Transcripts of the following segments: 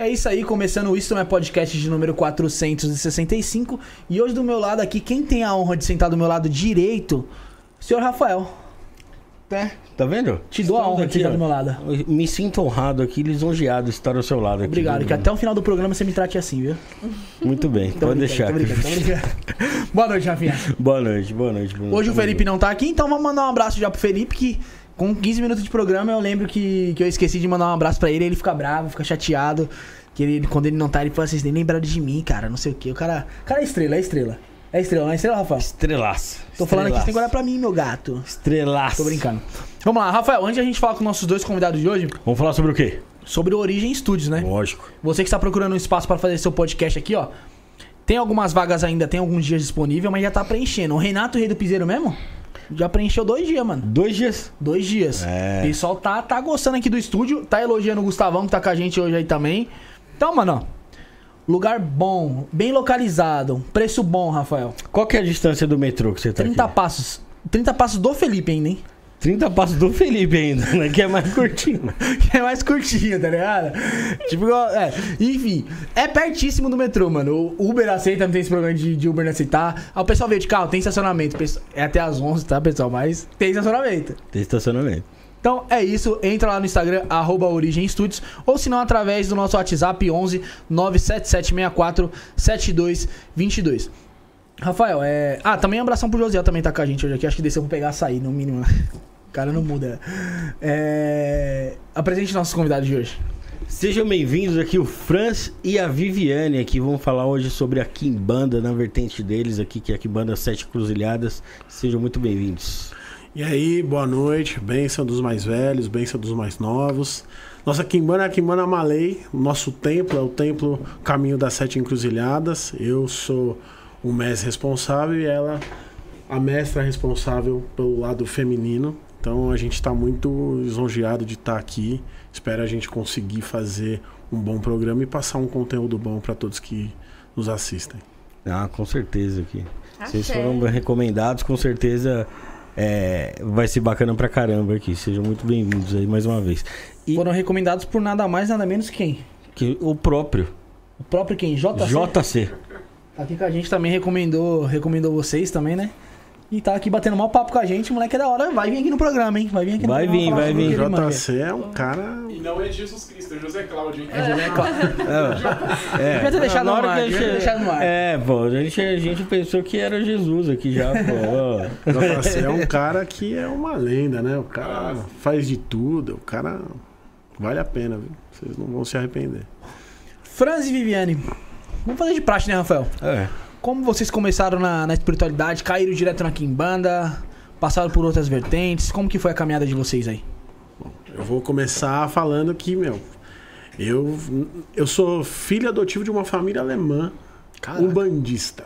É isso aí, começando o Isto Não é Podcast de número 465. E hoje do meu lado aqui, quem tem a honra de sentar do meu lado direito? Senhor Rafael. É, tá vendo? Te dou a Estamos honra de sentar ó. do meu lado. Eu Me sinto honrado aqui, lisonjeado de estar ao seu lado aqui. Obrigado, que até o final do programa você me trate assim, viu? Muito bem, Tô pode brincando, deixar. tô brincando, tô brincando. Boa noite, Rafinha. Boa noite, boa noite. Bruno. Hoje o Felipe não tá aqui, então vamos mandar um abraço já pro Felipe, que com 15 minutos de programa eu lembro que, que eu esqueci de mandar um abraço pra ele, ele fica bravo, fica chateado. Que ele, quando ele não tá, ele fala assim, vocês nem lembraram de mim, cara, não sei o que. O cara, cara é estrela, é estrela. É estrela, não é estrela, Rafael? Estrelaço. Tô falando aqui, você tem que olhar pra mim, meu gato. Estrelaço. Tô brincando. Vamos lá, Rafael, antes de a gente falar com nossos dois convidados de hoje, Vamos falar sobre o quê? sobre o Origem Studios, né? Lógico. Você que está procurando um espaço para fazer seu podcast aqui, ó. Tem algumas vagas ainda, tem alguns dias disponíveis, mas já tá preenchendo. O Renato Rei do Piseiro mesmo? Já preencheu dois dias, mano. Dois dias. Dois dias. É. O pessoal tá, tá gostando aqui do estúdio, tá elogiando o Gustavão, que tá com a gente hoje aí também. Então, mano, ó. Lugar bom, bem localizado, preço bom, Rafael. Qual que é a distância do metrô que você tá 30 aqui? passos. 30 passos do Felipe ainda, hein? 30 passos do Felipe ainda, né? Que é mais curtinho. Que é mais curtinho, tá ligado? Tipo, igual- é. Enfim, é pertíssimo do metrô, mano. O Uber aceita, não tem esse problema de, de Uber não aceitar. Ah, o pessoal veio de carro, tem estacionamento. É até às 11, tá, pessoal? Mas tem estacionamento. Tem estacionamento. Então é isso, entra lá no Instagram, arroba Origem Studios, ou se não, através do nosso WhatsApp 11 97764 7222. Rafael, é. Ah, também um abração pro Josiel também tá com a gente hoje aqui. Acho que desceu pra pegar açaí, no mínimo. O cara não muda. É. Apresente nossos convidados de hoje. Sejam bem-vindos aqui o Franz e a Viviane aqui. Vamos falar hoje sobre a Kimbanda na vertente deles aqui, que é a Kimbanda Sete Cruzilhadas. Sejam muito bem-vindos. E aí, boa noite, bênção dos mais velhos, bênção dos mais novos. Nossa Kimbanda é a Kimbanda Malay, o nosso templo é o templo Caminho das Sete Encruzilhadas. Eu sou o mestre responsável e ela a mestra responsável pelo lado feminino. Então a gente está muito lisonjeado de estar aqui. Espero a gente conseguir fazer um bom programa e passar um conteúdo bom para todos que nos assistem. Ah, com certeza aqui. Vocês foram recomendados, com certeza é, vai ser bacana pra caramba aqui. Sejam muito bem-vindos aí mais uma vez. E Foram recomendados por nada mais, nada menos que quem? que o próprio O próprio quem? JC? JC. Tá Aqui com a gente também recomendou, recomendou vocês também, né? E tá aqui batendo mal papo com a gente, o moleque é da hora. Vai vir aqui no programa, hein? Vai vir aqui no Vai programa vir, vai vir. ele manja. JC é um cara E não é Jesus Cristo, é José Cláudio, hein? É, José Cláudio. É, Devia ter deixado no ar, gente- deixado no ar. É, pô, a gente, a gente pensou que era Jesus aqui já, pô. JC é um cara que é uma lenda, né? O cara faz de tudo, o cara vale a pena, viu? Vocês não vão se arrepender. Franz e Viviane. Vamos fazer de praxe, né, Rafael? É. Como vocês começaram na, na espiritualidade, caíram direto na Kimbanda, passaram por outras vertentes, como que foi a caminhada de vocês aí? Eu vou começar falando que, meu, eu, eu sou filho adotivo de uma família alemã, um bandista.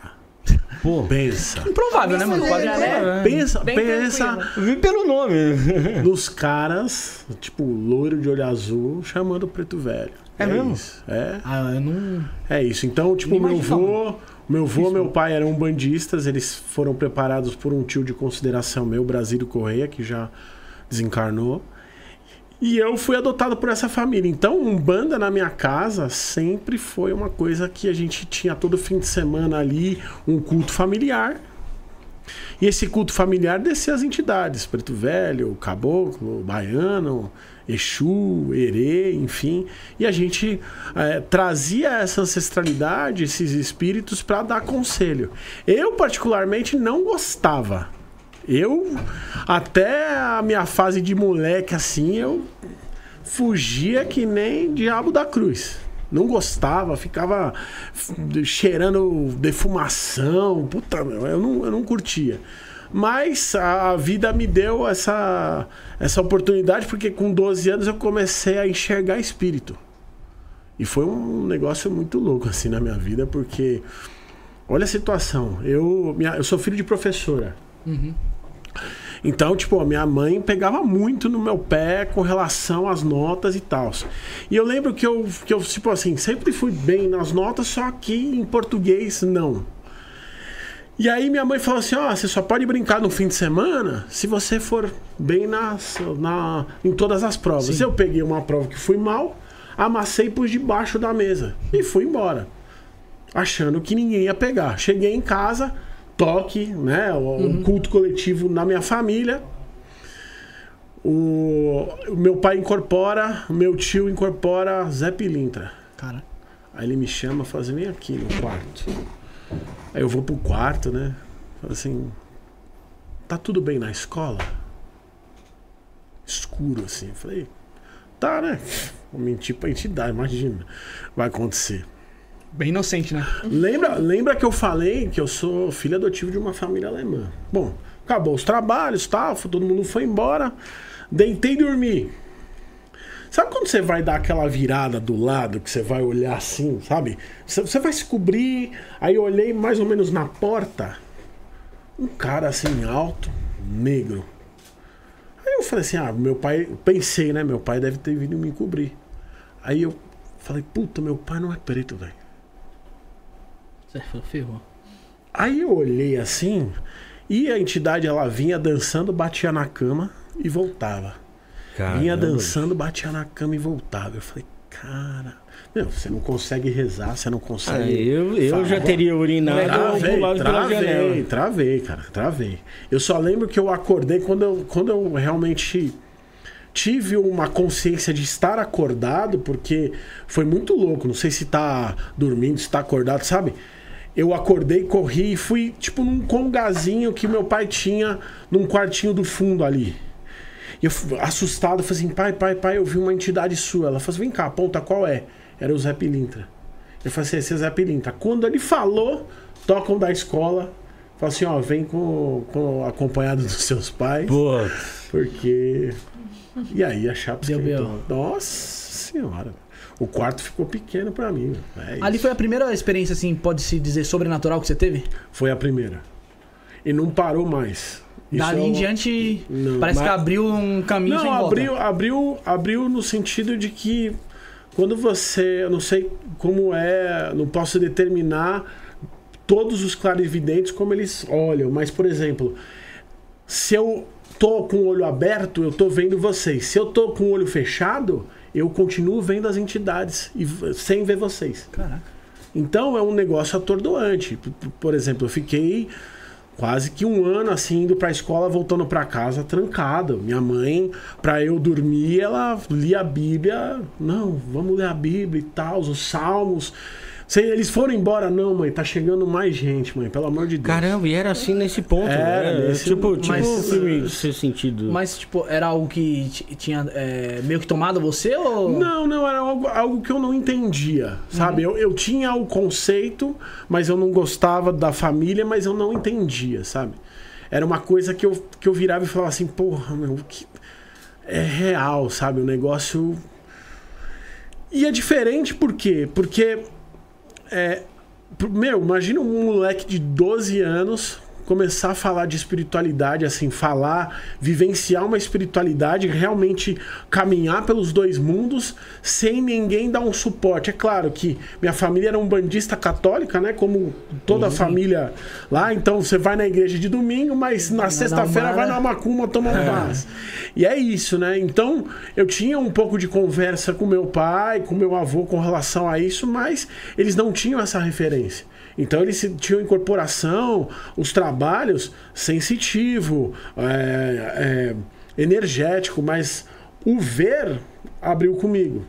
Pô, Pensa. Improvável, né, mano? Quase É. Pensa, Bem pensa tranquilo. vi pelo nome. nos caras, tipo, loiro de olho azul, chamando preto velho. É mesmo? Isso. É. Ah, eu não. É isso. Então, tipo, meu avô, meu avô, meu pai eram bandistas, eles foram preparados por um tio de consideração meu, Brasílio Correia, que já desencarnou. E eu fui adotado por essa família. Então, Umbanda na minha casa sempre foi uma coisa que a gente tinha todo fim de semana ali, um culto familiar. E esse culto familiar descia as entidades, Preto Velho, Caboclo, Baiano, Exu, Herê, enfim. E a gente eh, trazia essa ancestralidade, esses espíritos, para dar conselho. Eu, particularmente, não gostava. Eu, até a minha fase de moleque, assim, eu fugia que nem diabo da cruz. Não gostava, ficava cheirando defumação. Puta, eu não, eu não curtia. Mas a vida me deu essa, essa oportunidade, porque com 12 anos eu comecei a enxergar espírito. E foi um negócio muito louco assim na minha vida, porque olha a situação. Eu, minha, eu sou filho de professora. Então, tipo, a minha mãe pegava muito no meu pé com relação às notas e tal. E eu lembro que eu, que eu, tipo assim, sempre fui bem nas notas, só que em português não. E aí minha mãe falou assim, ó, você só pode brincar no fim de semana se você for bem nas, na, em todas as provas. Eu peguei uma prova que fui mal, amassei pus debaixo da mesa. E fui embora. Achando que ninguém ia pegar. Cheguei em casa, toque, né? O um culto coletivo na minha família. O, o meu pai incorpora, meu tio incorpora Zé Pilintra. Cara. Aí ele me chama e fala assim, vem aqui no quarto. Aí eu vou pro quarto, né? Fala assim, tá tudo bem na escola? Escuro assim. Eu falei, tá, né? Vou mentir pra entidade, imagina. Vai acontecer. Bem inocente, né? Lembra, lembra que eu falei que eu sou filho adotivo de uma família alemã? Bom, acabou os trabalhos, tal, todo mundo foi embora. Deitei e dormi. Sabe quando você vai dar aquela virada do lado, que você vai olhar assim, sabe? Você vai se cobrir. Aí eu olhei mais ou menos na porta. Um cara assim, alto, negro. Aí eu falei assim: ah, meu pai. Pensei, né? Meu pai deve ter vindo me cobrir. Aí eu falei: puta, meu pai não é preto, velho. Você falou, ferrou. Aí eu olhei assim. E a entidade ela vinha dançando, batia na cama e voltava. Vinha dançando, batia na cama e voltava. Eu falei, cara. Meu, você não consegue rezar, você não consegue. Ah, eu eu falar. já teria urinado Travei, pulado pela janela. travei, travei, cara, travei. Eu só lembro que eu acordei quando eu, quando eu realmente tive uma consciência de estar acordado, porque foi muito louco. Não sei se tá dormindo, se tá acordado, sabe? Eu acordei, corri e fui, tipo, num congazinho que meu pai tinha num quartinho do fundo ali. E eu, assustado, falei assim: pai, pai, pai, eu vi uma entidade sua. Ela falou assim: vem cá, aponta qual é? Era o Zé Pilintra. Eu falei assim: esse é o Zé Pilintra. Quando ele falou, tocam da escola. Fala assim: ó, vem com, com acompanhado dos seus pais. Pô, Porque. E aí a chapa Deu esquentou. Nossa senhora. O quarto ficou pequeno pra mim. É Ali isso. foi a primeira experiência, assim, pode-se dizer, sobrenatural que você teve? Foi a primeira. E não parou mais. Isso Dali é em um- diante, Não, parece mas- que abriu um caminho sem Não, volta. abriu, abriu, abriu no sentido de que quando você, eu não sei como é, não posso determinar todos os clarividentes como eles olham, mas por exemplo, se eu tô com o olho aberto, eu tô vendo vocês. Se eu tô com o olho fechado, eu continuo vendo as entidades e sem ver vocês. Caraca. Então é um negócio atordoante. Por exemplo, eu fiquei quase que um ano assim indo pra escola, voltando pra casa trancado. Minha mãe, pra eu dormir, ela lia a Bíblia. Não, vamos ler a Bíblia e tal, os salmos. Se eles foram embora, não, mãe, tá chegando mais gente, mãe, pelo amor de Deus. caramba, e era assim nesse ponto. Era, né? nesse- tipo, tipo mas- filme Seu Sentido. Mas, tipo, era algo que tinha é, meio que tomado você ou. Não, não, era algo, algo que eu não entendia, sabe? Eu, eu tinha o conceito, mas eu não gostava da família, mas eu não entendia, sabe? Era uma coisa que eu, que eu virava e falava assim, porra, meu, que... é real, sabe? O negócio. E é diferente por quê? Porque. É, meu, imagina um moleque de 12 anos começar a falar de espiritualidade, assim, falar, vivenciar uma espiritualidade, realmente caminhar pelos dois mundos sem ninguém dar um suporte. É claro que minha família era um bandista católica, né? Como toda a família lá, então você vai na igreja de domingo, mas na sexta-feira vai na macumba tomar um paz. E é isso, né? Então, eu tinha um pouco de conversa com meu pai, com meu avô com relação a isso, mas eles não tinham essa referência. Então eles tinham incorporação, os trabalhos sensitivo, é, é, energético, mas o ver abriu comigo.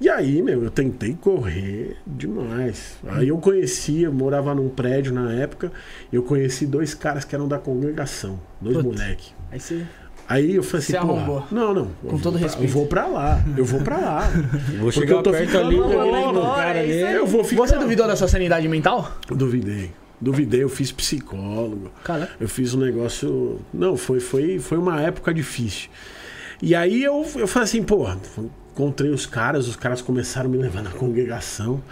E aí, meu, eu tentei correr demais. Aí eu conheci, eu morava num prédio na época, eu conheci dois caras que eram da congregação, dois Putz. moleque. Aí você. Aí eu falei assim, arrombou. não, não. Com eu todo vou pra- respeito. Eu vou pra lá, eu vou pra lá. Vou Porque chegar eu tô perto ali, Olha, cara isso ali. Eu vou ficar... Você duvidou da sua sanidade mental? Duvidei. Duvidei, eu fiz psicólogo. Cara. Eu fiz um negócio. Não, foi, foi, foi uma época difícil. E aí eu, eu falei assim, porra, encontrei os caras, os caras começaram a me levar na congregação.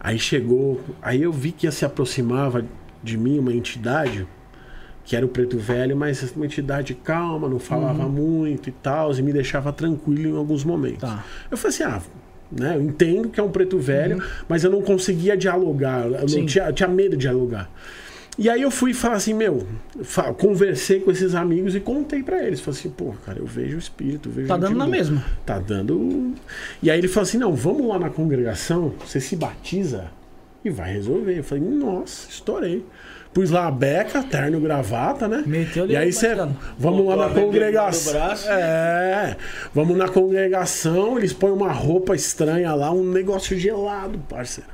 Aí chegou. Aí eu vi que se aproximava de mim uma entidade, que era o preto velho, mas uma entidade calma, não falava muito e tal, e me deixava tranquilo em alguns momentos. Tá. Eu falei assim, ah, né, eu entendo que é um preto velho, mas eu não conseguia dialogar, eu Sim. não tinha, eu tinha medo de dialogar. E aí eu fui falar assim, meu, conversei com esses amigos e contei pra eles. Falei assim, pô, cara, eu vejo o espírito, vejo Tá dando na mesma. Tá dando. E aí ele falou assim: não, vamos lá na congregação, você se batiza e vai resolver. Eu falei, nossa, estourei. Pus lá a beca, terno gravata, né? Meteu-lhe E aí você. Vamos lá na congregação. É. Vamos na congregação, eles põem uma roupa estranha lá, um negócio gelado, parceiro.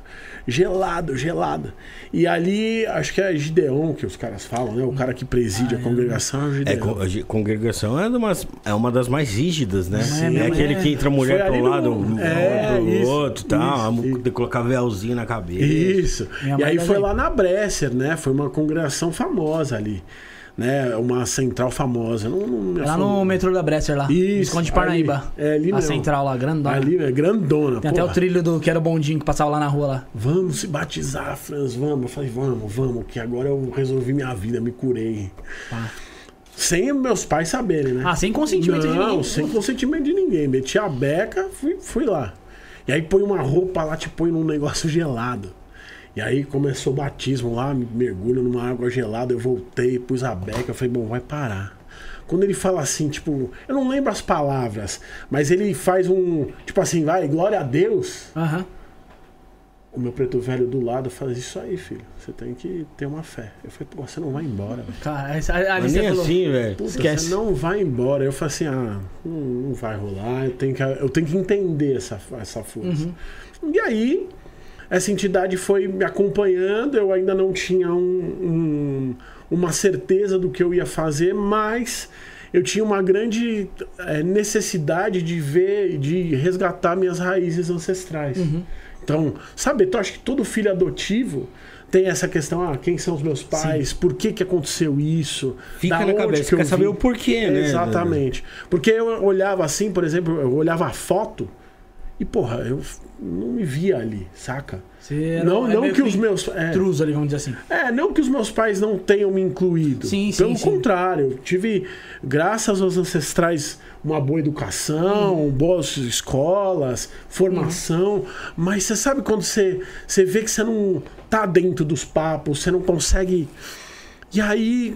Gelado, gelado. E ali, acho que é Gideon que os caras falam, né? O cara que preside a congregação é o É, Gideon. con- a congregação é, umas, é uma das mais rígidas, né? Sim, é mesmo, aquele é. que entra a mulher para um lado, no- o É, outro, isso, o outro e tal. isso, mu- isso. de colocar véuzinho na cabeça. Isso. Minha E aí foi lá na Bresser, né? Foi uma congregação famosa ali. Né? Uma central famosa. Não, não É Lá no metrô da Bresser lá. Isso, Visconde de Parnaíba. ali. É, ali a mesmo. central lá, grandona. Ali, é grandona. Tem até porra. o trilho do que era o bondinho que passava lá na rua lá. Vamos se batizar, Franz, vamos. Eu falei, vamos, vamos, que agora eu resolvi minha vida, me curei. Pá. Sem meus pais saberem, né? Ah, sem consentimento de Não, ninguém. sem consentimento de ninguém. Meti a beca, fui, fui lá. E aí põe uma roupa lá, te põe num negócio gelado. E aí começou o batismo lá, me mergulho numa água gelada, eu voltei, pus a beca, eu falei, bom, vai parar. Quando ele fala assim, tipo, eu não lembro as palavras, mas ele faz um, tipo assim, vai, glória a Deus. Aham. O meu preto velho do lado faz isso aí, filho. Você tem que ter uma fé. Eu falei, pô, você não vai embora, velho. Cara, Mas você nem falou. assim, velho. Puta, Esquece. Você não vai embora. Eu falei assim, ah, não, não vai rolar. Eu tenho que, eu tenho que entender essa, essa força. Uhum. E aí, essa entidade foi me acompanhando. Eu ainda não tinha um- um- uma certeza do que eu ia fazer, mas eu tinha uma grande eh, necessidade de ver, de resgatar minhas raízes ancestrais. Uhum. Então, sabe, eu acho que todo filho adotivo tem essa questão, ah, quem são os meus pais, por que que aconteceu isso? Fica Da na cabeça, que quer saber vim? o porquê, né? Exatamente. Porque eu olhava assim, por exemplo, eu olhava a foto e, porra, eu não me via ali, saca? Você era- não é não que os meus. É, Intruso ali, vamos dizer assim. é, não que os meus pais não tenham me incluído. Sim, sim, Pelo sim. contrário, eu tive, graças aos ancestrais, uma boa educação, boas escolas, formação. Mas você sabe quando você, você vê que você não tá dentro dos papos, você não consegue. E aí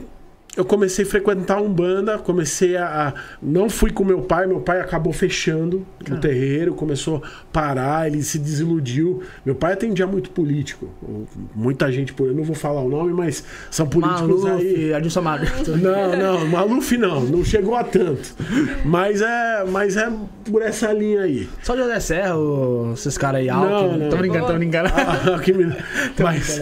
eu comecei a frequentar um banda, comecei a, a- Não fui com meu pai, meu pai acabou fechando o terreiro, começou a parar, ele se desiludiu. Meu pai atendia muito político. Muita gente, por- eu não vou falar o nome, mas são políticos aí. Maluf, Adilson Amado. Não, não, Maluf não, não chegou a tanto. Mas é, mas é por essa linha aí. Só José Serra, esses caras aí, Alckmin. Não, não. Tô brincando, tô brincando. Ah, me- mas,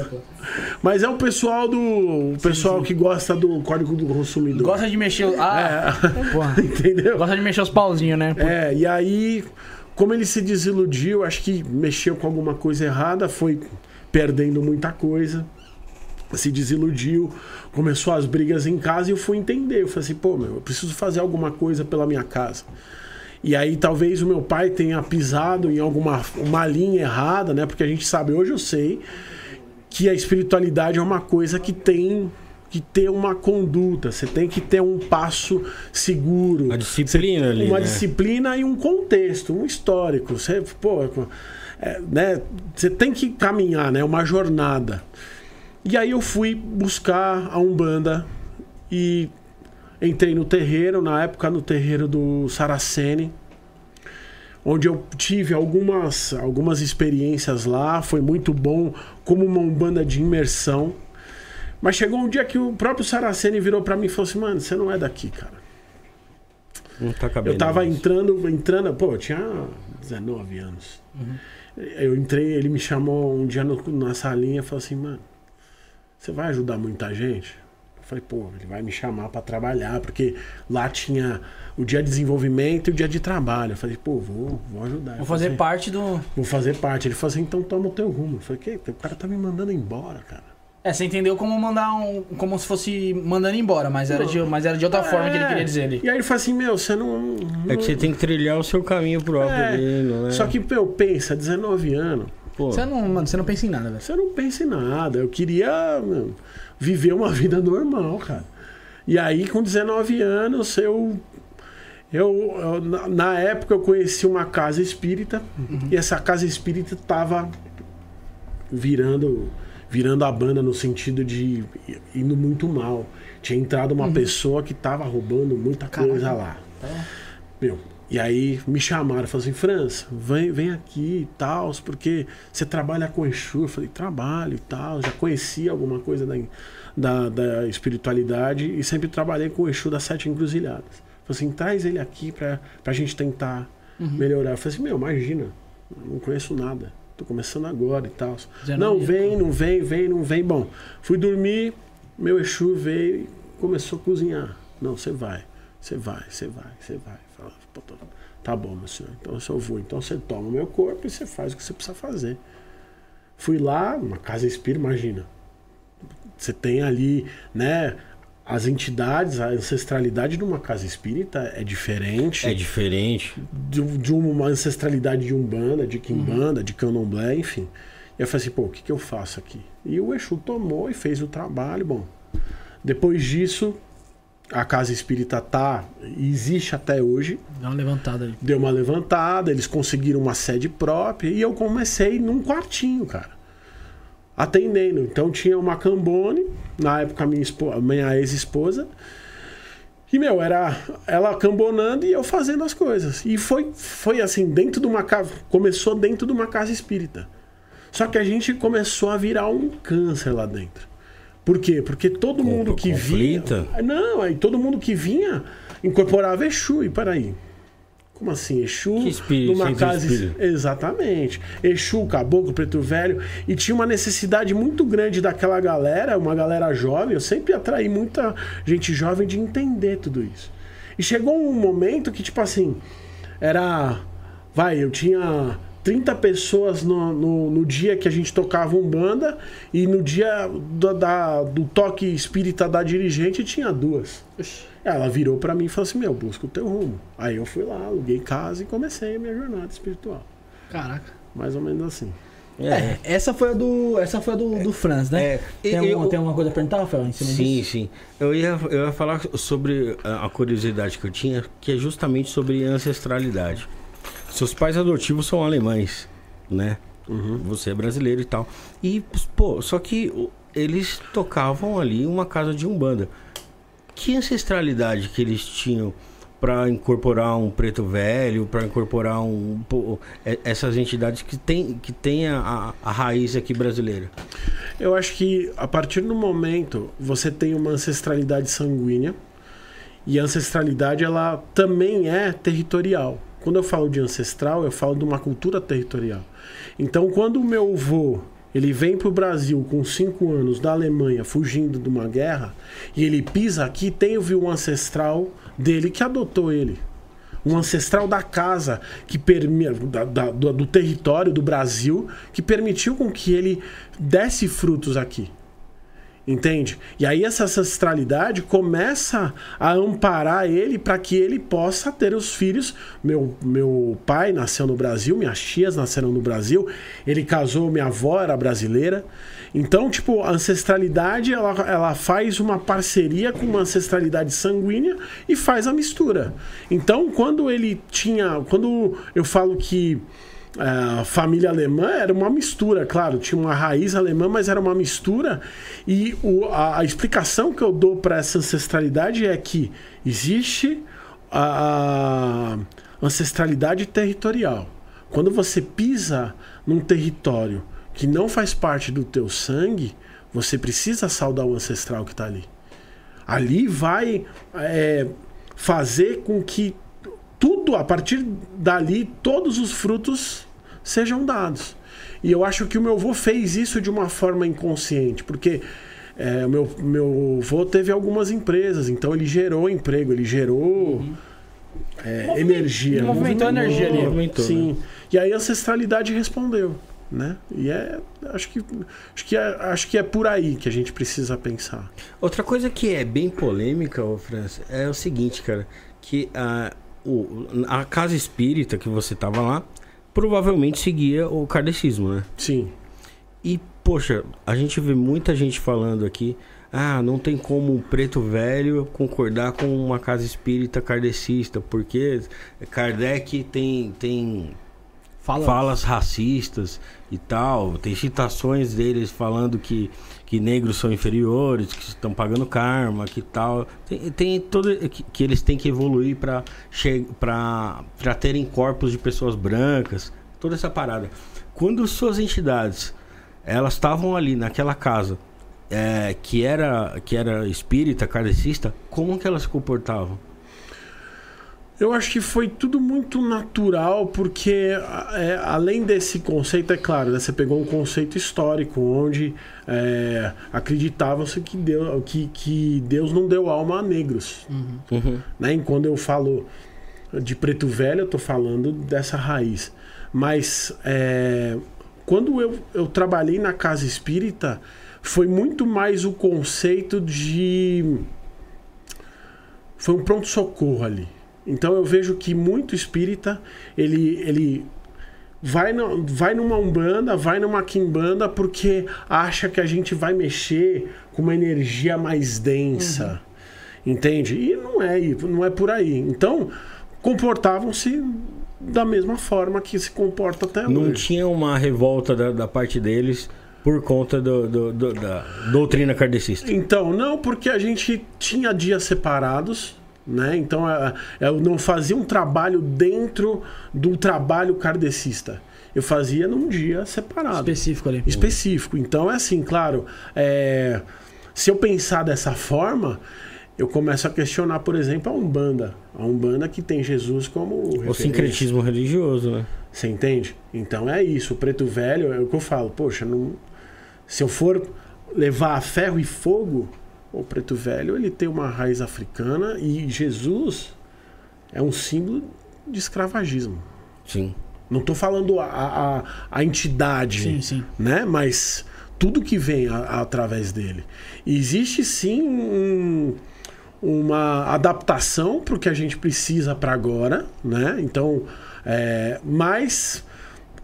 mas é o pessoal do. O pessoal que gosta do código do consumidor. Gosta de mexer. Ah, porra. Entendeu? Gosta de mexer os pauzinhos, né? É, e aí, como ele se desiludiu, acho que mexeu com alguma coisa errada, foi perdendo muita coisa, se desiludiu, começou as brigas em casa e eu fui entender. Eu falei assim, pô, meu, eu preciso fazer alguma coisa pela minha casa. E aí talvez o meu pai tenha pisado em alguma uma linha errada, né? Porque a gente sabe, hoje eu sei que a espiritualidade é uma coisa que tem que ter uma conduta, você tem que ter um passo seguro. Uma disciplina ali, Uma né? disciplina e um contexto, um histórico. Você, pô, é, né, você tem que caminhar, né? Uma jornada. E aí eu fui buscar a Umbanda e entrei no terreiro, na época no terreiro do Saraceni, onde eu tive algumas, algumas experiências lá, foi muito bom como uma Umbanda de imersão. Mas chegou um dia que o próprio Saraceni virou pra mim e falou assim: "Mano, você não é daqui, cara". Não tá cabendo. Eu tava entrando, entrando, pô, eu tinha 19 anos. Eu entrei, ele me chamou um dia no, na salinha e falou assim, mano, você vai ajudar muita gente? Falei, pô, ele vai me chamar pra trabalhar, porque lá tinha o dia de desenvolvimento e o dia de trabalho. Eu falei, pô, vou, vou ajudar. Vou fazer falou parte do. assim, Vou fazer parte. Ele falou assim, então toma o teu rumo. Eu falei, que? O cara tá me mandando embora, cara. É, você entendeu como mandar um. Como se fosse mandando embora, mas era de, mas era de outra forma que ele É. queria dizer ali. E aí ele falou assim, meu, você não... É que você tem que trilhar o seu caminho próprio É, ali, não é? Só que, meu, pensa, 19 anos, Pô, Você não, mano, você não pensa em nada, velho. Você não pensa em nada. Eu queria meu, viver uma vida normal, cara. E aí, com 19 anos, eu. Eu, eu- na, na época eu conheci uma casa espírita e essa casa espírita tava virando virando a banda no sentido de indo muito mal. Tinha entrado uma pessoa que tava roubando muita coisa lá. Meu, e aí me chamaram, falaram assim, França, vem, vem aqui e tal, porque você trabalha com Exu. Eu falei, trabalho e tal, já conhecia alguma coisa da, da, da espiritualidade e sempre trabalhei com o Exu das Sete Encruzilhadas. Falei assim, traz ele aqui pra, pra gente tentar melhorar. Eu falei assim, meu, imagina, não conheço nada. Tô começando agora e tal. Já Não, não vem, não vem, vem, não vem. Bom, fui dormir, meu Exu veio e começou a cozinhar. Não, você vai, você vai, você vai, você vai. Fala, "Pô, tô- Tá bom, meu senhor. Então eu vou. Então você toma o meu corpo e você faz o que você precisa fazer. Fui lá, uma casa espírita, imagina. Você tem ali, né? As entidades, a ancestralidade de uma casa espírita é diferente É diferente. de, de uma ancestralidade de Umbanda, de Quimbanda, de Candomblé, enfim. E eu falei assim, pô, o que, que eu faço aqui? E o Exu tomou e fez o trabalho. Bom, depois disso, a casa espírita tá, existe até hoje, Dá uma levantada ali. deu uma levantada, eles conseguiram uma sede própria e eu comecei num quartinho, cara. Atendendo. Então tinha uma Cambone, na época minha, espo- minha ex-esposa. E, meu, era ela cambonando e eu fazendo as coisas. E foi, foi assim, dentro de uma casa. Começou dentro de uma casa espírita. Só que a gente começou a virar um câncer lá dentro. Por quê? Porque todo Com- mundo que vinha. conflita? Não, aí todo mundo que vinha incorporava Exu. E peraí. Como assim? Exu Que espírito, numa casa. espírita. Exatamente. Exu, caboclo, preto velho. E tinha uma necessidade muito grande daquela galera, uma galera jovem. Eu sempre atraí muita gente jovem de entender tudo isso. E chegou um momento que, tipo assim, era. Vai, eu tinha 30 pessoas no, no, no dia que a gente tocava um banda e no dia do, da, do toque espírita da dirigente tinha duas. Ela virou pra mim e falou assim: Meu, busca o teu rumo. Aí eu fui lá, aluguei casa e comecei a minha jornada espiritual. Caraca. Mais ou menos assim. É, essa foi a do, essa foi a do, do Franz, né? É, tem, eu- alguma, tem alguma coisa a perguntar, Rafael, em cima Sim, disso? sim. Eu ia, eu ia falar sobre a curiosidade que eu tinha, que é justamente sobre ancestralidade. Seus pais adotivos são alemães, né? Você é brasileiro e tal. E, pô, só que eles tocavam ali uma casa de umbanda. Que ancestralidade que eles tinham para incorporar um preto velho, para incorporar um pô, é- essas entidades que tem que tem a, a- a raiz aqui brasileira? Eu acho que a partir do momento você tem uma ancestralidade sanguínea e a ancestralidade ela também é territorial. Quando eu falo de ancestral, eu falo de uma cultura territorial. Então, quando o meu avô ele vem para o Brasil com 5 anos da Alemanha, fugindo de uma guerra, e ele pisa aqui, tem um ancestral dele que adotou ele um ancestral da casa que permi da- da- do, do território do Brasil que permitiu com que ele desse frutos aqui. Entende? E aí essa ancestralidade começa a amparar ele para que ele possa ter os filhos. Meu, meu pai nasceu no Brasil, minhas tias nasceram no Brasil, ele casou, minha avó era brasileira. Então, tipo, a ancestralidade ela, ela faz uma parceria com uma ancestralidade sanguínea e faz a mistura. Então, quando ele tinha. Quando eu falo que a família alemã era uma mistura, claro, tinha uma raiz alemã, mas era uma mistura. E o- a, a explicação que eu dou para essa ancestralidade é que existe a, a ancestralidade territorial. Quando você pisa num território que não faz parte do teu sangue, você precisa saudar o ancestral que está ali. Ali vai é, fazer com que tudo, a partir dali, todos os frutos sejam dados. E eu acho que o meu avô fez isso de uma forma inconsciente, porque é, o meu, meu avô teve algumas empresas, então ele gerou emprego, ele gerou é, Moviment- energia. movimentou energia ali. Movimentou, Sim. né? E aí a ancestralidade respondeu. Né? E é. Acho que, acho, que é, acho que é por aí que a gente precisa pensar. Outra coisa que é bem polêmica, ô França, é o seguinte, cara, que a, o, a casa espírita que você tava lá provavelmente seguia o kardecismo, né? Sim. E, poxa, a gente vê muita gente falando aqui, ah, não tem como um preto velho concordar com uma casa espírita kardecista, porque Kardec tem, tem Fala. falas racistas e tal. Tem citações deles falando que, que negros são inferiores, que estão pagando karma, que tal. Tem, tem todo que, que eles têm que evoluir para para terem corpos de pessoas brancas, toda essa parada. Quando suas entidades elas estavam ali naquela casa é, que era que era espírita, kardecista, como que elas se comportavam? Eu acho que foi tudo muito natural, porque é, além desse conceito, é claro, né, você pegou um conceito histórico, onde é, acreditava-se que Deus, que, que Deus não deu alma a negros. Uhum. Né? E quando eu falo de preto velho, eu estou falando dessa raiz. Mas é, quando eu, eu trabalhei na casa espírita, foi muito mais o conceito de. Foi um pronto-socorro ali. Então eu vejo que muito espírita, ele, ele vai, no, vai numa umbanda, vai numa quimbanda porque acha que a gente vai mexer com uma energia mais densa. Uhum. Entende? E não é, não é por aí. Então, comportavam-se da mesma forma que se comporta até Não hoje. tinha uma revolta da, da parte deles por conta do, do, do, da doutrina kardecista. Então, não, porque a gente tinha dias separados, né? Então, eu não fazia um trabalho dentro do trabalho kardecista. Eu fazia num dia separado. Específico ali. Específico. Então, é assim, claro, é... se eu pensar dessa forma, eu começo a questionar, por exemplo, a Umbanda. A Umbanda que tem Jesus como. O referência. sincretismo religioso, né? Você entende? Então é isso. O preto velho é o que eu falo. Poxa, não... se eu for levar a ferro e fogo, o preto velho ele tem uma raiz africana e Jesus é um símbolo de escravagismo. Sim. Não estou falando a, a, a, entidade, sim, sim. né? Mas tudo que vem a, através dele. E existe sim um uma adaptação para o que a gente precisa para agora, né? Então, é, mas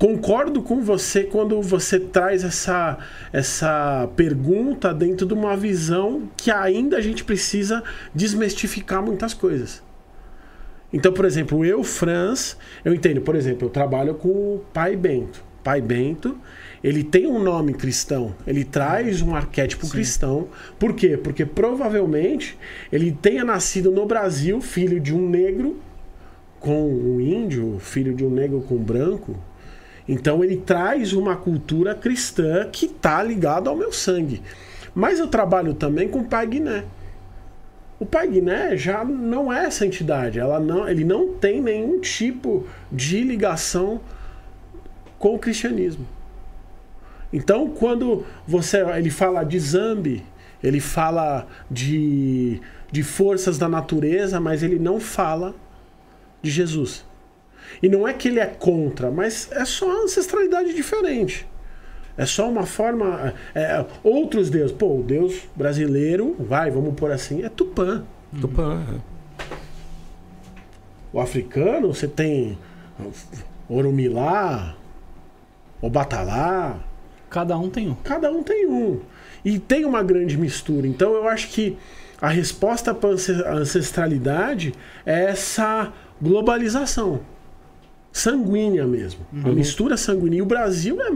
concordo com você quando você traz essa, essa pergunta dentro de uma visão que ainda a gente precisa desmistificar muitas coisas. Então, por exemplo, eu, Franz, eu entendo, por exemplo, eu trabalho com o pai Bento. Pai Bento, ele tem um nome cristão, ele traz um arquétipo Sim. cristão. Por quê? Porque provavelmente ele tenha nascido no Brasil, filho de um negro com um índio, filho de um negro com um branco. Então ele traz uma cultura cristã que está ligada ao meu sangue. Mas eu trabalho também com o Pai Guiné. O Pai Guiné já não é essa entidade, ela não, ele não tem nenhum tipo de ligação com o cristianismo. Então, quando você ele fala de Zambi, ele fala de, de forças da natureza, mas ele não fala de Jesus. E não é que ele é contra, mas é só uma ancestralidade diferente. É só uma forma. É, outros deuses. Pô, o Deus brasileiro, vai, vamos por assim, é Tupã. Tupã. O africano, você tem Orumilá, Obatalá. Cada um tem um. Cada um tem um. E tem uma grande mistura. Então eu acho que a resposta para a ancestralidade é essa globalização sanguínea mesmo. Uhum. A mistura sanguínea. E o Brasil é,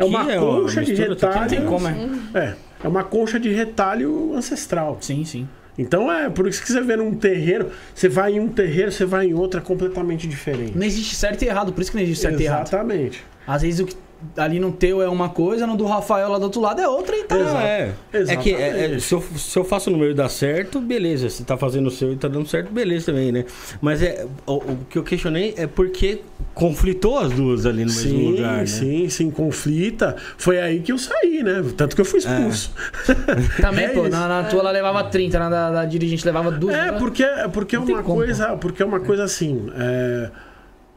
é uma é concha de retalho. Tem como, é. é. É uma concha de retalho ancestral. Sim, sim. Então é, por isso que você vê num terreiro, você vai em um terreiro, você vai em outro, é completamente diferente. Não existe certo e errado, por isso que não existe certo Exatamente. e errado. Exatamente. Às vezes o que ali no teu é uma coisa, no do Rafael lá do outro lado é outra e tá. Ah, é. é que é, é, se, eu, se eu faço no meu e dá certo, beleza. Se tá fazendo o seu e tá dando certo, beleza também, né? Mas é, o, o que eu questionei é porque conflitou as duas ali no sim, mesmo lugar, né? Sim, sim, conflita. Foi aí que eu saí, né? Tanto que eu fui expulso. É. Também, é pô, na, na, tua ela levava 30, na da, da dirigente levava duas. É, porque, porque é uma coisa. Porque é uma coisa assim. É,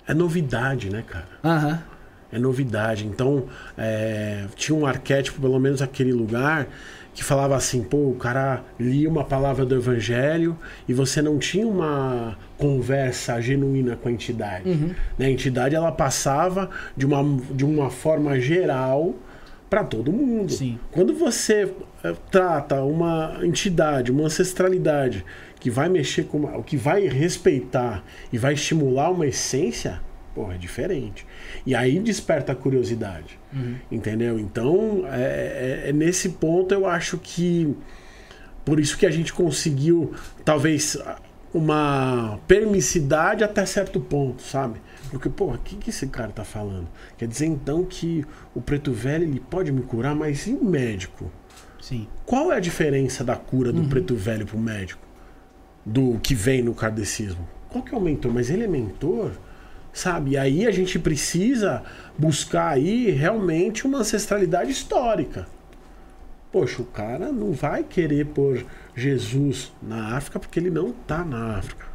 é novidade, né, cara? Aham é novidade. Então, é, tinha um arquétipo, pelo menos aquele lugar, que falava assim: pô, o cara lia uma palavra do evangelho e você não tinha uma conversa genuína com a entidade. Uhum. Né? A entidade ela passava de uma, de uma forma geral para todo mundo. Sim. Quando você é, trata uma entidade, uma ancestralidade que vai mexer com, que vai respeitar e vai estimular uma essência, Porra, é diferente. E aí desperta a curiosidade. Entendeu? Então, é, é- é nesse ponto eu acho que. Por isso que a gente conseguiu, talvez, uma permissividade até certo ponto, sabe? Porque, porra, o que, que esse cara tá falando? Quer dizer, então, que o preto velho ele pode me curar, mas e o médico? Sim. Qual é a diferença da cura do preto velho pro médico? Do que vem no kardecismo? Qual que é o mentor? Mas ele é mentor? Sabe? Aí a gente precisa buscar aí realmente uma ancestralidade histórica. Poxa, o cara não vai querer pôr Jesus na África porque ele não tá na África.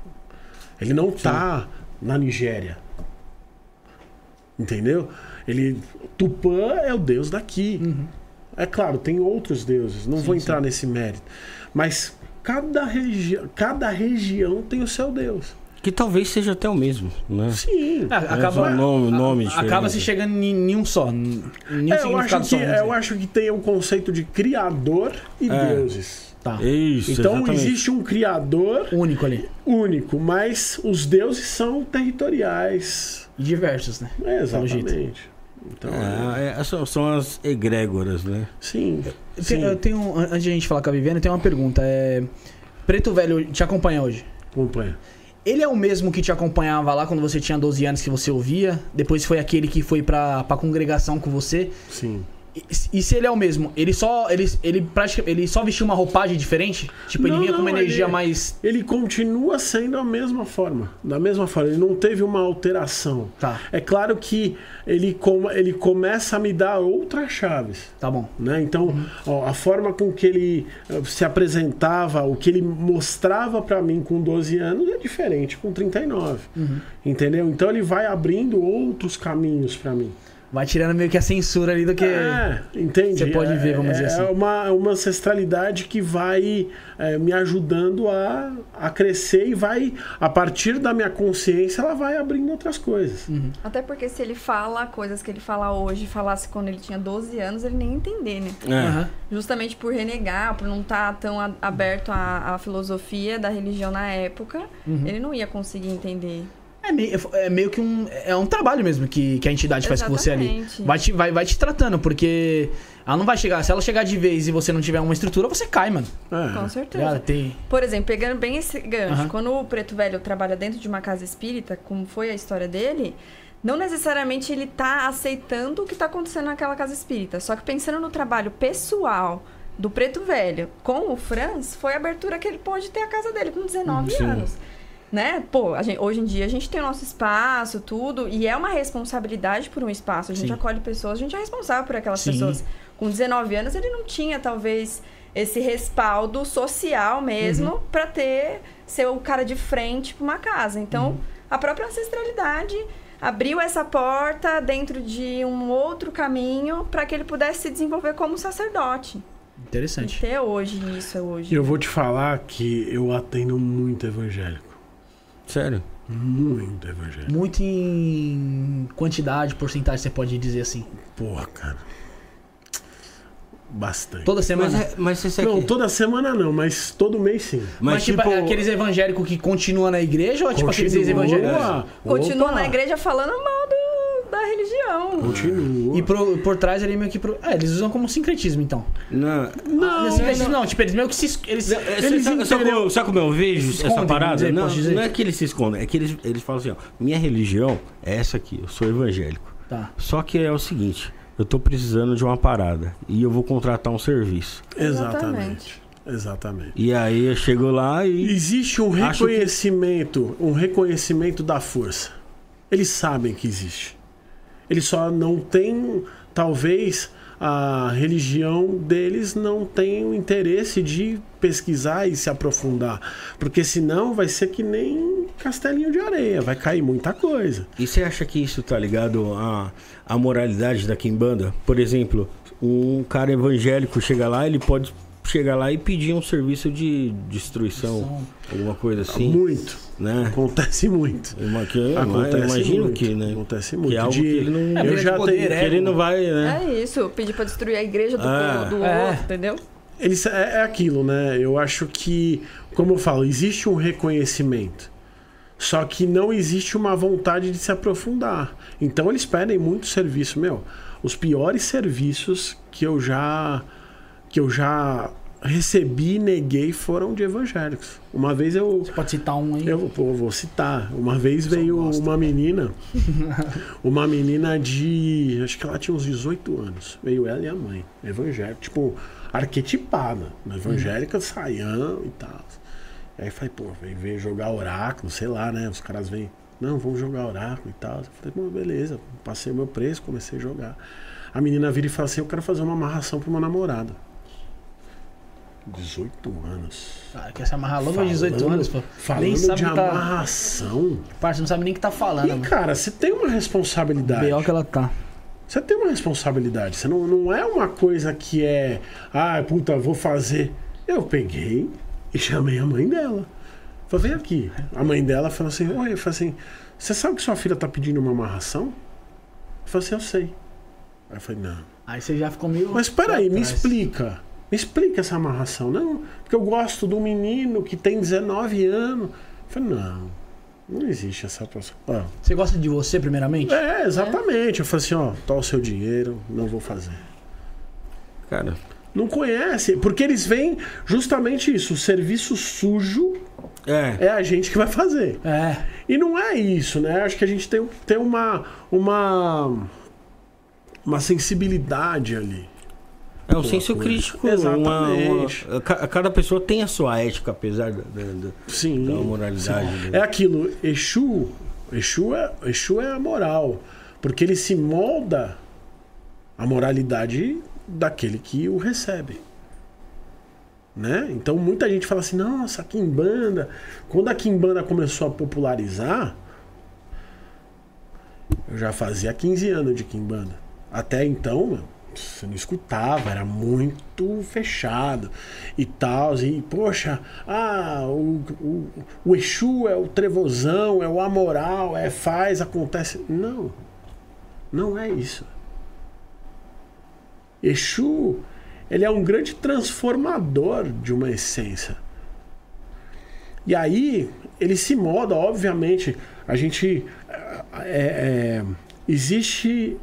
Ele não tá na Nigéria. Entendeu? Ele Tupã é o deus daqui. É claro, tem outros deuses, não Sim, vou sim. entrar nesse mérito. Mas cada, regi cada região tem o seu deus. Que talvez seja até o mesmo, né? Sim. Ah, É acaba, nome, nome acaba diferente. se chegando em, em um só. Em um É, eu, acho que, só. vamos eu acho que tem o conceito de criador e É. deuses. Tá. Isso, Então exatamente. existe um criador Único ali. único, mas os deuses são territoriais. E diversos, né? É, exatamente. Então, é, É, é, são, são as egrégoras, né? sim. Eu sim. tenho, eu tenho- antes de a gente falar com a Viviane, eu tenho uma pergunta. É, Preto Velho te acompanha hoje? Acompanha. Ele é o mesmo que te acompanhava lá quando você tinha 12 anos que você ouvia? Depois foi aquele que foi pra, pra congregação com você? Sim. E, se ele é o mesmo, ele só ele, ele, pratica, ele só vestiu uma roupagem diferente? Tipo, ele Não, vinha com uma energia ele- mais. Ele continua sendo a mesma forma. Da mesma forma. Ele não teve uma alteração. Tá, É claro que ele, com, ele começa a me dar outras chaves. tá bom. Né? Então, ó, a forma com que ele eh, se apresentava, o que ele mostrava pra mim com 12 anos é diferente com 39. Entendeu? Então ele vai abrindo outros caminhos pra mim. Vai tirando meio que a censura ali do que. É, entende? Você pode É- ver, vamos é, dizer assim. É uma, uma ancestralidade que vai é, me ajudando a, a crescer e vai, a partir da minha consciência, ela vai abrindo outras coisas. Uhum. Até porque se ele fala coisas que ele fala hoje, falasse quando ele tinha 12 anos, ele nem ia entender, né? É. Aham. Justamente por renegar, por não estar tão a- aberto à, à filosofia da religião na época, Uhum. ele não ia conseguir entender. É, meio, é meio que um. É um trabalho mesmo que, que a entidade faz com você ali. Exatamente. Vai te, vai, vai te tratando, porque ela não vai chegar. Se ela chegar de vez e você não tiver uma estrutura, você cai, mano. Com É. Tá certeza. ligado? Tem. Por exemplo, pegando bem esse gancho, quando o preto velho trabalha dentro de uma casa espírita, como foi a história dele, não necessariamente ele tá aceitando o que tá acontecendo naquela casa espírita. Só que pensando no trabalho pessoal do preto velho com o Franz, foi a abertura que ele pôde ter a casa dele com 19 Sim. anos. Né? Pô, a gente- hoje em dia a gente tem o nosso espaço, tudo, e é uma responsabilidade por um espaço. A gente Sim. acolhe pessoas, a gente é responsável por aquelas Sim. pessoas. Com 19 anos, ele não tinha, talvez, esse respaldo social mesmo Uhum. pra ter ser o cara de frente pra uma casa. Então, Uhum. a própria ancestralidade abriu essa porta dentro de um outro caminho pra que ele pudesse se desenvolver como sacerdote. Interessante. ter hoje isso hoje. Eu vou te falar que eu atendo muito evangélico. Sério? Muito evangélico. Muito em quantidade, porcentagem, você pode dizer assim. Porra, cara. Bastante. Toda semana. Mas, é, mas você Não, sabe. toda semana não, mas todo mês sim. Mas, tipo, é aqueles evangélicos que continuam na igreja ou tipo aqueles Continua. ex-evangélicos? Continua Opa, na igreja falando mal do- da religião. Continua. E por, por trás ali meio que. Pro... É, eles usam como sincretismo então. Não, Não, sincretismo não. Tipo, eles meio que se. Eles... Não, é, Eles sabe, sabe como, sabe como eu vejo Escondem, essa parada? dizer, não, não é que eles se escondem, é que eles, eles falam assim, ó, minha religião é essa aqui, eu sou evangélico. Tá. Só que é o seguinte, eu tô precisando de uma parada e eu vou contratar um serviço. Exatamente. Exatamente. E aí eu chego lá e. Existe um Acho que- reconhecimento, um reconhecimento da força. Eles sabem que existe. Eles só não têm, talvez, a religião deles não tem o interesse de pesquisar e se aprofundar. Porque senão vai ser que nem castelinho de areia, vai cair muita coisa. E você acha que isso tá ligado à, à moralidade da Kimbanda? Por exemplo, um cara evangélico chega lá, ele pode chegar lá e pedir um serviço de destruição, alguma coisa assim, Muito. Né? Acontece muito. Uma que eu Acontece imagino muito. que, né? Acontece muito. Que é algo De- que ele não. É, eu já tenho- é. que ele não vai, né? É isso, pedir pra destruir a igreja do, Ah. do É. outro, entendeu? Eles, é, é aquilo, né? Eu acho que, como eu falo, existe um reconhecimento. Só que não existe uma vontade de se aprofundar. Então eles pedem muito serviço, meu. Os piores serviços que eu já que eu já recebi e neguei foram de evangélicos. Uma vez eu Você pode citar um aí? eu pô, vou citar. Uma vez veio uma menina, uma menina de. Acho que ela tinha uns 18 anos. Veio ela e a mãe, evangélica, tipo, arquetipada. Uma evangélica, saião e tal. E aí falei, pô, veio jogar oráculo, sei lá, né? Os caras vêm, não, vamos jogar oráculo e tal. Eu falei, pô, beleza, passei o meu preço, comecei a jogar. A menina vira e fala assim: eu quero fazer uma amarração pro meu namorado. 18 anos. Cara, quer se amarrar logo aos 18 Falando- anos, pô. Falando nem sabe de tá. amarração. Parça, não sabe nem o que tá falando, E, mano. cara, você tem uma responsabilidade. B.O. que ela tá. Você tem uma responsabilidade. Você não, não é uma coisa que é. Ah, puta, vou fazer. Eu peguei e chamei a mãe dela. Falei, vem aqui. A mãe dela falou assim: Oi, eu falei assim: Você sabe que sua filha tá pedindo uma amarração? Eu falei assim: Eu sei. Aí eu falei: Não. Aí você já ficou meio. Mas peraí, me explica. Me explica essa amarração. Não, porque eu gosto do menino que tem 19 anos. Eu falei: Não, não existe essa pessoa. Ah, Você gosta de você, primeiramente? é, exatamente. Eu falei assim, ó, tá o seu dinheiro, não vou fazer. Cara, Não conhece, porque eles veem justamente isso, o serviço sujo é. é a gente que vai fazer. É. E não é isso, né? Acho que a gente tem, tem uma, uma, uma sensibilidade ali. É um senso coisa. crítico. Exatamente. Uma, uma- ca- cada pessoa tem a sua ética, apesar da, da, da- Sim. da moralidade. sim. né? É aquilo, Exu, Exu é, Exu é a moral, porque ele se molda a moralidade daquele que o recebe. Né? Então muita gente fala assim, nossa, a Kimbanda. Quando a Kimbanda começou a popularizar, eu já fazia 15 anos de Kimbanda. Até então, meu, você não escutava, era muito fechado e tal. E, poxa, ah, o, o, o Exu é o trevozão, é o amoral, é faz, acontece. Não, não é isso. Exu, ele é um grande transformador de uma essência. E aí, ele se molda, obviamente, a gente. É, é, existe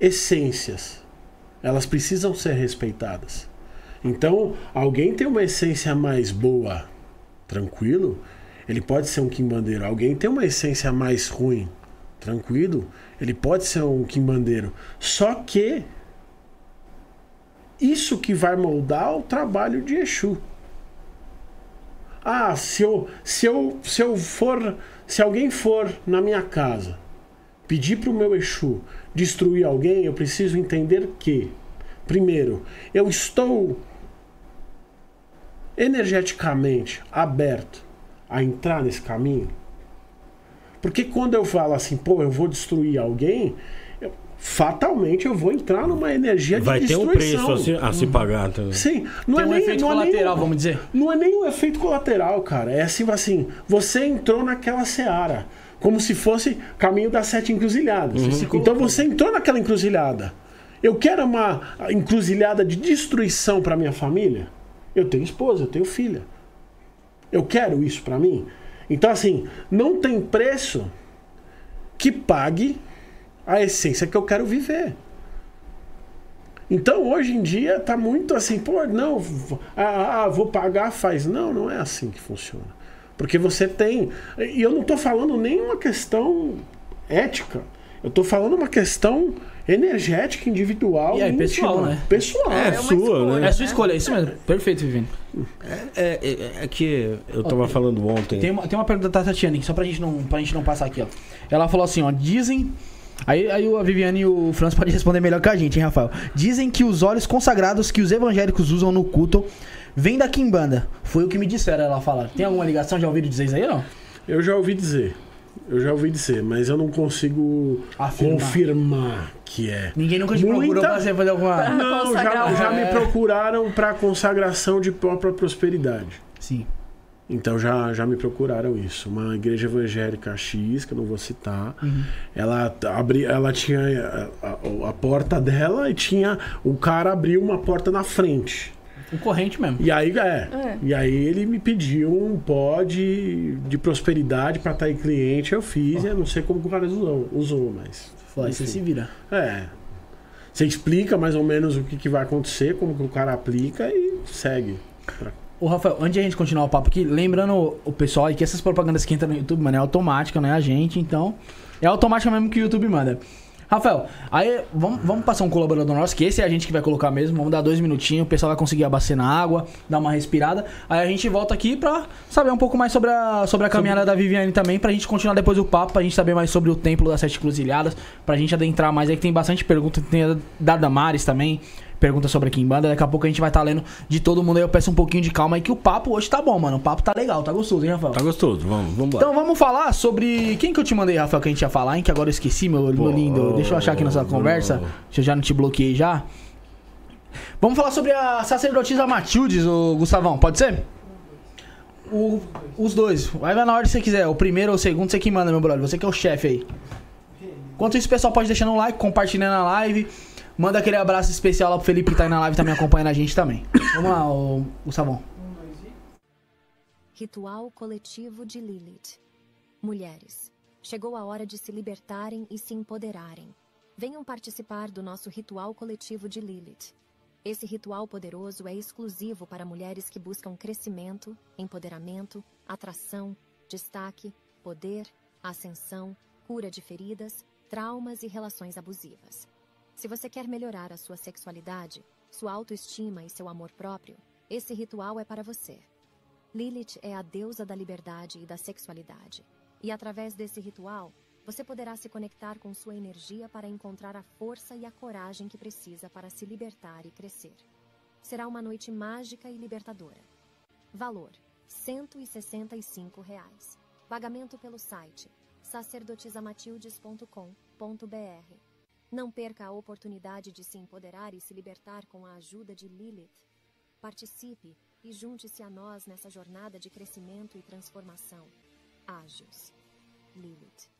essências. Elas precisam ser respeitadas. Então, alguém tem uma essência mais boa, tranquilo, ele pode ser um quimbandeiro. Alguém tem uma essência mais ruim, tranquilo, ele pode ser um quimbandeiro. Só que isso que vai moldar o trabalho de Exu. Ah, se eu, se eu, se eu for, se alguém for na minha casa pedir para o meu Exu destruir alguém, eu preciso entender que, primeiro, eu estou energeticamente aberto a entrar nesse caminho. Porque quando eu falo assim, pô, eu vou destruir alguém, eu- fatalmente eu vou entrar numa energia Vai de ter um destruição. preço a se, a se pagar também. Sim, não Tem é um nem, efeito não é nem- colateral, vamos dizer. não é nem um efeito colateral, cara. É assim, assim, você entrou naquela seara. Como se fosse caminho das sete encruzilhadas. Uhum. Então você entrou naquela encruzilhada. Eu quero uma encruzilhada de destruição para minha família. Eu tenho esposa, eu tenho filha. Eu quero isso para mim. Então, assim, não tem preço que pague a essência que eu quero viver. Então, hoje em dia, tá muito assim, pô, não, ah, ah, vou pagar, faz. Não, não é assim que funciona. Porque você tem. E eu não tô falando nem uma questão ética. Eu tô falando uma questão energética, individual. E é pessoal, né? Pessoal. É, É uma sua, escolha. né? É sua escolha, é isso mesmo. Perfeito, Vivino. É, é, é que eu tava falando ontem. Tem uma, tem uma pergunta da Tatiane, só pra gente, não, pra gente não passar aqui, ó. Ela falou assim, ó, dizem... Aí, aí a Viviane e o Franz podem responder melhor que a gente, hein, Rafael? Dizem que os óleos consagrados que os evangélicos usam no culto vêm da Kimbanda. Foi o que me disseram, ela fala. Tem alguma ligação? Já ouviram dizer isso aí, não? Eu já ouvi dizer. Eu já ouvi dizer, mas eu não consigo Afirmar. confirmar que é. Ninguém nunca te Muita- procurou pra você fazer alguma... Não, já, já me procuraram para consagração de própria prosperidade. Sim. Então já, já me procuraram isso. Uma igreja evangélica X, que eu não vou citar, Uhum. ela abri, ela tinha a, a- a porta dela e tinha o cara abriu uma porta na frente. Concorrente mesmo. E aí, é, É. E aí ele me pediu um pó de, de prosperidade pra estar em cliente. Eu fiz, eu não sei como que o cara usou, usou mas. Aí você se vira. É. Você explica mais ou menos o que, que vai acontecer, como que o cara aplica e segue. Ô, Rafael, antes de a gente continuar o papo aqui, lembrando o pessoal aí que essas propagandas que entram no YouTube, mano, é automática, não é a gente, então. É automática mesmo que o YouTube manda. Rafael, aí vamos, vamos passar um colaborador nosso, que esse é a gente que vai colocar mesmo. Vamos dar dois minutinhos, o pessoal vai conseguir abastecer na água, dar uma respirada. Aí a gente volta aqui pra saber um pouco mais sobre a, sobre a caminhada da Viviane também, pra gente continuar depois o papo, pra gente saber mais sobre o Templo das Sete Cruzilhadas, pra gente adentrar mais aí, que tem bastante pergunta, tem a da Damares também. Pergunta sobre a Kimbanda, daqui a pouco a gente vai estar lendo de todo mundo aí. Eu peço um pouquinho de calma aí que o papo hoje tá bom, mano. O papo tá legal, tá gostoso, hein, Rafael? Tá gostoso, vamos, vamos embora. Então vamos falar sobre. Quem que eu te mandei, Rafael, que a gente ia falar, hein? Que agora eu esqueci, meu, meu lindo. Deixa eu achar aqui nossa conversa. Se eu já não te bloqueei já. Vamos falar sobre a sacerdotisa Matildes, o Gustavão, pode ser? O- os dois. Vai na ordem que você quiser. O primeiro ou o segundo, você que manda, meu brother. Você que é o chefe aí. Enquanto isso, o pessoal pode deixar um like, compartilhando a live. Manda aquele abraço especial lá pro Felipe que tá aí na live também acompanhando a gente também. Vamos lá, ô, Gustavão. Ritual coletivo de Lilith. Mulheres, chegou a hora de se libertarem e se empoderarem. Venham participar do nosso ritual coletivo de Lilith. Esse ritual poderoso é exclusivo para mulheres que buscam crescimento, empoderamento, atração, destaque, poder, ascensão, cura de feridas, traumas e relações abusivas. Se você quer melhorar a sua sexualidade, sua autoestima e seu amor próprio, esse ritual é para você. Lilith é a deusa da liberdade e da sexualidade. E através desse ritual, você poderá se conectar com sua energia para encontrar a força e a coragem que precisa para se libertar e crescer. Será uma noite mágica e libertadora. Valor: 165 reais. Pagamento pelo site sacerdotisamatildes.com.br. Não perca a oportunidade de se empoderar e se libertar com a ajuda de Lilith. Participe e junte-se a nós nessa jornada de crescimento e transformação. Ágios. Lilith.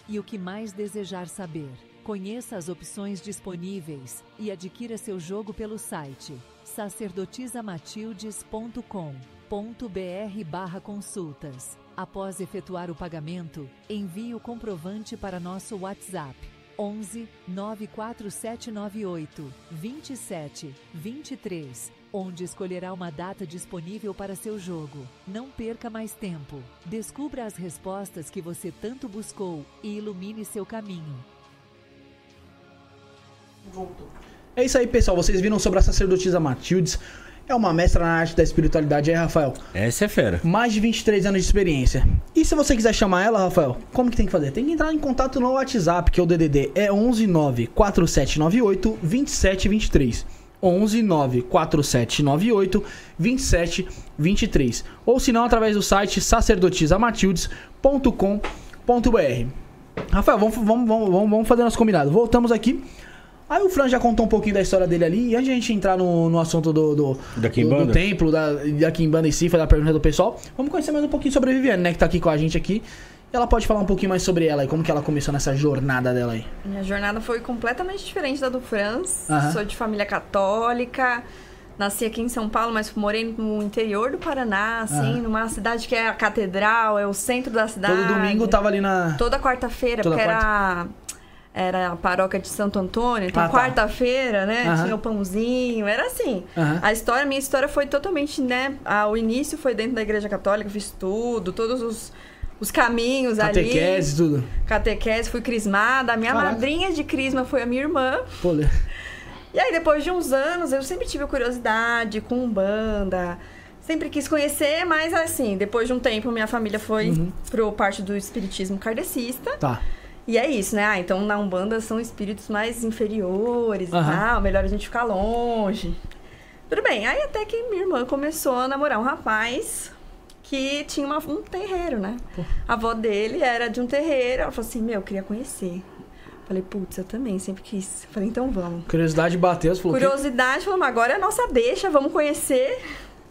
e o que mais desejar saber. Conheça as opções disponíveis e adquira seu jogo pelo site sacerdotisamatildes.com.br consultas. Após efetuar o pagamento, envie o comprovante para nosso WhatsApp 11 94798 27 23, onde escolherá uma data disponível para seu jogo. Não perca mais tempo. Descubra as respostas que você tanto buscou e ilumine seu caminho. É isso aí, pessoal. Vocês viram sobre a sacerdotisa Matildes. É uma mestra na arte da espiritualidade, é, Rafael? Essa é fera. Mais de 23 anos de experiência. E se você quiser chamar ela, Rafael, como que tem que fazer? Tem que entrar em contato no WhatsApp, que é o DDD é 119 4798 2723. 119 4798 2723. Ou se não, através do site sacerdotisamatildes.com.br. Rafael, vamos, vamos, vamos, vamos, fazer nosso combinado. Voltamos aqui. Aí o Fran já contou um pouquinho da história dele ali. E antes de a gente entrar no, no assunto do, do, Da do, do templo, da, da Kimbanda em si, foi da pergunta do pessoal, vamos conhecer mais um pouquinho sobre a Viviane, né? Que tá aqui com a gente aqui. Ela pode falar um pouquinho mais sobre ela e como que ela começou nessa jornada dela aí. Minha jornada foi completamente diferente da do Franz. Aham. Sou de família católica. Nasci aqui em São Paulo, mas morei no interior do Paraná, assim, Aham. numa cidade que é a catedral, é o centro da cidade. Todo domingo tava ali na. Toda quarta-feira, porque era, era a paróquia de Santo Antônio. Então, Ah, tá. quarta-feira, né? Aham. Tinha o pãozinho, era assim. Aham. A história, minha história foi totalmente, né? O início foi dentro da igreja católica, fiz tudo, todos os, os caminhos ali. Catequese, tudo. Catequese, fui crismada. A minha Caraca. madrinha de crisma foi a minha irmã. Pô, le- E aí, depois de uns anos, eu sempre tive curiosidade com Umbanda. Sempre quis conhecer, mas assim, depois de um tempo, minha família foi Uhum. pro parte do espiritismo kardecista. Tá. E é isso, né? Ah, então na Umbanda são espíritos mais inferiores e Aham. tal, melhor a gente ficar longe. Tudo bem, aí até que minha irmã começou a namorar um rapaz que tinha uma- um terreiro, né? A avó dele era de um terreiro. Ela falou assim: Meu, eu queria conhecer. Falei, putz, eu também, sempre quis. Falei, então vamos. Curiosidade bateu, você falou que... Curiosidade, falamos, agora é a nossa deixa, vamos conhecer.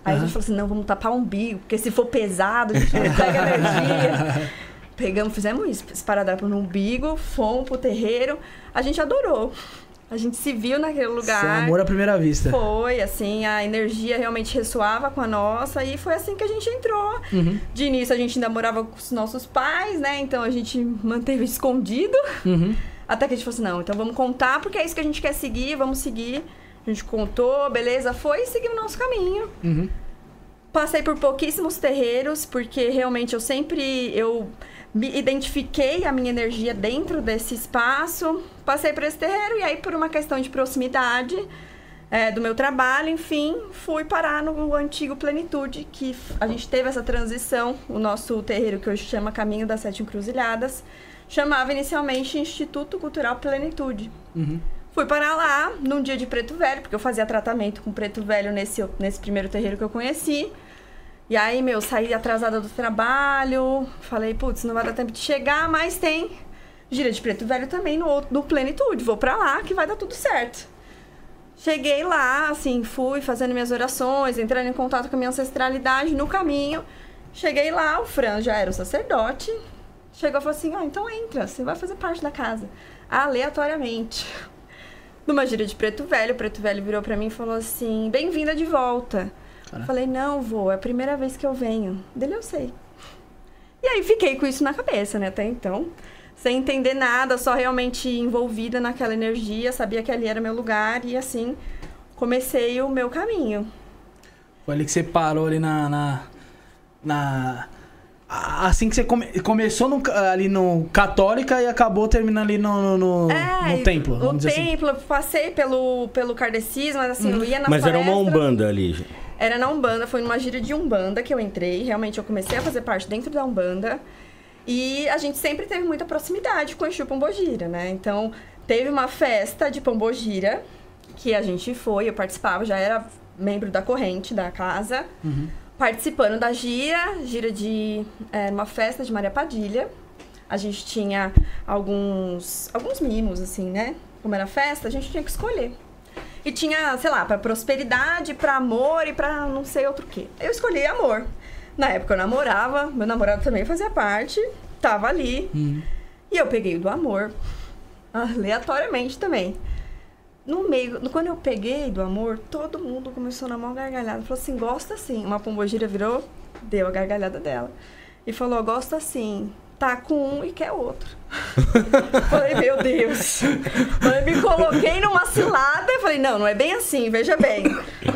Aí a gente falou assim, não, vamos tapar o umbigo, porque se for pesado, a gente não pega energia. Pegamos, fizemos isso, esparadrapo no umbigo, fomos pro terreiro. A gente adorou. A gente se viu naquele lugar. Foi amor à primeira vista. Foi, assim, a energia realmente ressoava com a nossa e foi assim que a gente entrou. Uhum. De início a gente ainda morava com os nossos pais, né? Então a gente manteve escondido. Uhum. Até que a gente falou assim, não, então vamos contar, porque é isso que a gente quer seguir, vamos seguir. A gente contou, beleza, foi e seguiu o nosso caminho. Uhum. Passei por pouquíssimos terreiros, porque realmente eu sempre eu me identifiquei a minha energia dentro desse espaço. Passei por esse terreiro e aí por uma questão de proximidade é, do meu trabalho, enfim, fui parar no antigo Plenitude, que a gente teve essa transição. O nosso terreiro, que hoje chama Caminho das Sete Encruzilhadas, chamava inicialmente Instituto Cultural Plenitude. Uhum. Fui parar lá num dia de preto velho, porque eu fazia tratamento com preto velho nesse, nesse primeiro terreiro que eu conheci. E aí, meu, saí atrasada do trabalho, falei, putz, não vai dar tempo de chegar, mas tem gira de preto velho também no, no Plenitude. Vou pra lá que vai dar tudo certo. Cheguei lá, assim, fui fazendo minhas orações, entrando em contato com a minha ancestralidade no caminho. Cheguei lá, o Fran já era o sacerdote. Chegou e falou assim: Ó, então entra, você vai fazer parte da casa. Aleatoriamente. Numa gira de preto velho, o preto velho virou pra mim e falou assim: Bem-vinda de volta. Falei: Não, vou, é a primeira vez que eu venho. Dele eu sei. E aí fiquei com isso na cabeça, né, até então. Sem entender nada, só realmente envolvida naquela energia, sabia que ali era meu lugar e assim comecei o meu caminho. Foi ali que você parou ali na. na, na- Assim que você come- começou no ali no Católica e acabou terminando ali no, no, no- É, no templo, No assim. templo, eu passei pelo, pelo kardecismo, mas assim, eu ia nas Mas era uma. Umbanda ali. gente. Era na Umbanda, foi numa gira de Umbanda que eu entrei. Realmente eu comecei a fazer parte dentro da Umbanda. E a gente sempre teve muita proximidade com o Exu Pombogira, né? Então, teve uma festa de Pombogira que a gente foi, eu participava, já era membro da corrente da casa. Participando da gira, gira de é, uma festa de Maria Padilha. A gente tinha alguns, alguns mimos, assim, né? Como era festa, a gente tinha que escolher. E tinha, sei lá, pra prosperidade, pra amor e pra não sei outro quê. Eu escolhi amor. Na época eu namorava, meu namorado também fazia parte, tava ali. E eu peguei o do amor, aleatoriamente também. No meio, quando eu peguei do amor, todo mundo começou na mão gargalhada. Falou assim, gosta assim. Uma pombogira virou, deu a gargalhada dela. E falou, gosta assim. Tá com um e quer outro. falei, meu Deus. Falei, me coloquei numa cilada e falei, não, não é bem assim, veja bem.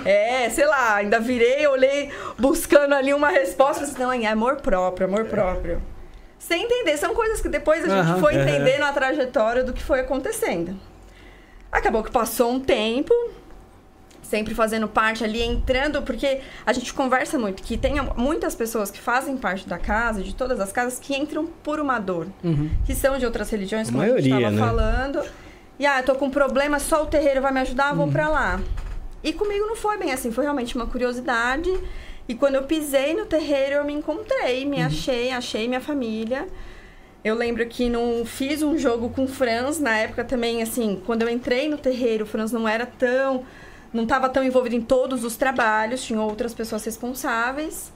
É, sei lá, ainda virei, olhei buscando ali uma resposta. Falei, não, é amor próprio, amor próprio. Sem entender, são coisas que depois a gente Aham. foi entendendo a trajetória do que foi acontecendo. Acabou que passou um tempo, sempre fazendo parte ali, entrando, porque a gente conversa muito, que tem muitas pessoas que fazem parte da casa, de todas as casas, que entram por uma dor, Uhum. que são de outras religiões, A como a gente maioria, estava né? falando. E ah, eu tô com um problema, só o terreiro vai me ajudar, vou pra lá. E comigo não foi bem assim, foi realmente uma curiosidade. E quando eu pisei no terreiro, eu me encontrei, me achei, achei minha família. Eu lembro que não fiz um jogo com o Franz na época também, assim, quando eu entrei no terreiro, o Franz não era tão. não estava tão envolvido em todos os trabalhos, tinha outras pessoas responsáveis.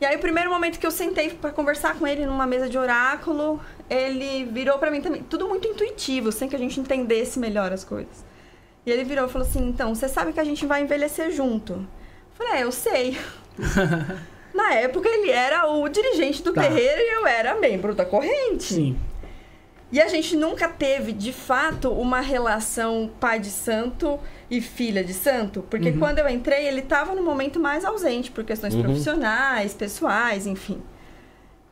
E aí, o primeiro momento que eu sentei para conversar com ele numa mesa de oráculo, ele virou para mim também, tudo muito intuitivo, sem que a gente entendesse melhor as coisas. E ele virou e falou assim: então, você sabe que a gente vai envelhecer junto? Eu falei: é, eu sei. Na época ele era o dirigente do Tá. terreiro e eu era membro da corrente. Sim. E a gente nunca teve, de fato, uma relação pai de santo e filha de santo. Porque quando eu entrei, ele estava no momento mais ausente, por questões profissionais, pessoais, enfim.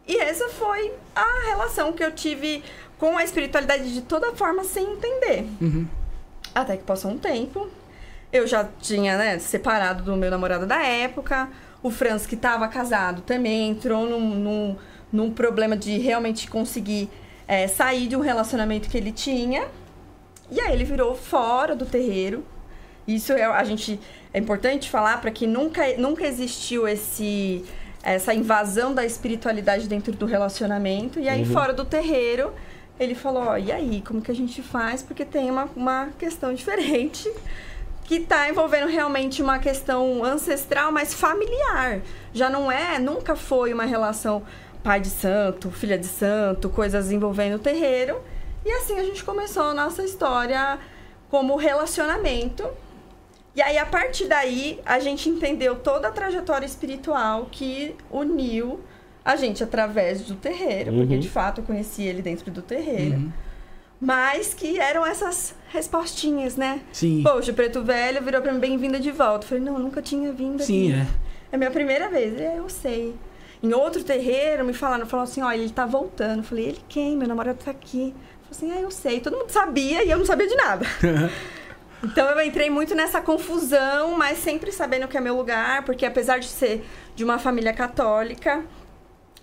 E essa foi a relação que eu tive com a espiritualidade de toda forma, sem entender. Uhum. Até que passou um tempo. Eu já tinha, né, separado do meu namorado da época. O Franz, que estava casado, também entrou num, num, num problema de realmente conseguir é, sair de um relacionamento que ele tinha. E aí ele virou fora do terreiro. Isso é, a gente é importante falar para que nunca, nunca existiu esse essa invasão da espiritualidade dentro do relacionamento. E aí, fora do terreiro, ele falou: ó, e aí, como que a gente faz? Porque tem uma, uma questão diferente que está envolvendo realmente uma questão ancestral, mas familiar. Já não é, nunca foi uma relação pai de santo, filha de santo, coisas envolvendo o terreiro. E assim a gente começou a nossa história como relacionamento. E aí, a partir daí, a gente entendeu toda a trajetória espiritual que uniu a gente através do terreiro, porque Uhum. de fato eu conheci ele dentro do terreiro. Mas que eram essas respostinhas, né? Sim. Poxa, o Preto Velho virou pra mim bem-vinda de volta. Eu falei, não, nunca tinha vindo Sim, aqui. é. É a minha primeira vez. É, eu sei. Em outro terreiro, me falaram, falaram assim, ó, ele tá voltando. Eu falei, ele quem? Meu namorado tá aqui. Eu falei assim, ah, eu sei. Todo mundo sabia e eu não sabia de nada. então eu entrei muito nessa confusão, mas sempre sabendo que é meu lugar, porque apesar de ser de uma família católica,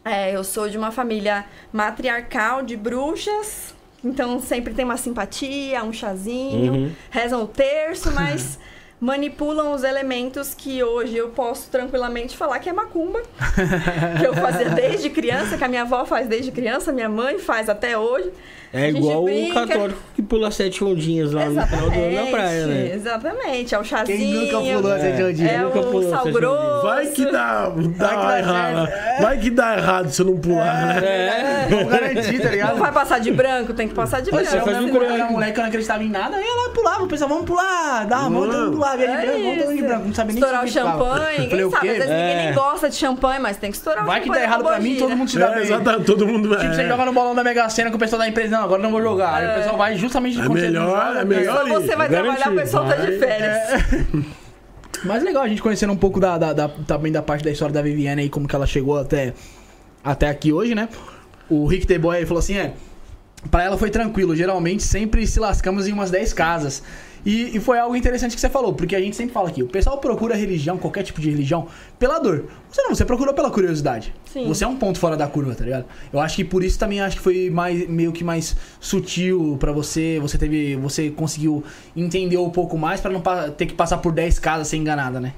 é, eu sou de uma família matriarcal de bruxas. Então sempre tem uma simpatia, um chazinho, Uhum. rezam o terço, mas manipulam os elementos que hoje eu posso tranquilamente falar que é macumba. que eu fazia desde criança, que a minha avó faz desde criança, minha mãe faz até hoje. É igual brinca. o católico que pula sete ondinhas lá no final do ano na praia, né? Exatamente, é o Quem chazinho. nunca pulou É. de É nunca pulou o sal grosso. Vai que dá, dá, dá errado. certo. Vai que dá errado se eu não pular, né? É. Vamos garantir, tá ligado? Não vai passar de branco, tem que passar de branco. Eu um quando eu era moleque, eu não acreditava em nada, aí ela pulava, o pessoal, vamos pular, dá a mão, todo mundo pular, via de É branco, vamos todo mundo de branco, não sabia nem Estourar o champanhe, Eu falei, ninguém o sabe, às vezes ninguém É. nem gosta de champanhe, mas tem que estourar o Vai que champanhe. dá errado pra mim, todo mundo se dá É, bem. exatamente, todo mundo. Tipo, você é. joga no bolão da Mega Sena com o pessoal da empresa, não, agora eu não vou jogar. Aí o pessoal vai justamente É melhor, joga, é melhor Só você vai Garantido. trabalhar, o pessoal tá de Vai. férias. Mas legal a gente conhecendo um pouco da, da- da- também da parte da história da Viviane aí, como que ela chegou até, até aqui hoje, né? O Rick The Boy aí falou assim, é, pra ela foi tranquilo, geralmente sempre se lascamos em umas 10 casas. E, e foi algo interessante que você falou, porque a gente sempre fala aqui, o pessoal procura religião, qualquer tipo de religião, pela dor. Você não, você procurou pela curiosidade. Sim. Você é um ponto fora da curva, tá ligado? Eu acho que por isso também acho que foi mais, meio que mais sutil pra você, você teve, você conseguiu entender um pouco mais pra não ter que passar por 10 casas sem enganada, né?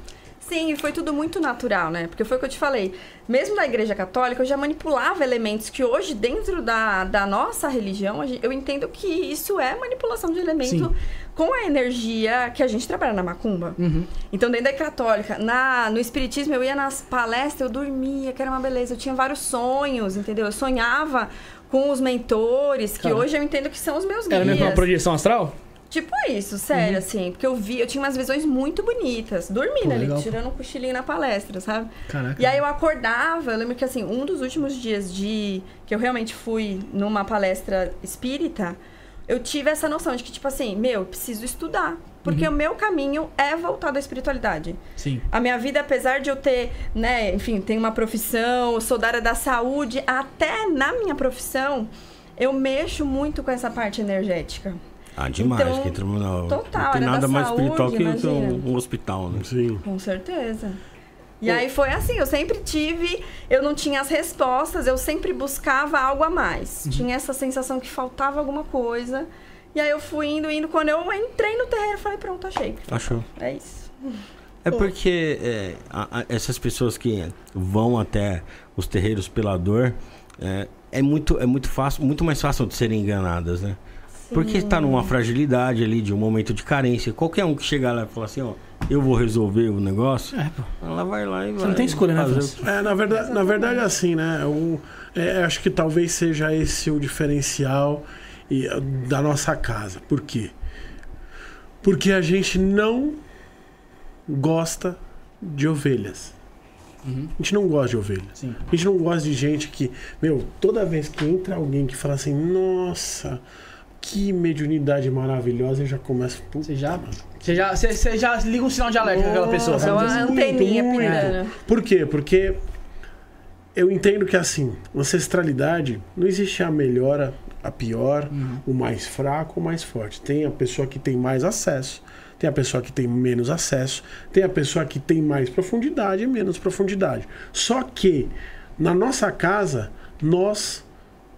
Sim, e foi tudo muito natural, né? Porque foi o que eu te falei. Mesmo na igreja católica, eu já manipulava elementos que hoje, dentro da, da nossa religião, eu entendo que isso é manipulação de elemento Sim. Com a energia que a gente trabalha na macumba. Uhum. Então, dentro da católica, na, no espiritismo, eu ia nas palestras, eu dormia, que era uma beleza. Eu tinha vários sonhos, entendeu? Eu sonhava com os mentores, que hoje eu entendo que são os meus guias. Era mesmo uma projeção astral? Tipo isso, sério, assim. Porque eu vi, eu tinha umas visões muito bonitas. Dormindo Pô, ali, legal. tirando um cochilinho na palestra, sabe? Caraca. E aí eu acordava, eu lembro que assim, um dos últimos dias de que eu realmente fui numa palestra espírita, eu tive essa noção de que, tipo assim, meu, eu preciso estudar. Porque Uhum. o meu caminho é voltado à espiritualidade. Sim. A minha vida, apesar de eu ter, né, enfim, tenho uma profissão, sou da área da saúde, até na minha profissão, eu mexo muito com essa parte energética. Ah, demais. Então, que entra no, total, não tem nada mais saúde, espiritual que, um, imagina. um hospital, né? Sim. Com certeza. E aí foi assim, eu sempre tive, eu não tinha as respostas, eu sempre buscava algo a mais. Uhum. Tinha essa sensação que faltava alguma coisa. E aí eu fui indo, indo. Quando eu entrei no terreiro, eu falei, pronto, achei. Achou? É isso. É porque é, a- a- essas pessoas que vão até os terreiros pela dor, é, é muito, é muito fácil, muito mais fácil de serem enganadas, né? Porque está numa fragilidade ali, de um momento de carência. Qualquer um que chegar lá e falar assim, ó, eu vou resolver o negócio, É, pô. ela vai lá e vai. não tem escolha, né, o- É, na verdade, na verdade assim, né? O, é, acho que talvez seja esse o diferencial e, uh, da nossa casa. Por quê? Porque a gente não gosta de ovelhas. Uhum. A gente não gosta de ovelha. Sim. A gente não gosta de gente que, meu, toda vez que entra alguém que fala assim, nossa, que mediunidade maravilhosa, eu já começo. "Puta, Você já, mano." você já, você, você já liga um sinal de alerta com aquela pessoa. É uma anteninha pirando. Por quê? Porque eu entendo que assim, ancestralidade não existe a melhor, a pior, o mais fraco, o mais forte. Tem a pessoa que tem mais acesso, tem a pessoa que tem menos acesso, tem a pessoa que tem mais profundidade e menos profundidade. Só que na nossa casa nós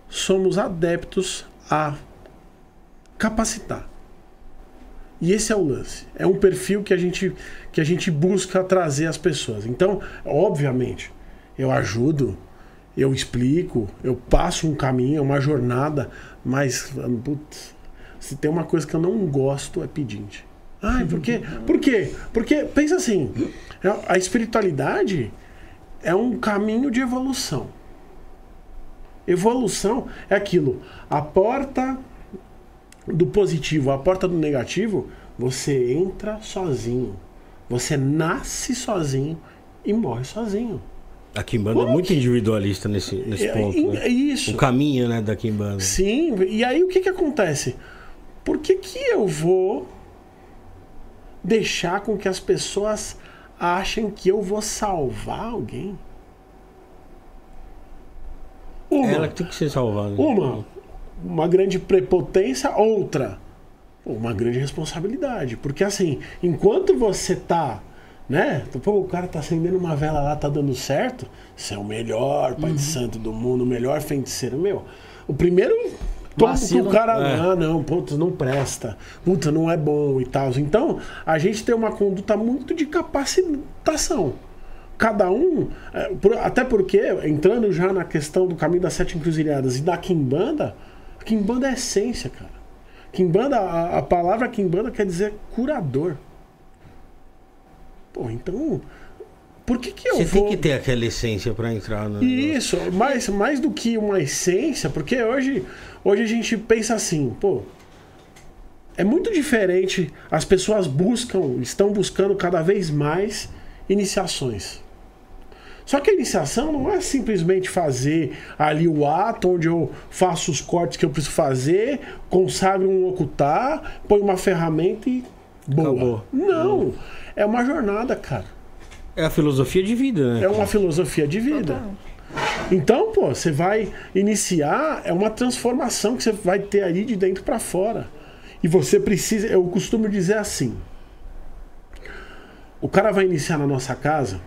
somos adeptos a capacitar. E esse é o lance. É um perfil que a gente, que a gente busca trazer às pessoas. Então, obviamente, eu ajudo, eu explico, eu passo um caminho, é uma jornada, mas, putz, se tem uma coisa que eu não gosto é pedinte. Ai, por quê? Por quê? Porque, pensa assim, a espiritualidade é um caminho de evolução. Evolução é aquilo, a porta do positivo, a porta do negativo, você entra sozinho. Você nasce sozinho e morre sozinho. A Kimbanda é muito individualista nesse, nesse É- ponto. é né? isso. O caminho né, da Kimbanda. Sim, e aí o que, que acontece? Por que, que eu vou deixar com que as pessoas achem que eu vou salvar alguém? Uma, Ela que tem que ser salvada. uma, uma grande prepotência, outra, uma grande responsabilidade. Porque assim, enquanto você tá, né? Pô, o cara tá acendendo uma vela lá, tá dando certo, você é o melhor pai de santo do mundo, o melhor feiticeiro, meu. O primeiro tombo que o cara, É. ah, não, puta, não presta, puta, não é bom e tal. Então, a gente tem uma conduta muito de capacitação. Cada um, por- até porque, entrando já na questão do caminho das sete encruzilhadas e da Kimbanda, a Kimbanda é essência, cara. Kimbanda, a, a palavra Kimbanda quer dizer curador. Pô, então, por que que eu Você vou... tem que ter aquela essência pra entrar no. Isso, mais, mais do que uma essência, porque hoje, hoje a gente pensa assim, pô, é muito diferente, as pessoas buscam, estão buscando cada vez mais iniciações. Só que a iniciação não é simplesmente fazer ali o ato onde eu faço os cortes que eu preciso fazer, consagro um ocultar, põe uma ferramenta e boa. Acabou. Não, é uma jornada, cara. É a filosofia de vida, né? É uma filosofia de vida. Então, pô, você vai iniciar, é uma transformação que você vai ter ali de dentro pra fora. E você precisa, eu costumo dizer assim: o cara vai iniciar na nossa casa,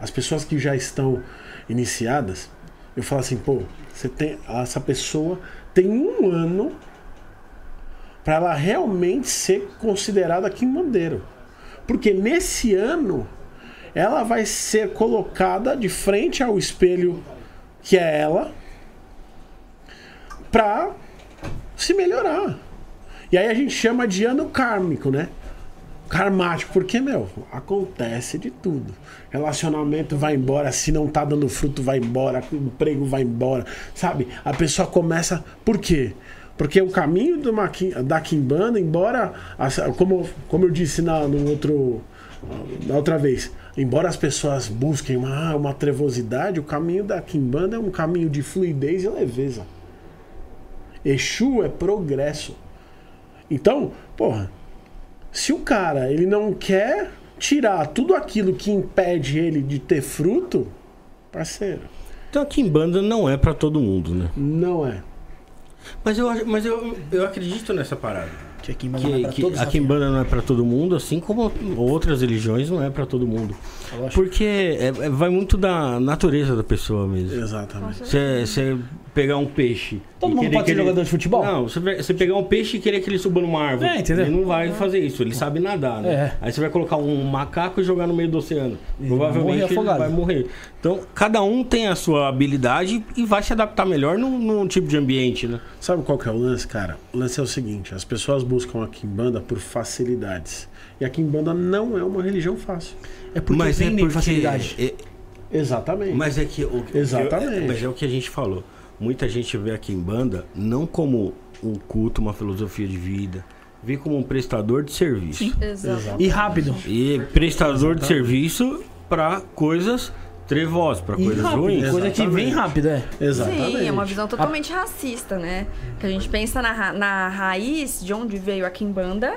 as pessoas que já estão iniciadas, eu falo assim, pô, você tem essa pessoa tem um ano para ela realmente ser considerada quimbandeiro. Porque nesse ano ela vai ser colocada de frente ao espelho que é ela pra se melhorar. E aí a gente chama de ano kármico, né? Karmático, porque, meu, acontece de tudo. Relacionamento vai embora, se não tá dando fruto, vai embora, emprego vai embora, sabe? A pessoa começa. Por quê? Porque o caminho do da Kimbanda, embora, como, como eu disse na, no outro, na outra vez, embora as pessoas busquem uma, uma trevosidade, o caminho da Kimbanda é um caminho de fluidez e leveza. Exu é progresso. Então, porra, se o cara ele não quer tirar tudo aquilo que impede ele de ter fruto, parceiro, Então a Kimbanda não é pra todo mundo, né? não é. Mas eu, acho- mas eu, eu acredito nessa parada. Que aqui em Minas não é Que, pra que todos, a. Kimbanda não é pra todo mundo, assim como outras religiões não é pra todo mundo. Porque é- é- vai muito da natureza da pessoa mesmo. Exatamente. Você você pegar um peixe. Todo mundo pode ser ele- jogador de futebol? Não, você pe- você pegar um peixe e querer que ele suba numa árvore. É, entendeu? Ele não vai fazer isso, ele sabe nadar, né? É. Aí você vai colocar um macaco e jogar no meio do oceano. Ele vai Provavelmente morrer ele vai morrer. Então, cada um tem a sua habilidade e vai se adaptar melhor num, num tipo de ambiente, né? Sabe qual que é o lance, cara? O lance é o seguinte: as pessoas buscam a Kimbanda por facilidades. E a Kimbanda não é uma religião fácil. É porque mas é vendem porque facilidade. é- Exatamente. Mas é que o Exatamente. é- mas é o que a gente falou. Muita gente vê aqui em banda não como um culto, uma filosofia de vida, vê como um prestador de serviço. Exato. E rápido. E prestador de serviço para coisas trevosas, para E coisas rápido. ruins. Coisa que vem rápido, é. Exatamente. Sim, é uma visão totalmente racista, né? Que a gente pensa na, ra- na raiz de onde veio a Kimbanda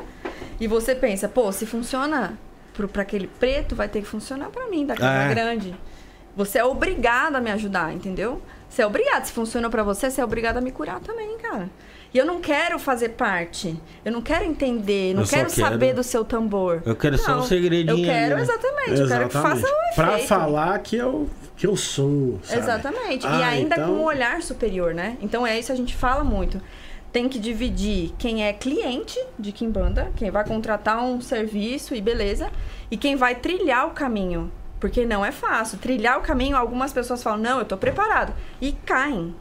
e você pensa, pô, se funciona pro, pra aquele preto, vai ter que funcionar pra mim, da casa É. grande. Você é obrigado a me ajudar, entendeu? Você é obrigado. Se funcionou pra você, você é obrigado a me curar também, cara. E eu não quero fazer parte. Eu não quero entender. Não quero, quero- saber do seu tambor. Eu quero só um Não, segredinho Eu quero, né? exatamente. Eu quero que faça o Pra efeito. falar que eu, que eu sou. sabe? Exatamente. e Ah, ainda então- com um olhar superior, né? Então é isso que a gente fala muito. tem que dividir quem é cliente de Kimbanda, quem vai contratar um serviço e beleza, e quem vai trilhar o caminho. Porque não é fácil. Trilhar o caminho, algumas pessoas falam, não, eu tô preparado. E caem.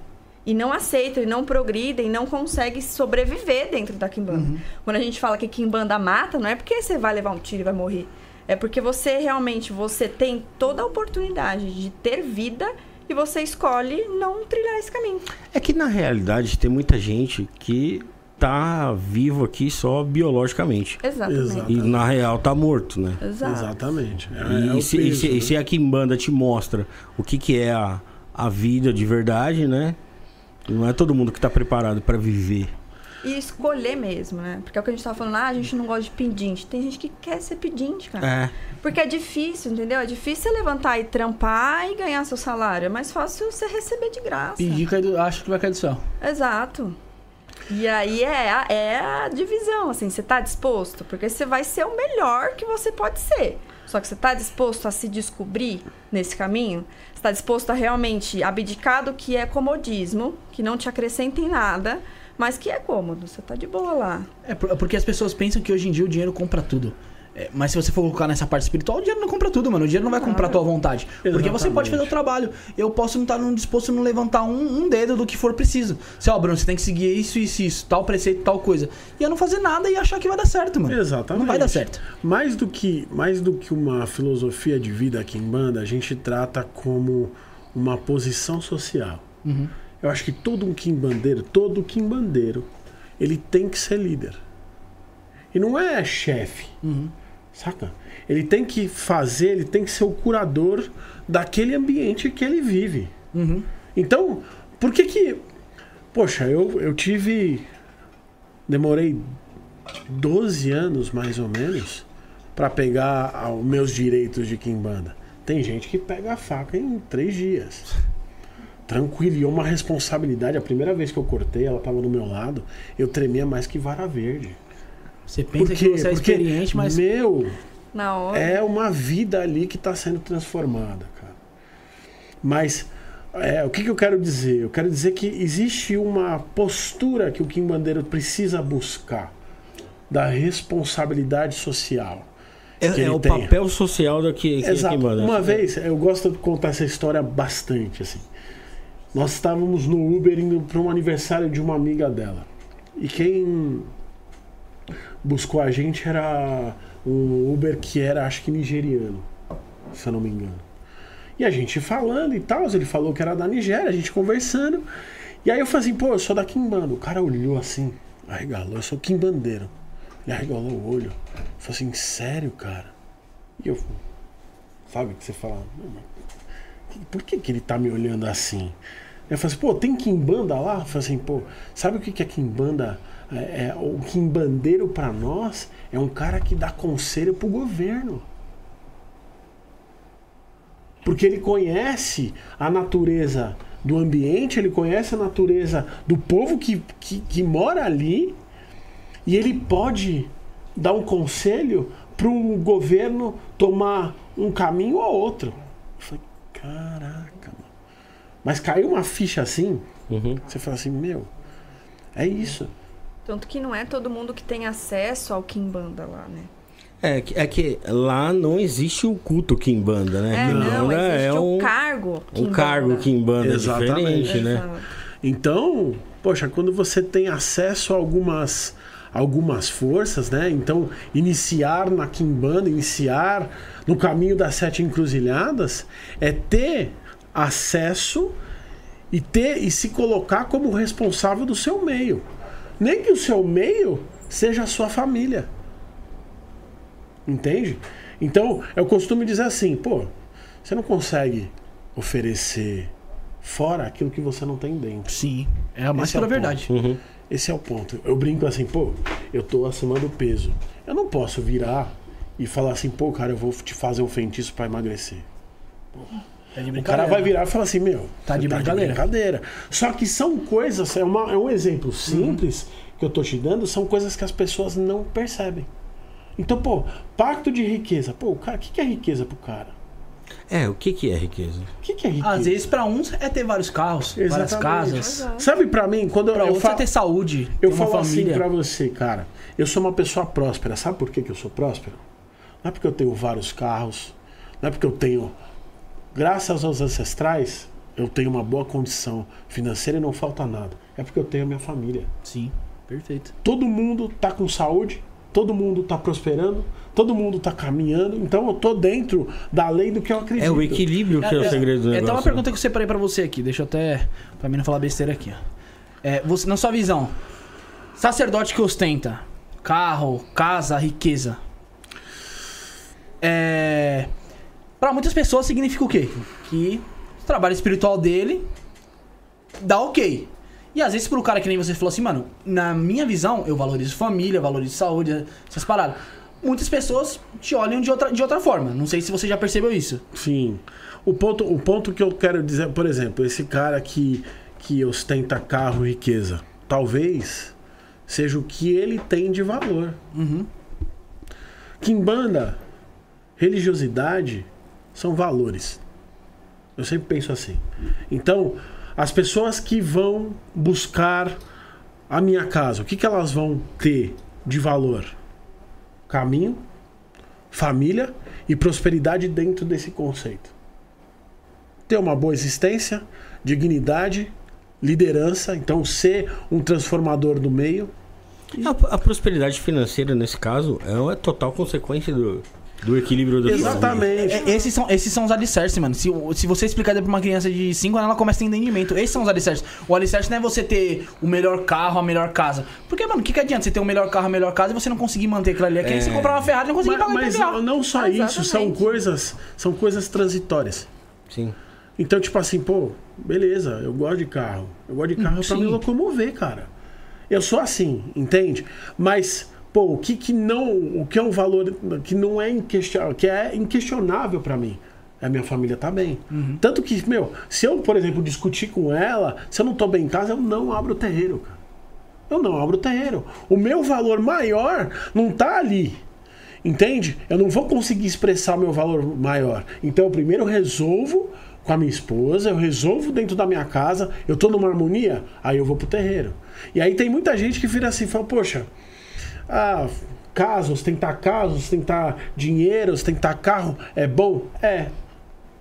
E não aceitam, e não progridem, e não conseguem sobreviver dentro da Kimbanda. Quando a gente fala que Kimbanda mata, não é porque você vai levar um tiro e vai morrer. É porque você realmente, você tem toda a oportunidade de ter vida e você escolhe não trilhar esse caminho. É que na realidade tem muita gente que tá vivo aqui só biologicamente. Exatamente. Exato. E na real tá morto, né? Exato. Exatamente. É, E, é se, e peso, se- né? e se a Kimbanda te mostra o que, que é a, a vida de verdade, né? Não é todo mundo que tá preparado pra viver. E escolher mesmo, né? Porque é o que a gente tava falando, ah, a gente não gosta de pedinte. Tem gente que quer ser pedinte, cara. É. Porque é difícil, entendeu? É difícil você levantar e trampar e ganhar seu salário. É mais fácil você receber de graça. Pedir, acho que vai cair do céu. Exato. E aí é a, é a divisão, assim, você tá disposto? Porque você vai ser o melhor que você pode ser. Só que você tá disposto a se descobrir nesse caminho? Você tá disposto a realmente abdicar do que é comodismo, que não te acrescenta em nada, mas que é cômodo. Você tá de boa lá. É por- porque as pessoas pensam que hoje em dia o dinheiro compra tudo. É, mas se você for colocar nessa parte espiritual, o dinheiro não compra tudo, mano. O dinheiro não vai comprar a tua vontade. Porque você Exatamente. pode fazer o trabalho. Eu posso não estar num- disposto a não levantar um, um dedo do que for preciso. Se, ó, Bruno, você tem que seguir isso, isso, isso, tal preceito, tal coisa. E eu não fazer nada e achar que vai dar certo, mano. Exatamente. Não vai dar certo. Mais do que, mais do que uma filosofia de vida aqui em banda, a gente trata como uma posição social. Uhum. Eu acho que todo um quimbandeiro, todo quimbandeiro, ele tem que ser líder. E não é chefe, Uhum. Saca? Ele tem que fazer, ele tem que ser o curador daquele ambiente que ele vive. Uhum. Então, por que que. Poxa, eu, eu tive. Demorei 12 anos, mais ou menos, para pegar os meus direitos de Kimbanda. Tem gente que pega a faca em três dias. Tranquilo, e é uma responsabilidade. A primeira vez que eu cortei, ela tava do meu lado, eu tremia mais que vara verde. Você pensa Por que você é Porque, experiente, mas. meu, Na hora. é uma vida ali que está sendo transformada, cara. Mas é, o que, que eu quero dizer? Eu quero dizer que existe uma postura que o Kim Bandeira precisa buscar da responsabilidade social. É, é o tem. papel social da que, que a Exato. Uma vez, eu gosto de contar essa história bastante, assim. Nós estávamos no Uber indo para um aniversário de uma amiga dela. E quem buscou a gente era um Uber que era, acho que nigeriano, se eu não me engano. E a gente falando e tal, ele falou que era da Nigéria, a gente conversando. E aí eu falei assim, pô, eu sou da Kimbanda. O cara olhou assim, arregalou, eu sou Kimbandeiro. Ele arregalou o olho. Falei assim, sério, cara? E eu, sabe, que você fala, "Não, mas por que, que ele tá me olhando assim? Eu falei assim, pô, tem Kimbanda lá? Eu falei assim, pô, sabe o que, que é Kimbanda? É, é, o Kimbandeiro pra nós é um cara que dá conselho pro governo. Porque ele conhece a natureza do ambiente, ele conhece a natureza do povo que, que, que mora ali e ele pode dar um conselho para o governo tomar um caminho ou outro. Eu falei, caraca, mano. Mas caiu uma ficha assim, Uhum. você fala assim, meu, é isso. Tanto que não é todo mundo que tem acesso ao Kimbanda lá, né? É, que- é que lá não existe o culto Kimbanda, né? É, não, existe é o um, cargo um Kimbanda. cargo Kimbanda Exatamente. diferente, né? Exato. Então, poxa, quando você tem acesso a algumas algumas forças, né? Então, iniciar na Kimbanda, iniciar no caminho das sete encruzilhadas é ter acesso e ter e se colocar como responsável do seu meio. Nem que o seu meio seja a sua família. Entende? Então, eu costumo dizer assim, pô, você não consegue oferecer fora aquilo que você não tem dentro. Sim, é a mais Esse é o pura ponto. verdade. Uhum. Esse é o ponto. Eu brinco assim, pô, eu tô acima do peso. Eu não posso virar e falar assim, pô, cara, eu vou te fazer um feitiço pra emagrecer. Tá de O cara vai virar e falar assim, meu, Tá de você brincadeira. brincadeira. Só que são coisas, é, uma- é um exemplo simples que eu tô te dando, são coisas que as pessoas não percebem. Então, pô, pacto de riqueza. Pô, o cara, o que, que é riqueza pro cara? É, o que, que é riqueza? O que, que é riqueza? Às vezes, pra uns, é ter vários carros, várias Exatamente. casas. Sabe pra mim, quando Pra eu, falo, é ter saúde, eu falo família. assim pra você, cara, eu sou uma pessoa próspera. Sabe por que, que eu sou próspero? Não é porque eu tenho vários carros, não é porque eu tenho, graças aos ancestrais, eu tenho uma boa condição financeira e não falta nada. É porque eu tenho a minha família. Sim, perfeito. Todo mundo tá com saúde, todo mundo tá prosperando, todo mundo tá caminhando, então eu tô dentro da lei do que eu acredito. É o equilíbrio que é, o segredo do É, negócio. uma né? pergunta que eu separei pra você aqui. Deixa eu até. Pra mim não falar besteira aqui, ó. É, você, na sua visão, sacerdote que ostenta carro, casa, riqueza. É. Pra muitas pessoas significa o quê? Que o trabalho espiritual dele dá ok. E às vezes pro cara que nem você falou assim, mano, na minha visão, eu valorizo família, valorizo saúde, essas paradas. Muitas pessoas te olham de outra, de outra forma. Não sei se você já percebeu isso. Sim. O ponto, o ponto que eu quero dizer, por exemplo, esse cara que, que ostenta carro e riqueza, talvez seja o que ele tem de valor. Uhum. Kimbanda, religiosidade são valores. Eu sempre penso assim. Então, as pessoas que vão buscar a minha casa, o que, que elas vão ter de valor? Caminho, família e prosperidade dentro desse conceito. Ter uma boa existência, dignidade, liderança, então ser um transformador do meio. A, a prosperidade financeira, nesse caso, é uma total consequência do, do equilíbrio família. Exatamente. É, Esses são, esses são os alicerces, mano. Se, se você explicar pra uma criança de 5 anos, ela começa a ter entendimento. Esses são os alicerces. O alicerce não é você ter o melhor carro, a melhor casa. Porque, mano, o que, que adianta você ter o melhor carro, a melhor casa e você não conseguir manter aquilo ali? É que nem você comprar uma Ferrari e não conseguir Mas, pagar mas IPVA. não só isso, são Exatamente. coisas, são coisas transitórias. Sim. Então, tipo assim, pô, beleza, eu gosto de carro. Eu gosto de carro pra sim. me locomover, cara. Eu sou assim, entende? Mas, pô, o que que não, o que é um valor que não é inquestionável, que é inquestionável pra mim? É a minha família tá bem. Tanto que, meu, se eu, por exemplo, discutir com ela, se eu não tô bem em casa, eu não abro o terreiro, cara. Eu não abro o terreiro. O meu valor maior não tá ali. Entende? Eu não vou conseguir expressar meu valor maior. Então, eu primeiro resolvo com a minha esposa, eu resolvo dentro da minha casa, eu tô numa harmonia, aí eu vou pro terreiro. E aí tem muita gente que vira assim, fala, poxa, ah, casa, ostentar casa, ostentar dinheiro, ostentar carro, é bom? É,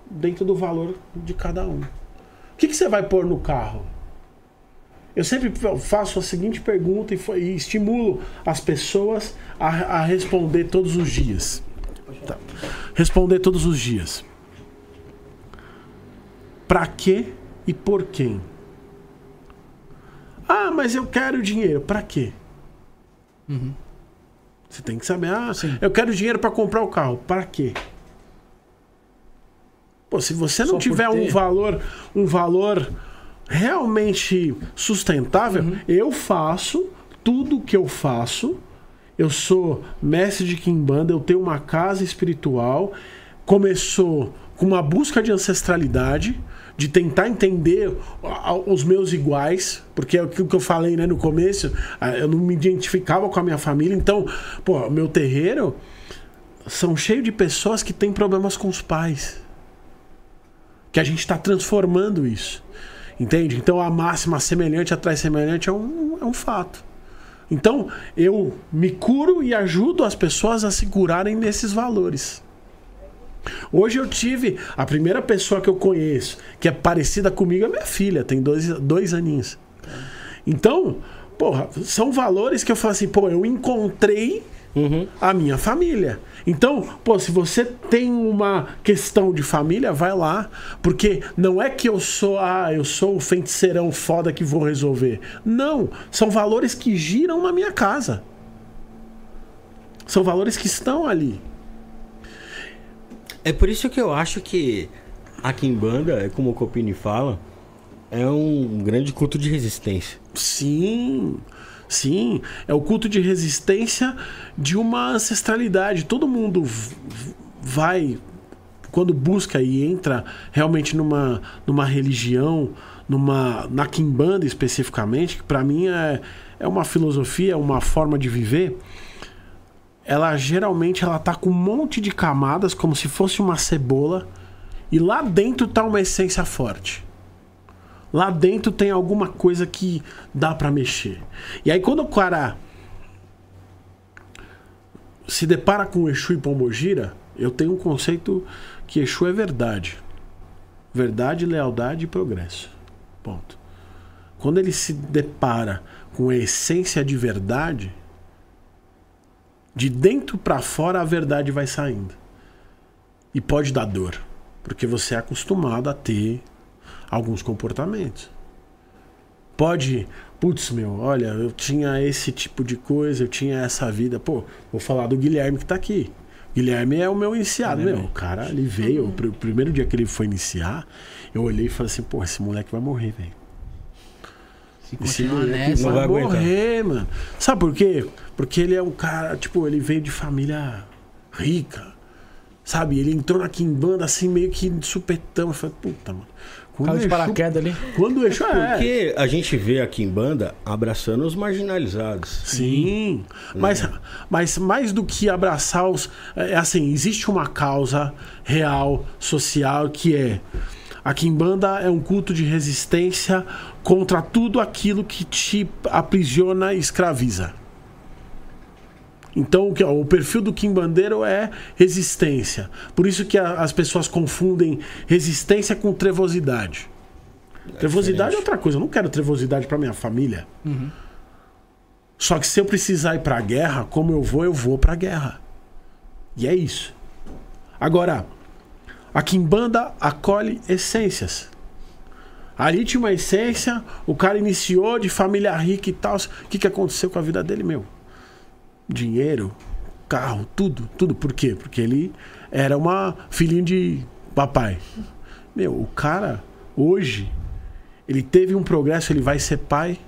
dentro do valor de cada um. O que, que você vai pôr no carro? Eu sempre faço a seguinte pergunta e, e estimulo as pessoas a, a responder todos os dias. Tá. Responder todos os dias. Pra quê e por quem? Ah, mas eu quero dinheiro. Pra quê? Você tem que saber. Ah, eu quero dinheiro pra comprar o carro. Pra quê? Pô, se você não Só tiver um valor, um valor realmente sustentável, eu faço tudo que eu faço. Eu sou mestre de Kimbanda, eu tenho uma casa espiritual. Começou com uma busca de ancestralidade, de tentar entender os meus iguais, porque é aquilo que eu falei né, no começo, eu não me identificava com a minha família. Então, pô, meu terreiro são cheio de pessoas que têm problemas com os pais que a gente está transformando isso. Entende? Então a máxima semelhante atrai semelhante é um, é um fato. Então eu me curo e ajudo as pessoas a se curarem nesses valores. Hoje eu tive a primeira pessoa que eu conheço que é parecida comigo é minha filha, tem dois, dois aninhos. Então, porra, são valores que eu falo assim, pô, eu encontrei a minha família. Então, pô, se você tem uma questão de família, vai lá, porque não é que eu sou, ah, eu sou o feiticeirão foda que vou resolver. Não, são valores que giram na minha casa. São valores que estão ali. É por isso que eu acho que a Kimbanda, é como o Copini fala, é um grande culto de resistência. Sim, sim. É o culto de resistência de uma ancestralidade. Todo mundo vai, quando busca e entra realmente numa, numa religião, numa, na Kimbanda especificamente, que para mim é, é uma filosofia, uma forma de viver. Ela geralmente ela tá com um monte de camadas, como se fosse uma cebola, E lá dentro tá uma essência forte. Lá dentro tem alguma coisa que dá pra mexer. E aí quando o cara se depara com Exu e Pombogira, eu tenho um conceito que Exu é verdade. Verdade, lealdade e progresso. Ponto. Quando ele se depara com a essência de verdade, de dentro pra fora a verdade vai saindo. E pode dar dor, porque você é acostumado a ter alguns comportamentos. Pode, putz, meu, olha, eu tinha esse tipo de coisa, eu tinha essa vida. Pô, vou falar do Guilherme que tá aqui. Guilherme é o meu iniciado, meu. O cara, ele veio, o pr- primeiro dia que ele foi iniciar, eu olhei e falei assim, pô, esse moleque vai morrer, velho. Se continuar moleque nessa. Não vai vai morrer, mano. Sabe por quê? Porque ele é um cara, tipo, ele veio de família rica. Sabe? Ele entrou na Kimbanda assim, meio que de supetão. Eu falei, puta, mano. Quando Caiu o de Exu- paraquedas ali. Quando o Exu. É, Porque a gente vê aqui em banda abraçando os marginalizados. Sim, mas, mas mais do que abraçar os. É assim, existe uma causa real, social, que é. A Kimbanda é um culto de resistência contra tudo aquilo que te aprisiona e escraviza. Então, o perfil do Kimbandeiro é resistência. Por isso que a- as pessoas confundem resistência com trevosidade. trevosidade é outra coisa. Eu não quero trevosidade para minha família. Só que se eu precisar ir pra guerra, como eu vou, eu vou pra guerra. E é isso. Agora, a Kimbanda acolhe essências. Ali tinha uma essência, o cara iniciou de família rica e tal. O que, que aconteceu com a vida dele, meu? Dinheiro, carro, tudo, tudo. Por quê? Porque ele era uma filhinho de papai. Meu, o cara, hoje, ele teve um progresso, ele vai ser pai,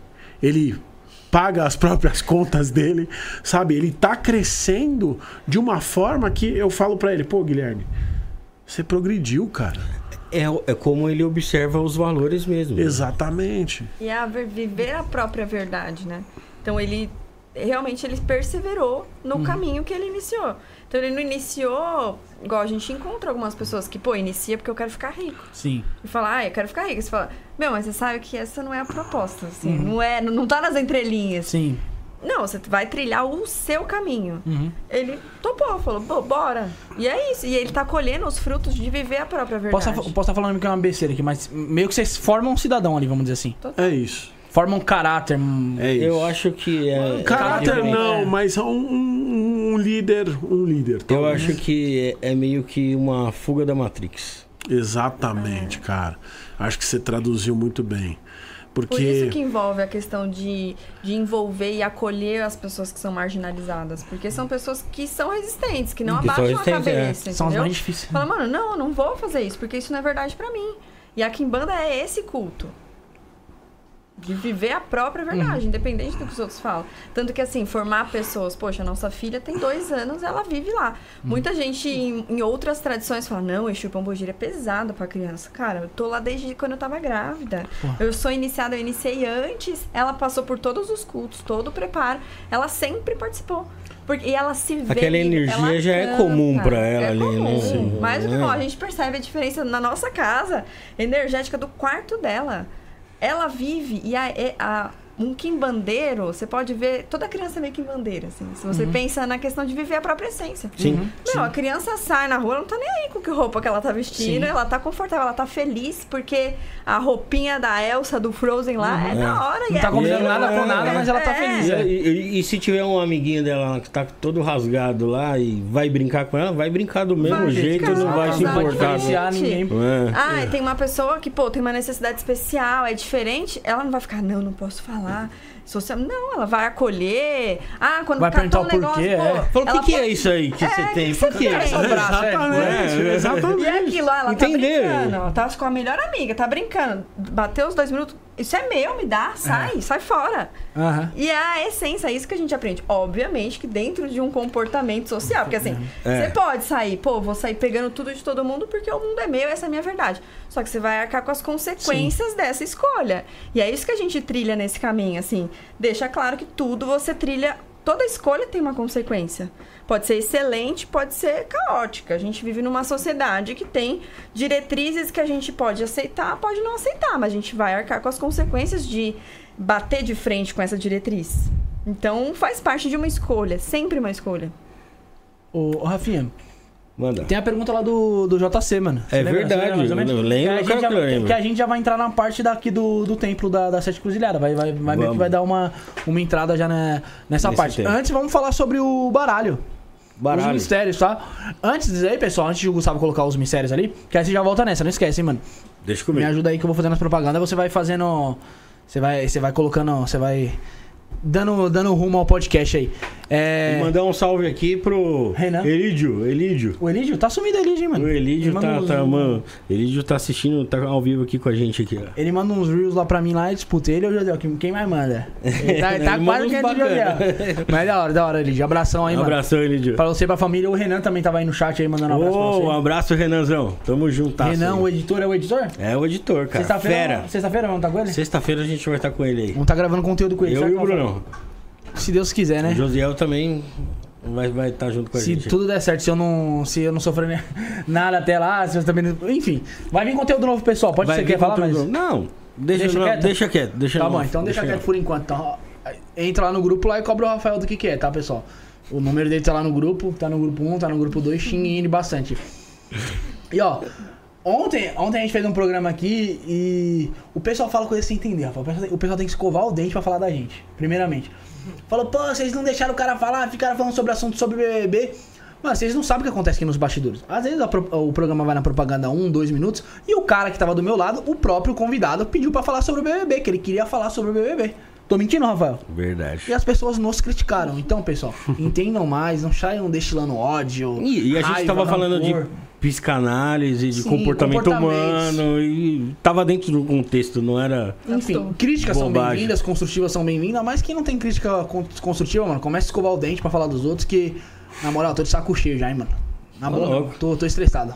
ele paga as próprias contas dele, sabe? Ele tá crescendo de uma forma que eu falo pra ele, pô, Guilherme, você progrediu, cara. É, é como ele observa os valores mesmo. Exatamente. E a ver- viver a própria verdade, né? Então ele realmente ele perseverou no Uhum. caminho que ele iniciou. Então ele não iniciou, igual a gente encontra algumas pessoas que, pô, inicia porque eu quero ficar rico. Sim. E fala, ah, eu quero ficar rico. Você fala, meu, mas você sabe que essa não é a proposta, assim, Uhum. não é, não, não tá nas entrelinhas. Sim. Não, você vai trilhar o seu caminho. Uhum. Ele topou, falou, "Pô, bora. E é isso. E ele tá colhendo os frutos de viver a própria Posso verdade. estar tá falando que é uma besteira aqui, mas meio que vocês formam um cidadão ali, vamos dizer assim. É isso. Formam um caráter. É isso. Eu acho que é. Caráter é- não, é. mas um, um- um líder, um líder. Eu talvez. acho que é, é meio que uma fuga da Matrix. Exatamente, cara. Acho que você traduziu muito bem. Por Porque isso que envolve a questão de, de envolver e acolher as pessoas que são marginalizadas. Porque são pessoas que são resistentes, que não Que abaixam a é. cabeça, São as mais difíceis. Fala, mano, não, eu não vou fazer isso, porque isso não é verdade pra mim. E a Kimbanda é esse culto. De viver a própria verdade, independente do que os outros falam. Tanto que, assim, formar pessoas... Poxa, nossa filha tem dois anos, ela vive lá. Muita gente em, em outras tradições fala... Não, Exu Pombogira é pesado pra criança. Cara, eu tô lá desde quando eu tava grávida. Eu sou iniciada, eu iniciei antes. Ela passou por todos os cultos, todo o preparo. Ela sempre participou. Porque, e ela se vê... Aquela energia ela já é comum pra ela é ali, comum. né? Sim. Mais do que É. A gente percebe a diferença na nossa casa energética do quarto dela. Ela vive e a, a- um quimbandeiro, você pode ver, toda criança é meio quimbandeira, assim. Se você pensa na questão de viver a própria essência. Sim. Não, a criança sai na rua, ela não tá nem aí com que roupa que ela tá vestindo, Sim. ela tá confortável, ela tá feliz, porque a roupinha da Elsa, do Frozen lá, é da hora. e Não tá é- combinando nada com nada, mas ela tá É. feliz. E, é. e- e- e se tiver um amiguinho dela que tá todo rasgado lá e vai brincar com ela, vai brincar do mesmo Vai jeito, brincar, não vai se não vai importar. com- diferenciar ninguém. É. Ah, e tem uma pessoa que, pô, tem uma necessidade especial, é diferente, ela não vai ficar, não, não posso falar. Social... Não, ela vai acolher. Ah, quando Vai catou um perguntar o negócio, porquê, pô, é. Falou, o ela que, que é isso aí que você É, tem? que Por você quê? tem? Só braço, é. Exatamente, exatamente. E aquilo, ela Entender. tá brincando, ó, tá com a melhor amiga, tá brincando. Bateu os dois minutos, isso é meu, me dá, sai, sai fora. Aham. E é a essência, é isso que a gente aprende. Obviamente que dentro de um comportamento social. Porque assim, É. você pode sair, pô, vou sair pegando tudo de todo mundo porque o mundo é meu, essa é a minha verdade. Só que você vai arcar com as consequências dessa escolha. E é isso que a gente trilha nesse caminho, assim. Deixa claro que tudo você trilha toda escolha tem uma consequência. Pode ser excelente, pode ser caótica. A gente vive numa sociedade que tem diretrizes que a gente pode aceitar, pode não aceitar, mas a gente vai arcar com as consequências de bater de frente com essa diretriz. Então faz parte de uma escolha, sempre uma escolha. Ô, ô, Rafinha, Manda. tem a pergunta lá do, do JC, mano. É Você lembra? verdade, lembra mais ou menos? eu lembro, Que a, gente quero já, lembre. que a gente já vai entrar na parte daqui do, do templo da, da Sete Cruzilhada. Vai, vai, vai, meio que vai dar uma, uma entrada já né, nessa Nesse parte. tempo. Antes, vamos falar sobre o baralho. Os Baralho. mistérios, tá? Antes disso aí, pessoal, antes de o Gustavo colocar os mistérios ali, que aí você já volta nessa, não esquece, hein, mano. Deixa Me comigo. ajuda aí que eu vou fazendo as propagandas, você vai fazendo. Você vai, você vai colocando. Você vai. Dando, dando rumo ao podcast aí. É. Vou mandar um salve aqui pro Renan. Elídio. Elídio. O Elídio? Tá sumido Elídio, hein, mano. O Elídio tá, uns- tá, mano. Elídio tá assistindo, tá ao vivo aqui com a gente aqui, ó. Ele manda uns reels lá pra mim lá e disputa ele ou o Jodel. Quem mais manda? Ele tá, ele tá Ele quase que é. Jodel. Mas da hora, da hora, Elídio. Abração aí, Um mano. abração, Elídio. Pra você e pra família. O Renan também tava aí no chat aí mandando um abraço pra Ô, um você. abraço, Renanzão. Tamo junto. Renan, o editor, é o editor? É o editor, cara. Sexta-feira. Fera. Sexta-feira vamos tá com ele? Sexta-feira a gente vai estar com ele aí. Vamos tá gravando conteúdo com ele. Eu e o Rafael? Se Deus quiser, né? O Josiel também vai estar vai tá junto com a Se gente. tudo der certo, se eu não, se eu não sofrer nada até lá, se você também. não- Enfim, vai vir conteúdo novo, pessoal. Pode ser vir quer falar, mas. conteúdo- Não, deixa, Deixa não, quieto? deixa quieto. Deixa Tá bom, então deixa quieto por enquanto. Então, entra lá no grupo lá e cobra o Rafael do que, que é, tá, pessoal? O número dele tá lá no grupo, tá no grupo 1, tá no grupo 2, xinguem ele bastante. E ó, ontem, ontem a gente fez um programa aqui e o pessoal fala coisa sem entender. O pessoal, tem- que escovar o dente pra falar da gente, primeiramente. Falou, pô, vocês não deixaram o cara falar, ficaram falando sobre assunto sobre BBB. Mano, vocês não sabem o que acontece aqui nos bastidores. Às vezes o programa vai na propaganda um, dois minutos e o cara que tava do meu lado, o próprio convidado, pediu pra falar sobre o BBB, que ele queria falar sobre o BBB. Tô mentindo, Rafael? Verdade. E as pessoas nos criticaram. Então, pessoal, entendam mais, não saiam destilando ódio. E, e a gente raiva, tava falando rancor. de psicanálise, de Sim, comportamento humano e tava dentro do contexto, não era. Enfim, críticas são Bobagem. bem-vindas, construtivas são bem-vindas, mas quem não tem crítica con- construtiva, mano, começa a escovar o dente pra falar dos outros, que, na moral, eu tô de saco cheio já, hein, mano. Na Tá boa, louco. tô, tô estressado.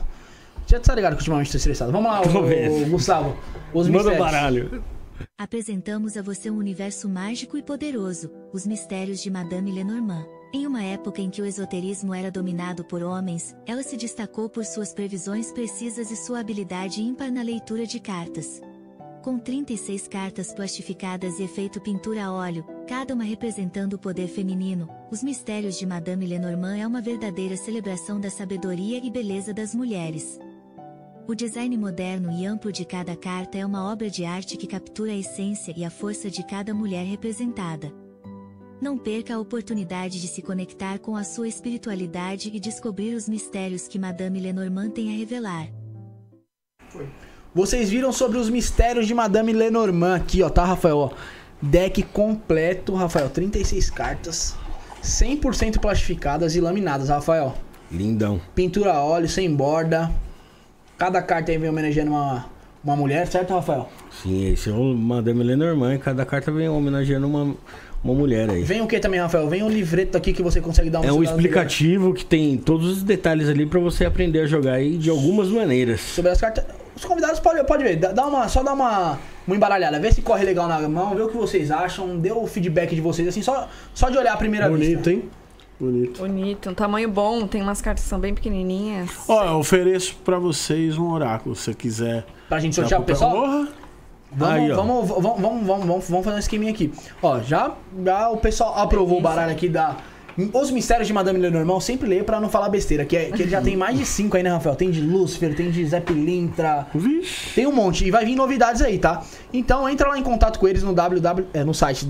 Já tá ligado que ultimamente tô estressado. Vamos lá, ô, vendo. Gustavo. Os Manda o mistérios. baralho. Apresentamos a você um universo mágico e poderoso, os mistérios de Madame Lenormand. Em uma época em que o esoterismo era dominado por homens, ela se destacou por suas previsões precisas e sua habilidade ímpar na leitura de cartas. Com 36 cartas plastificadas e efeito pintura a óleo, cada uma representando o poder feminino, os mistérios de Madame Lenormand é uma verdadeira celebração da sabedoria e beleza das mulheres. O design moderno e amplo de cada carta é uma obra de arte que captura a essência e a força de cada mulher representada. Não perca a oportunidade de se conectar com a sua espiritualidade e descobrir os mistérios que Madame Lenormand tem a revelar. Vocês viram sobre os mistérios de Madame Lenormand aqui, ó, tá, Rafael? Ó, deck completo, Rafael. 36 cartas, 100% plastificadas e laminadas, Rafael. Lindão. Pintura a óleo, sem borda. Cada carta aí vem homenageando uma, uma mulher, certo, Rafael? Sim, esse é o Madame Lenormand e cada carta vem homenageando uma, uma mulher aí. Vem o que também, Rafael? Vem um livreto aqui que você consegue dar uma É um explicativo que tem todos os detalhes ali pra você aprender a jogar aí de algumas maneiras. sobre as cartas. Os convidados podem pode ver, dá uma, só dá uma, uma embaralhada, vê se corre legal na mão, vê o que vocês acham, dê o feedback de vocês, assim, só, só de olhar a primeira Bonito, vista. hein? Bonito. Bonito, um tamanho bom, tem umas cartas que são bem pequenininhas. Ó, eu ofereço pra vocês um oráculo, se você quiser. Pra gente sortear pro pessoal? Porra, Vamos, Aí, ó. vamos, vamos, vamos, vamos, vamos, vamos fazer um esqueminha aqui. Ó, já, já o pessoal aprovou o baralho aqui da. Os mistérios de Madame Lenormand, eu sempre leio pra não falar besteira, que, é, que ele já tem mais de cinco aí, né, Rafael? Tem de Lúcifer, tem de Zé Pilintra, Vixe. tem um monte. E vai vir novidades aí, tá? Então entra lá em contato com eles no, www, é, no site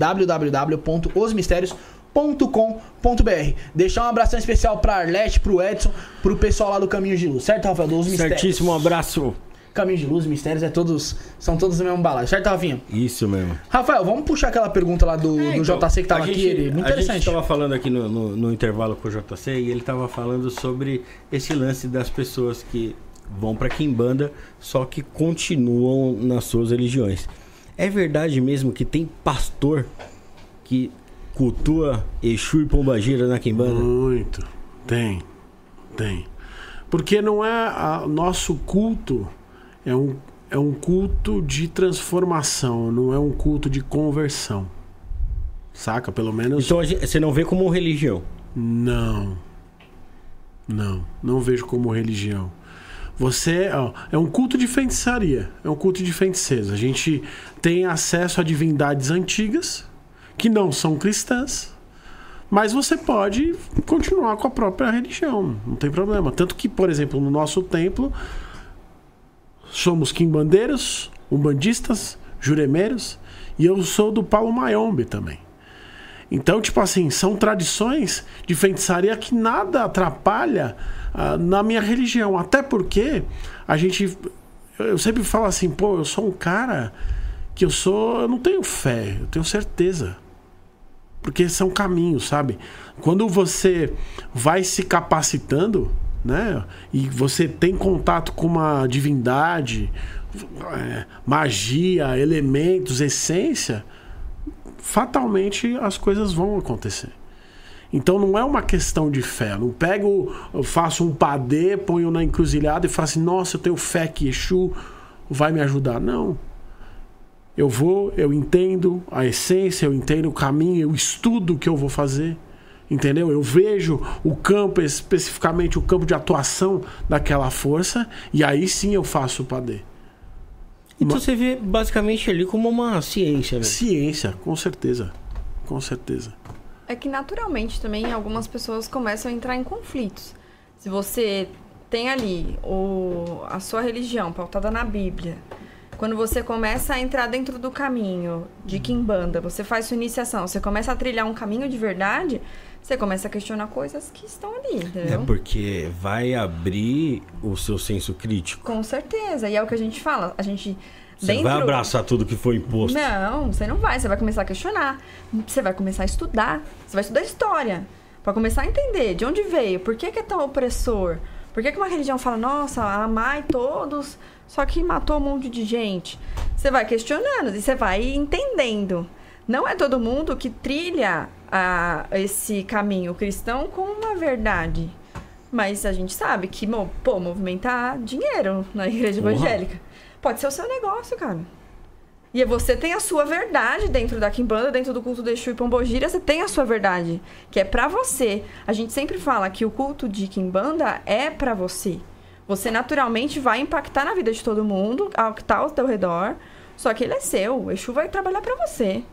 www.osmistérios.com.br. Deixar um abração especial pra Arlete, pro Edson, pro pessoal lá do Caminho de Luz, certo, Rafael? Dos Mistérios. Certíssimo, um abraço. Caminho de Luz, Mistérios, é todos, são todos do mesmo balaio, certo, Rafinha? Isso mesmo. Rafael, vamos puxar aquela pergunta lá do, É, do então, JC que tava aqui, ele, muito A gente interessante. tava falando aqui no, no- no intervalo com o JC e ele tava falando sobre esse lance das pessoas que vão pra Quimbanda, só que continuam nas suas religiões. É verdade mesmo que tem pastor que cultua Exu e Pombagira na Quimbanda? Muito. Tem. Tem. Porque não é. A, nosso culto é um, é um culto de transformação, não é um culto de conversão. Saca? Pelo menos. Então você não vê como religião. Não. Não. Não vejo como religião. Você. ó, é um culto de feitiçaria. É um culto de feiticeiros. A gente tem acesso a divindades antigas que não são cristãs. Mas você pode continuar com a própria religião. Não tem problema. Tanto que, por exemplo, no nosso templo. Somos quimbandeiros, umbandistas, juremeiros. E eu sou do Paulo Mayombe também. Então, tipo assim, são tradições de feitiçaria que nada atrapalha ah, na minha religião. Até porque a gente. Eu sempre falo assim, pô, eu sou um cara que eu sou. Eu não tenho fé, eu tenho certeza. Porque são caminhos, sabe? Quando você vai se capacitando, né? E você tem contato com uma divindade, é, magia, elementos, essência fatalmente as coisas vão acontecer. Então não é uma questão de fé. Não pego, faço um padê, ponho na encruzilhada e falo assim: nossa, eu tenho fé que Exu vai me ajudar. Não. Eu vou, eu entendo a essência, eu entendo o caminho, eu estudo o que eu vou fazer. Entendeu? Eu vejo o campo, especificamente o campo de atuação daquela força, e aí sim eu faço o padê. Então você vê basicamente ali como uma ciência, né? Ciência, com certeza. Com certeza. É que naturalmente também algumas pessoas começam a entrar em conflitos. Se você tem ali o, a sua religião pautada na Bíblia, quando você começa a entrar dentro do caminho de Kimbanda, você faz sua iniciação, você começa a trilhar um caminho de verdade, você começa a questionar coisas que estão ali, É entendeu? porque vai abrir o seu senso crítico. Com certeza. E é o que a gente fala. A gente. Você não vai abraçar tudo que foi imposto. Não, você não vai. Você vai começar a questionar. Você vai começar a estudar. Você vai estudar história. Pra começar a entender de onde veio. Por que, que é tão opressor? Por que, que uma religião fala, nossa, amai todos, só que matou um monte de gente? Você vai questionando e você vai entendendo. Não é todo mundo que trilha a, esse caminho cristão com uma verdade. Mas a gente sabe que, pô, movimentar dinheiro na igreja Porra. evangélica pode ser o seu negócio, cara. E você tem a sua verdade dentro da Kimbanda, dentro do culto de Exu e Pombogira, você tem a sua verdade, que é pra você. A gente sempre fala que o culto de Kimbanda é pra você. Você naturalmente vai impactar na vida de todo mundo, ao que tá ao teu redor, só que ele é seu. O Exu vai trabalhar pra você.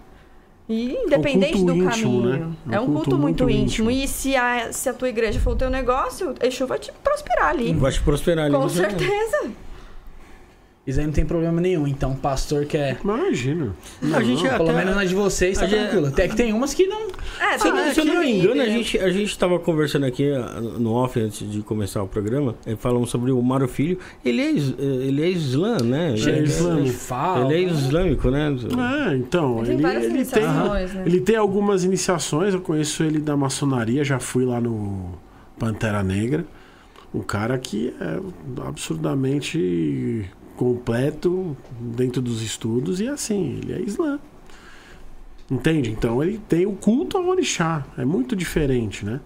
E independente culto do íntimo, caminho. né? É um culto, muito, íntimo. E se a, se a tua igreja for o teu negócio, Exu vai te prosperar ali. Vai te prosperar ali. Com certeza. Isso aí não tem problema nenhum. Então, o pastor quer. Imagina. A gente Pelo até- menos na de vocês tá a gente- tranquilo. Até que tem umas que não. É, Se, eu- tem se eu não me engano, a né? gente, a gente tava conversando aqui ah, no off antes de começar o programa, eh, falamos sobre o Mário Filho. Ele é, eh, ele é islã, né? Ele Chega, é, islâmico. fala. ele é islâmico, né? É, então, Tem ele, ele tem, né? ele tem algumas iniciações, eu conheço ele da maçonaria, já fui lá no Pantera Negra. Um cara que é absurdamente completo dentro dos estudos e assim, ele é islã. Entende? Então ele tem o culto ao orixá, é muito diferente, né?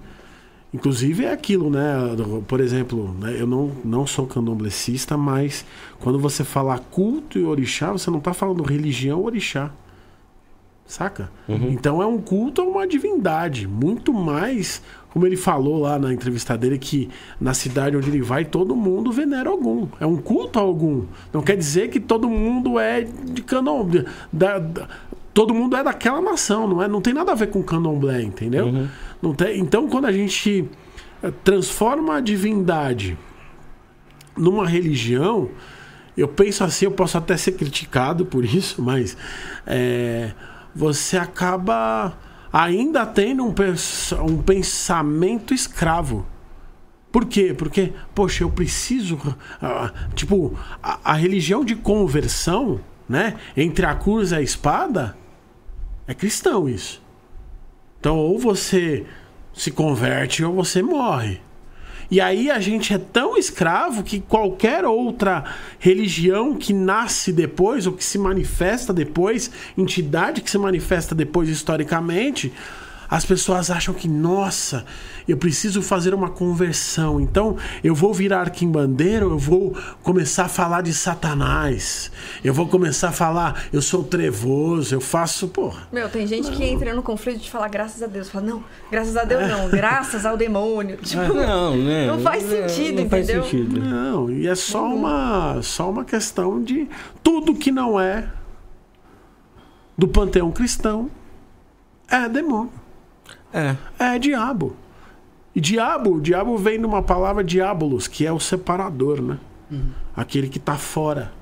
Inclusive é aquilo, né? Por exemplo, né, eu não, não sou candomblessista, mas quando você fala culto e orixá, você não está falando religião orixá. Saca? Então é um culto a uma divindade. Muito mais, como ele falou lá na entrevista dele, que na cidade onde ele vai, todo mundo venera algum. É um culto a algum. Não quer dizer que todo mundo é de candomblé. Da, da- todo mundo é daquela nação, não, é, não tem nada a ver com candomblé, entendeu? Não tem, então, quando a gente eh, transforma a divindade numa religião, eu penso assim, eu posso até ser criticado por isso, mas é, você acaba ainda tendo um, pens- um pensamento escravo. Por quê? Porque, poxa, eu preciso. ah, tipo, a, a religião de conversão, né? Entre a cruz e a espada, é cristão isso. Então, ou você se converte ou você morre. E aí a gente é tão escravo que qualquer outra religião que nasce depois ou que se manifesta depois, entidade que se manifesta depois historicamente, as pessoas acham que, nossa, eu preciso fazer uma conversão. Então, eu vou virar quimbandeiro, eu vou começar a falar de Satanás. Eu vou começar a falar, eu sou trevoso, eu faço, porra. Meu, tem gente que entra no conflito de falar graças a Deus. Fala, não, graças a Deus não, graças ao demônio. Tipo, Não, né? Não faz sentido, não faz entendeu? sentido. Não, e é só uma, só uma questão de tudo que não é do panteão cristão é demônio, É. é diabo. E diabo, o diabo vem de uma palavra diabolos, que é o separador, né? Aquele que tá fora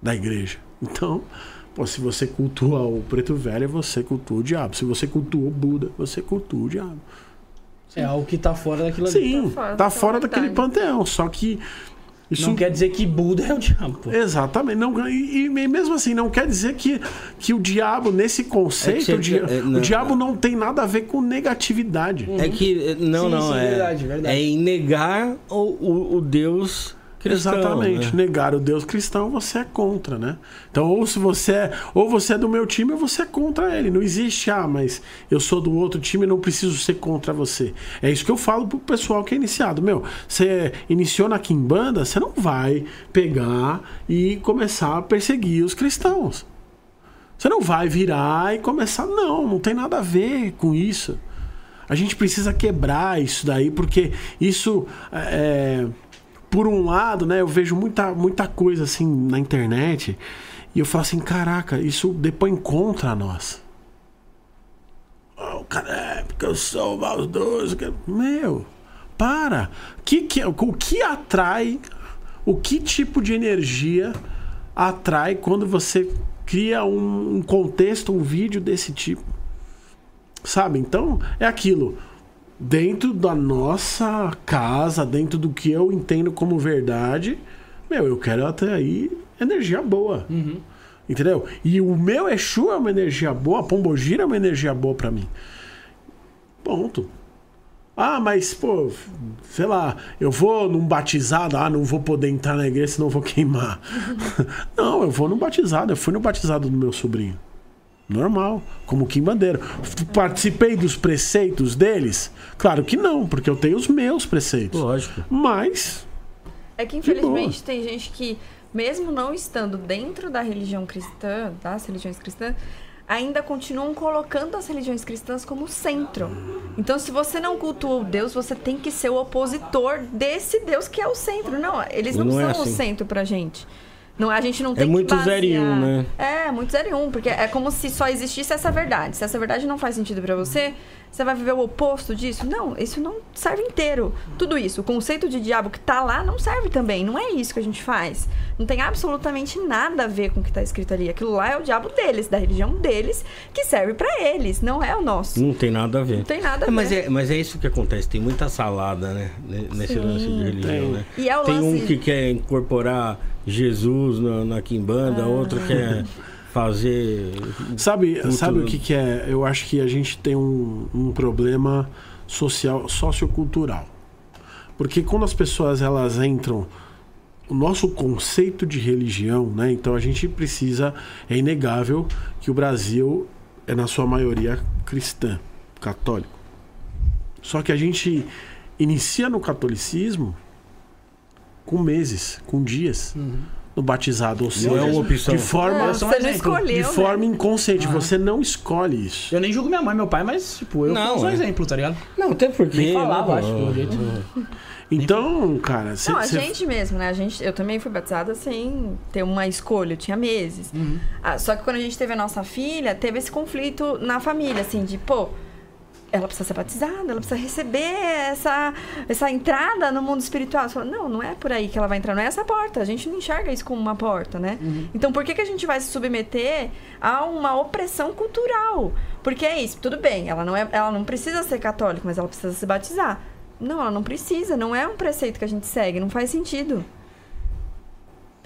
da igreja. Então, pô, se você cultua o preto velho, você cultua o diabo. Se você cultua o Buda, você cultua o diabo. É algo que tá fora daquilo ali. Sim, Tá fora tá fora daquele panteão. Só que isso Não quer dizer que Buda é o diabo, pô. Exatamente. Não, e, e mesmo assim, não quer dizer que, que o diabo, nesse conceito, É o, você- é, o não. diabo não tem nada a ver com negatividade. É que. Não, Sim, não. sim, é, verdade, verdade. é em negar o, o, o Deus cristão. Exatamente. né? Negar o Deus cristão, você é contra, né? Então, ou se você é, ou você é do meu time, ou você é contra ele. Não existe, ah, mas eu sou do outro time, não preciso ser contra você. É isso que eu falo pro pessoal que é iniciado. Meu, você iniciou na Kimbanda, você não vai pegar e começar a perseguir os cristãos. Você não vai virar e começar. Não, não tem nada a ver com isso. A gente precisa quebrar isso daí, porque isso é. Por um lado, né, eu vejo muita, muita coisa assim na internet e eu falo assim, caraca, isso depõe contra nós. Oh, cara, é porque eu sou maldoso. Meu, para. Que, que, o que atrai, o que tipo de energia atrai quando você cria um, um contexto, um vídeo desse tipo? Sabe? Então, é aquilo. Dentro da nossa casa, dentro do que eu entendo como verdade, meu, eu quero atrair energia boa. Entendeu? E o meu Exu é uma energia boa, a Pombogira é uma energia boa pra mim. Ponto. Ah, mas, pô, sei lá, eu vou num batizado, ah, não vou poder entrar na igreja, senão eu vou queimar. não, eu vou num batizado, eu fui no batizado do meu sobrinho. Normal, como Kim Bandeira. Participei dos preceitos deles? Claro que não, porque eu tenho os meus preceitos. Lógico. Mas, É que infelizmente tem gente que, mesmo não estando dentro da religião cristã, das religiões cristãs, ainda continuam colocando as religiões cristãs como centro. Então, se você não cultua o Deus, você tem que ser o opositor desse Deus que é o centro. Não, eles não, Não é são o assim. centro pra gente. Não, a gente não tem muito que basear... zero e um, né? É, muito zero e um, porque é como se só existisse essa verdade. Se essa verdade não faz sentido pra você, você vai viver o oposto disso? Não, isso não serve inteiro. Tudo isso, o conceito de diabo que tá lá não serve também. Não é isso que a gente faz. Não tem absolutamente nada a ver com o que tá escrito ali. Aquilo lá é o diabo deles, da religião deles, que serve pra eles, não é o nosso. Não tem nada a ver. Não tem nada a É, mas, ver. é, mas é isso que acontece. Tem muita salada, né? ne- Nesse Sim, lance de religião, tem. né? E é o tem um lance- que quer incorporar Jesus na, na Quimbanda, Ah. outro quer fazer. sabe, Culto- sabe o que, que é? Eu acho que a gente tem um, um problema social, sociocultural. Porque quando as pessoas elas entram o nosso conceito de religião, né? Então a gente precisa, é inegável que o Brasil é na sua maioria cristã, católico. Só que a gente inicia no catolicismo com meses, com dias, no batizado, ou seja, Não é uma opção. de forma você não escolheu, de né? forma inconsciente, você não escolhe isso. Eu nem julgo minha mãe e meu pai, mas, tipo, eu Não, sou um é. exemplo, tá ligado? Não, até porque. Nem falava, né, acho, pô? pelo jeito. Então, cara, cê, Não, a cê- gente mesmo, né? A gente, eu também fui batizada sem ter uma escolha, eu tinha meses. Ah, só que quando a gente teve a nossa filha, teve esse conflito na família, assim, de, pô, ela precisa ser batizada, ela precisa receber essa, essa entrada no mundo espiritual. Você fala, não, não é por aí que ela vai entrar, não é essa porta. A gente não enxerga isso como uma porta, né? Então por que, que a gente vai se submeter a uma opressão cultural? Porque é isso, tudo bem, ela não, é, ela não precisa ser católica, mas ela precisa se batizar. Não, ela não precisa, não é um preceito que a gente segue, não faz sentido.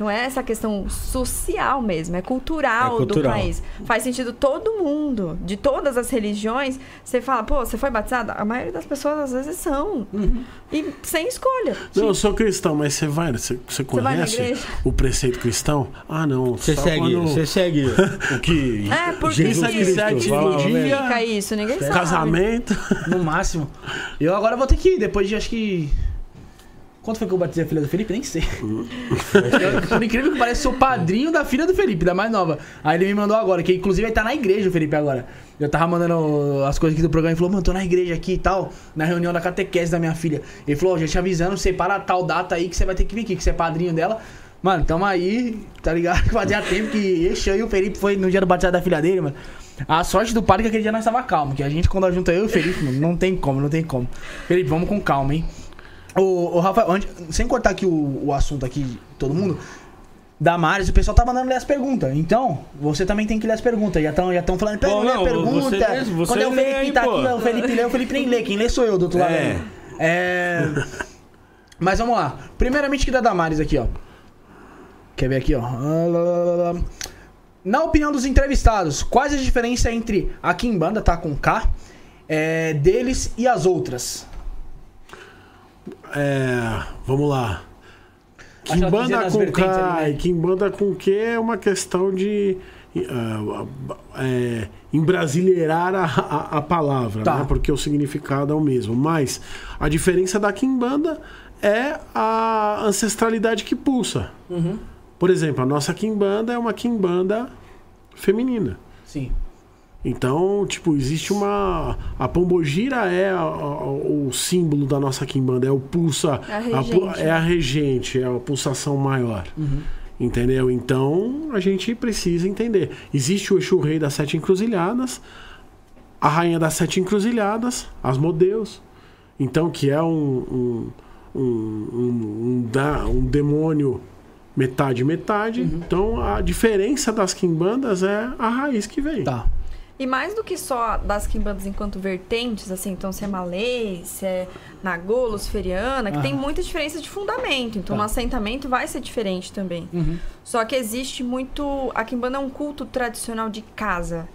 Então é essa questão social mesmo, é cultural, É cultural. do país. Faz sentido todo mundo, de todas as religiões. Você fala, pô, você foi batizada? A maioria das pessoas às vezes são. Uhum. E sem escolha. Não, eu sou cristão, mas você vai, você, você conhece o preceito cristão? Ah, não. Você segue, quando- você segue o que É, porque Jesus segue Cristo sete fala, dias. né? significa isso? Ninguém sabe. Casamento. No máximo. Eu agora vou ter que ir, depois de acho que. Quanto foi que eu batizei a filha do Felipe? Nem sei. Eu, por incrível que pareça, sou padrinho da filha do Felipe, da mais nova. Aí ele me mandou agora, que inclusive vai estar na igreja o Felipe agora. Eu tava mandando as coisas aqui do programa e falou, mano, tô na igreja aqui e tal, na reunião da catequese da minha filha. Ele falou, ó, já te avisando, separa tal data aí que você vai ter que vir aqui, que você é padrinho dela. Mano, tamo aí, tá ligado? Fazia tempo que esse aí o Felipe foi no dia do batizado da filha dele, mano. A sorte do padre é que aquele dia nós tava calmo, que a gente quando junta eu e o Felipe, mano, não tem como, não tem como. Felipe, vamos com calma, hein? Ô, ô Rafael, antes- sem cortar aqui o, o assunto aqui, todo mundo, Damares, o pessoal tá mandando ler as perguntas. Então, você também tem que ler as perguntas. Já estão já tão falando, pega, Bom, não, pergunta. você você Quando é o Felipe aí, tá pô. aqui, o Felipe lê, o Felipe nem lê. Quem lê sou eu do outro lado. É. aí. É. Mas vamos lá. Primeiramente que da Damares aqui, ó. Quer ver aqui, ó. Na opinião dos entrevistados, quais a diferença entre a Kimbanda, tá com K, é, deles e as outras? É, vamos lá. Que Kimbanda com K ali, né? e Kimbanda com Q é uma questão de ah, é, embrasileirar a, a, a palavra, Tá. né? porque o significado é o mesmo. Mas a diferença da Kimbanda é a ancestralidade que pulsa. Uhum. Por exemplo, a nossa Kimbanda é uma Kimbanda feminina. Sim. Então, tipo, existe uma. A pombogira é a- a- o símbolo da nossa quimbanda, é o pulsa. É a é a regente, é a pulsação maior. Entendeu? Então, a gente precisa entender. Existe o Exu Rei das Sete Encruzilhadas, a Rainha das Sete Encruzilhadas, as Modeus. Então, que é um. um, um, um, um da- um demônio metade metade. Então, a diferença das quimbandas é a raiz que vem. Tá. E mais do que só das quimbandas enquanto vertentes, assim, então se é malê, se é nagô, luciferiana, que Aham. tem muita diferença de fundamento. Então Tá. no assentamento vai ser diferente também. Uhum. Só que existe muito. A quimbanda é um culto tradicional de casa.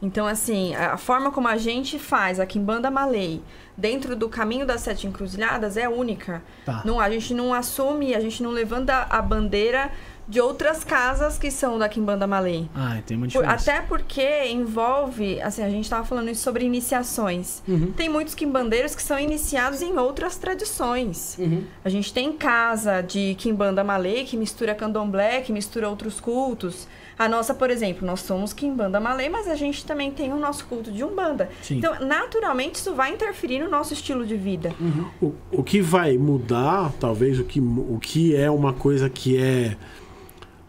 Então, assim, a forma como a gente faz a quimbanda malê dentro do caminho das sete encruzilhadas é única. Tá. Não, a gente não assume, a gente não levanta a bandeira de outras casas que são da quimbanda malê. Ah, tem uma Por- diferença. até porque envolve, assim, a gente tava falando isso sobre iniciações. Uhum. Tem muitos quimbandeiros que são iniciados em outras tradições. Uhum. A gente tem casa de quimbanda malê que mistura candomblé, que mistura outros cultos. A nossa, por exemplo, nós somos quimbanda malê, mas a gente também tem o nosso culto de umbanda. Sim. Então, naturalmente, isso vai interferir no nosso estilo de vida. O, o que vai mudar, talvez, o que, o que é uma coisa que é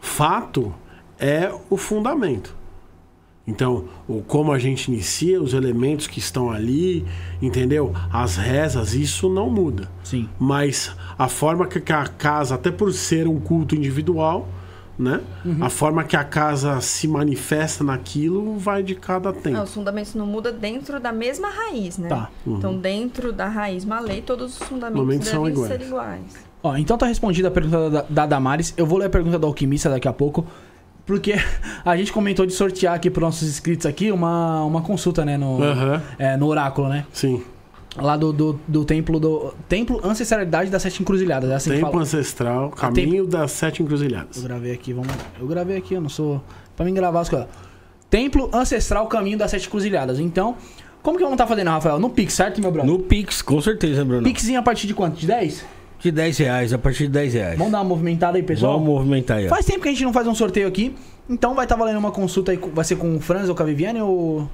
fato, é o fundamento. Então, o, como a gente inicia, os elementos que estão ali, entendeu? As rezas, isso não muda. Sim. Mas a forma que a casa, até por ser um culto individual, né? Uhum. A forma que a casa se manifesta naquilo vai de cada tempo. Não, os fundamentos não mudam dentro da mesma raiz, né? Tá. Então, dentro da raiz malê, todos os fundamentos Fundamentos são devem iguais. ser iguais. Ó, então tá respondida a pergunta da, da Damares. Eu vou ler a pergunta do Alquimista daqui a pouco. Porque a gente comentou de sortear aqui pros nossos inscritos aqui uma, uma consulta, né? No, Aham. é, no oráculo, né? Sim. Lá do, do, do templo do. Templo Ancestralidade das Sete Encruzilhadas. É assim fala. ancestral, caminho das sete encruzilhadas. Eu gravei aqui, vamos. Eu gravei aqui, eu não sou. Pra mim gravar as coisas. Templo Ancestral Caminho das Sete Encruzilhadas. Então, como que vamos estar fazendo, Rafael? No Pix, certo, meu brother? No Pix, com certeza, Bruno. Pixinho a partir de quanto? De 10? De 10 reais, a partir de 10 reais. Vamos dar uma movimentada aí, pessoal? Vamos movimentar aí. ó. Faz tempo que a gente não faz um sorteio aqui. Então vai estar valendo uma consulta aí. com- Vai ser com o Franz ou com a Viviane ou.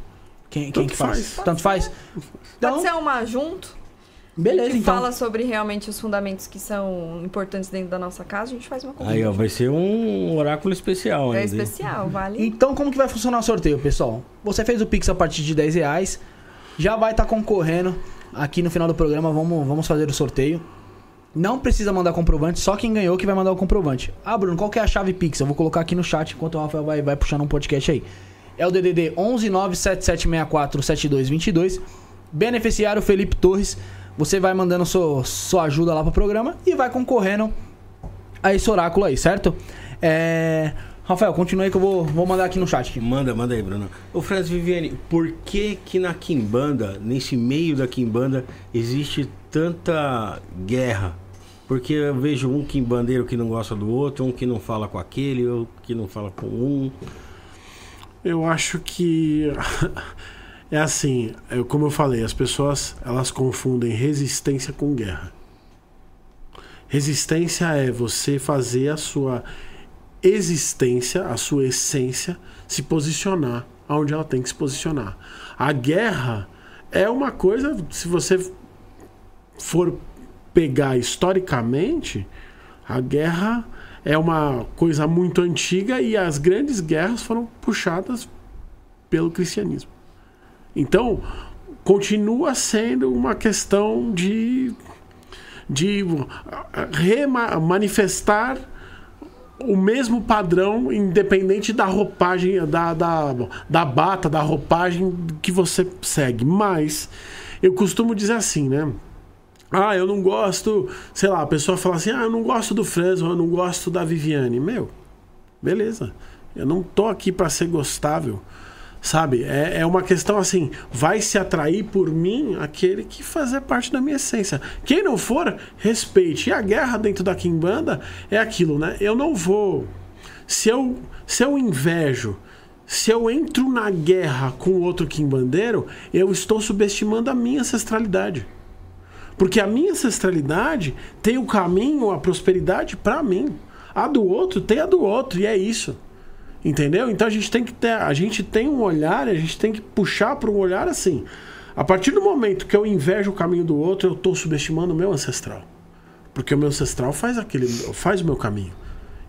Quem, quem Tanto que faz? faz. Tanto faz? Então, Pode ser uma junto? beleza, que então. fala sobre realmente os fundamentos que são importantes dentro da nossa casa, a gente faz uma consulta. Aí, ó, vai ser um oráculo especial É ainda. hein? especial, vale? Então, como que vai funcionar o sorteio, pessoal? Você fez o Pix a partir de 10 reais. Já vai estar concorrendo aqui no final do programa. Vamos, vamos fazer o sorteio. Não precisa mandar comprovante, só quem ganhou que vai mandar o comprovante. Ah, Bruno, qual que é a chave Pix? Eu vou colocar aqui no chat enquanto o Rafael vai, vai puxando um podcast aí. É o DDD 11977647222. Beneficiário Felipe Torres. Você vai mandando sua, sua ajuda lá pro programa e vai concorrendo a esse oráculo aí, certo? É... Rafael, continua aí que eu vou, vou mandar aqui no chat. Aqui. Manda, manda aí, Bruno. Ô, Franz Viviane, por que que na Quimbanda, nesse meio da Quimbanda, existe tanta guerra? Porque eu vejo um quimbandeiro que não gosta do outro, um que não fala com aquele, outro que não fala com um. Eu acho que é assim, é como eu falei, as pessoas elas confundem resistência com guerra. Resistência é você fazer a sua existência, a sua essência se posicionar onde ela tem que se posicionar. A guerra é uma coisa, se você for pegar historicamente, a guerra é uma coisa muito antiga e as grandes guerras foram puxadas pelo cristianismo. Então, continua sendo uma questão de, de manifestar o mesmo padrão, independente da roupagem, da, da, da bata, da roupagem que você segue. Mas eu costumo dizer assim, né? Ah, eu não gosto, sei lá, a pessoa fala assim: ah, eu não gosto do Fresno, eu não gosto da Viviane. Meu, beleza. Eu não tô aqui para ser gostável. Sabe? É, é uma questão assim: vai se atrair por mim aquele que fazer parte da minha essência. Quem não for, respeite. E a guerra dentro da Kimbanda é aquilo, né? Eu não vou. Se eu, se eu invejo, se eu entro na guerra com outro Kimbandeiro, eu estou subestimando a minha ancestralidade. Porque a minha ancestralidade tem o caminho, a prosperidade para mim. A do outro tem a do outro, e é isso. Entendeu? Então a gente tem que ter, a gente tem um olhar, a gente tem que puxar para um olhar assim. A partir do momento que eu invejo o caminho do outro, eu estou subestimando o meu ancestral. Porque o meu ancestral faz aquele, faz o meu caminho.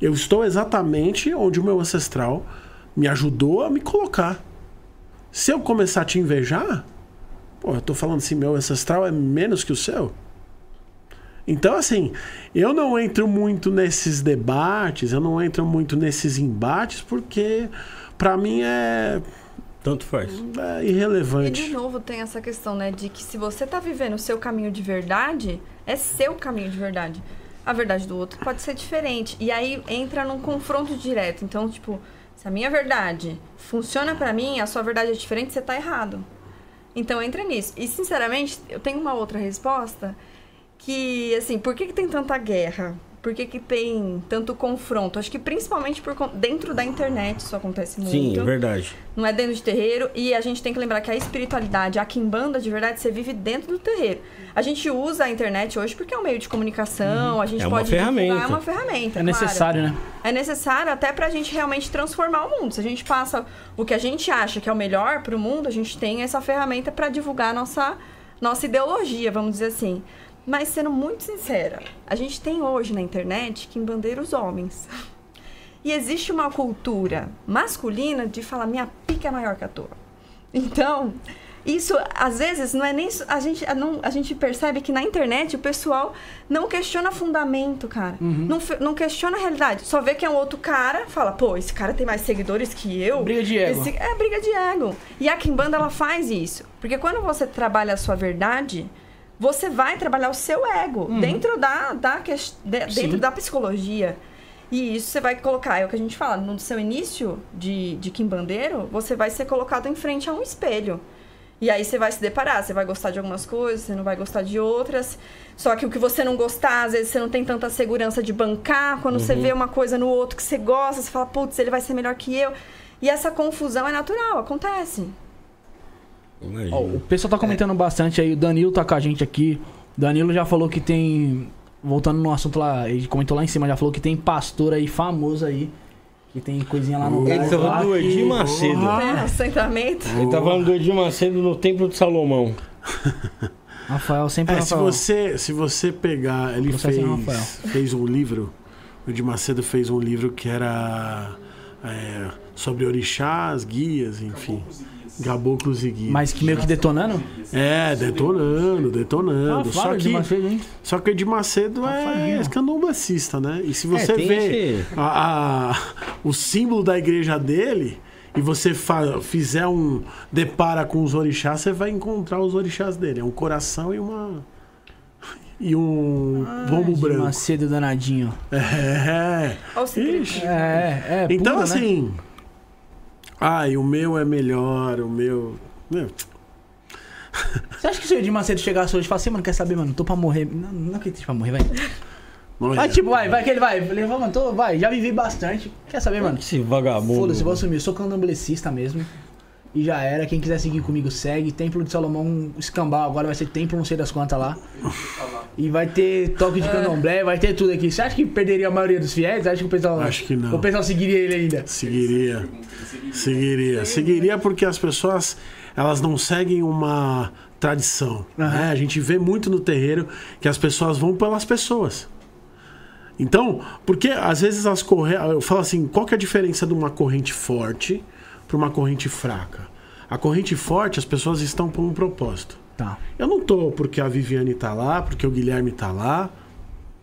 Eu estou exatamente onde o meu ancestral me ajudou a me colocar. Se eu começar a te invejar, pô, eu estou falando assim, meu ancestral é menos que o seu. Então, assim, eu não entro muito nesses debates, eu não entro muito nesses embates, porque para mim é. Tanto faz. É irrelevante. E de novo tem essa questão, né, de que se você tá vivendo o seu caminho de verdade, é seu caminho de verdade. A verdade do outro pode ser diferente. E aí entra num confronto direto. Então, tipo, se a minha verdade funciona para mim, a sua verdade é diferente, você tá errado. Então entra nisso. E sinceramente, eu tenho uma outra resposta que, assim, por que, que tem tanta guerra? Por que, que tem tanto confronto? Acho que principalmente por dentro da internet isso acontece muito. Sim, é verdade. Não é dentro de terreiro. E a gente tem que lembrar que a espiritualidade, a quimbanda, de verdade, você vive dentro do terreiro. A gente usa a internet hoje porque é um meio de comunicação, uhum. a gente é pode... Uma ferramenta. É uma ferramenta. É necessário, claro. né? É necessário até pra gente realmente transformar o mundo. Se a gente passa o que a gente acha que é o melhor pro mundo, a gente tem essa ferramenta para divulgar a nossa, nossa ideologia, vamos dizer assim. Mas sendo muito sincera, a gente tem hoje na internet que embandeira os homens. E existe uma cultura masculina de falar minha pica é maior que a tua. Então, isso às vezes não é nem a gente não, a gente percebe que na internet o pessoal não questiona fundamento, cara. Uhum. Não, não questiona a realidade. Só vê que é um outro cara, fala, pô, esse cara tem mais seguidores que eu. Briga de ego. Esse, é briga de ego. E a Kimbanda ela faz isso, porque quando você trabalha a sua verdade, você vai trabalhar o seu ego uhum. dentro da, da de, dentro da psicologia. E isso você vai colocar, é o que a gente fala, no seu início de, de quimbandeiro, você vai ser colocado em frente a um espelho. E aí você vai se deparar, você vai gostar de algumas coisas, você não vai gostar de outras. Só que o que você não gostar, às vezes você não tem tanta segurança de bancar. Quando uhum. você vê uma coisa no outro que você gosta, você fala, putz, ele vai ser melhor que eu. E essa confusão é natural, acontece. Oh, o pessoal tá comentando é. bastante aí. O Danilo tá com a gente aqui. Danilo já falou que tem. Voltando no assunto lá, ele comentou lá em cima, já falou que tem pastor aí famoso aí. Que tem coisinha lá no Ele tá falando do Edir Macedo. É, assentamento. Ele tá falando do Edir Macedo no Templo de Salomão. Rafael sempre é, Rafael. Se você, se você pegar. Ele fez, fez um livro. O Edir Macedo fez um livro que era é, sobre orixás, guias, enfim. Caboclos e guias. Mas que meio que detonando? É, detonando, detonando. Ah, só, que, Macedo, hein? só que o de Macedo é escandombacista, né? E se você é, vê a, a, o símbolo da igreja dele e você fa, fizer um. depara com os orixás, você vai encontrar os orixás dele. É um coração e uma. E um. Ah, pombo De branco. Macedo danadinho. É. Ixi. É, é. Então, puro, né? Assim. Ai, o meu é melhor, o meu. Meu, Você acha que se o Edir Macedo chegasse hoje e falasse, mano, quer saber, mano, tô pra morrer. Não, não acredito pra morrer, vai. olha. Vai, tipo, vai, vai que ele vai. Ele fala, mano, tô, vai, já vivi bastante. Quer saber, mano? Esse vagabundo. Foda-se, vou assumir. Eu sou candomblessista mesmo. E já era. Quem quiser seguir comigo, segue. Templo de Salomão, escambau. Agora vai ser templo, não sei das quantas lá. E vai ter toque de candomblé, vai ter tudo aqui. Você acha que perderia a maioria dos fiéis? Acha que o pessoal. Acho que não. O pessoal seguiria ele ainda? Seguiria. Seguiria. Seguiria porque as pessoas elas não seguem uma tradição. né? A gente vê muito no terreiro que as pessoas vão pelas pessoas. Então, porque às vezes as correntes. Eu falo assim: qual que é a diferença de uma corrente forte para uma corrente fraca? A corrente forte, as pessoas estão por um propósito. Tá. Eu não tô porque a Viviane tá lá, porque o Guilherme tá lá.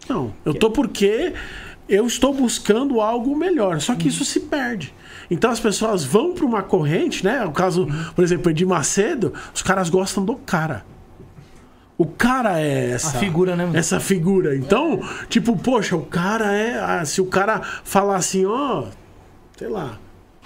Não. Eu tô porque eu estou buscando algo melhor. Só que isso se perde. Então as pessoas vão para uma corrente, né? O caso, por exemplo, de Macedo, os caras gostam do cara. O cara é essa A figura, né? Essa figura. Então, tipo, poxa, o cara é. ah, se o cara falar assim, ó, sei lá,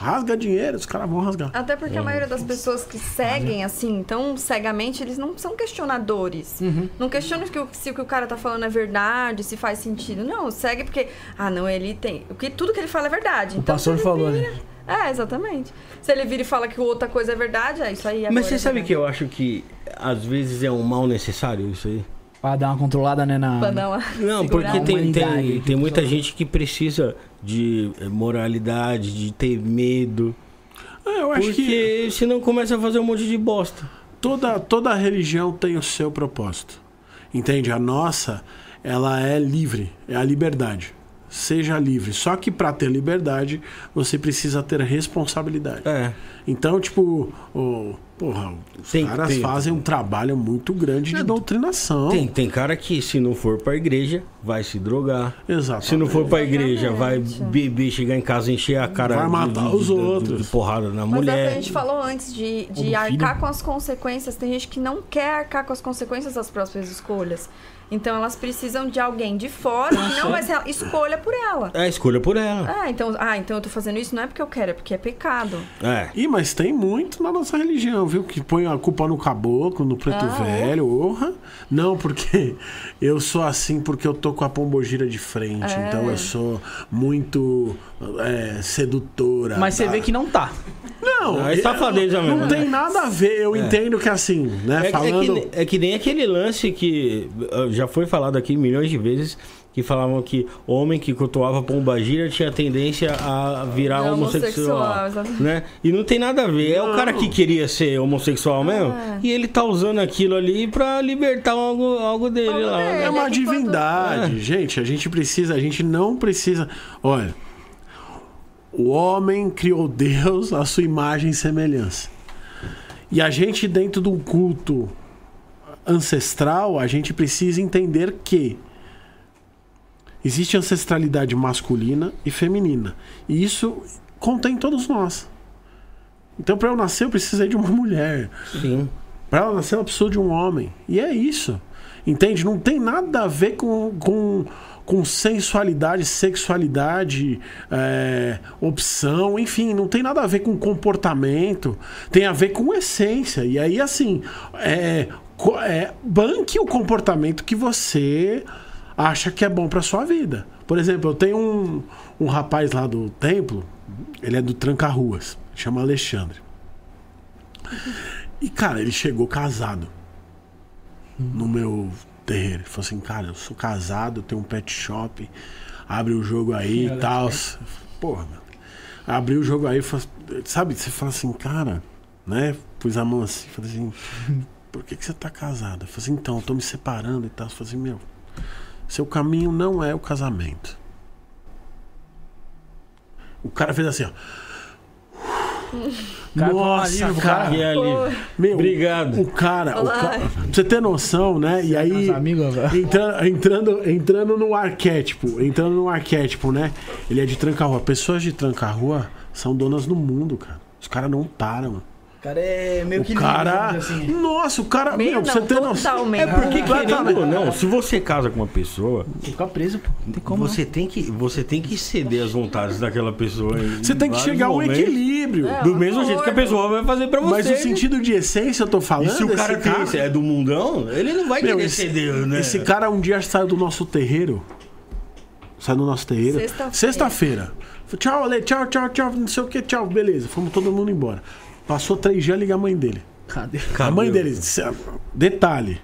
rasga dinheiro, os caras vão rasgar. Até porque a maioria das pessoas que seguem assim, tão cegamente, eles não são questionadores. Uhum. Não questionam que o- se o que o cara tá falando é verdade, se faz sentido. Não, segue porque, ah, não, ele tem. O que, tudo que ele fala é verdade. O então, pastor falou, vira- né? É, exatamente. Se ele vira e fala que outra coisa é verdade, é isso aí. Mas você é sabe que eu acho que às vezes é um mal necessário isso aí? Pra dar uma controlada, né, na... Pra dar uma Não, porque tem, tem, tem muita gente que precisa de eh, moralidade, de ter medo. Ah, eu acho que Porque senão começa a fazer um monte de bosta. toda, toda religião tem o seu propósito. Entende? A nossa, ela é livre, é a liberdade. Seja livre. Só que para ter liberdade, você precisa ter responsabilidade. É. Então, tipo, o, porra, os Tem- caras tem- fazem um trabalho muito grande de Não, doutrinação. Tem, tem cara que se não for pra igreja, vai se drogar. Exato. Se não for pra igreja, vai beber, chegar em casa, encher a cara Vai de- matar de, os de- de- outros. de porrada na Mas é o que a mulher. gente falou antes de, de arcar filho. com as consequências. Tem gente que não quer arcar com as consequências das próprias escolhas. Então elas precisam de alguém de fora que não vai ser ela. Escolha por ela. É, escolha por ela. Ah, então, ah, então eu tô fazendo isso não é porque eu quero, é porque é pecado. É. Ih, mas tem muito na nossa religião, viu? Que põe a culpa no caboclo, no preto Ah, é? velho, orra. Não, porque eu sou assim porque eu tô com a pombogira de frente. É. Então eu sou muito é, sedutora. Mas você vê que não tá. Não, Ah, é eu- safadeza mesmo, Não né? tem nada a ver. Eu entendo que assim, né? É, é falando. que, é que nem aquele lance que uh, já foi falado aqui milhões de vezes, que falavam que homem que cultuava pombagira tinha tendência a virar É homossexual. né? E não tem nada a ver. É o Não. cara que queria ser homossexual mesmo, É. e ele tá usando aquilo ali pra libertar algo, algo dele Algo lá. dele. É né? uma É quando- divindade, gente. A gente precisa, a gente não precisa. Olha, o homem criou Deus à sua imagem e semelhança. E a gente, dentro de um culto ancestral, a gente precisa entender que existe ancestralidade masculina e feminina. E isso contém todos nós. Então, para eu nascer, eu precisei de uma mulher. Sim. Pra ela nascer, ela precisou de um homem. E é isso. Entende? Não tem nada a ver com, com, com sensualidade, sexualidade, é, opção, enfim, não tem nada a ver com comportamento. Tem a ver com essência. E aí, assim, é, é, banque o comportamento que você acha que é bom pra sua vida. Por exemplo, eu tenho um, um rapaz lá do templo, ele é do Tranca-Ruas, chama Alexandre. E, cara, ele chegou casado no meu terreiro. Ele falou assim, cara, eu sou casado, eu tenho um pet shop, abre o jogo aí e tal. Porra, meu. Abriu o jogo aí, falou- sabe? Você fala assim, cara, né? Pus a mão assim, falei assim, por que, que você tá casado? Eu falei assim, então, eu tô me separando e tal. Eu falei assim, meu, seu caminho não é o casamento. O cara fez assim, ó. Cara, Nossa, alívio cara. Meu, Obrigado. O cara, o Olá. ca- pra você ter noção, né? E aí, velho. entrando, entrando, entrando no arquétipo, entrando no arquétipo, né? Ele é de tranca-rua. Pessoas de tranca-rua são donas do mundo, cara. Os caras não param. Cara é meio que O cara. lindo, assim. Nossa, o cara. Meio meu, não, você ter noção. totalmente. É porque, querendo não, se você casa com uma pessoa, Fica preso, pô. Não tem como. você tem, que, você tem que ceder as vontades daquela pessoa. Você tem que chegar a um momentos, equilíbrio. É, Do mesmo jeito que a pessoa vai fazer pra você. Mas o sentido de essência, eu tô E falando. se o cara, tem esse- é do mundão, ele não vai Meu, querer esse, ceder, né? esse cara um dia saiu do nosso terreiro. Saiu do nosso terreiro. Sexta-feira. Sexta-feira. Tchau, Ale, tchau, tchau, tchau, não sei o que, tchau, beleza. Fomos todo mundo embora. Passou três dias, liga a mãe dele. Cadê? A mãe dele, detalhe,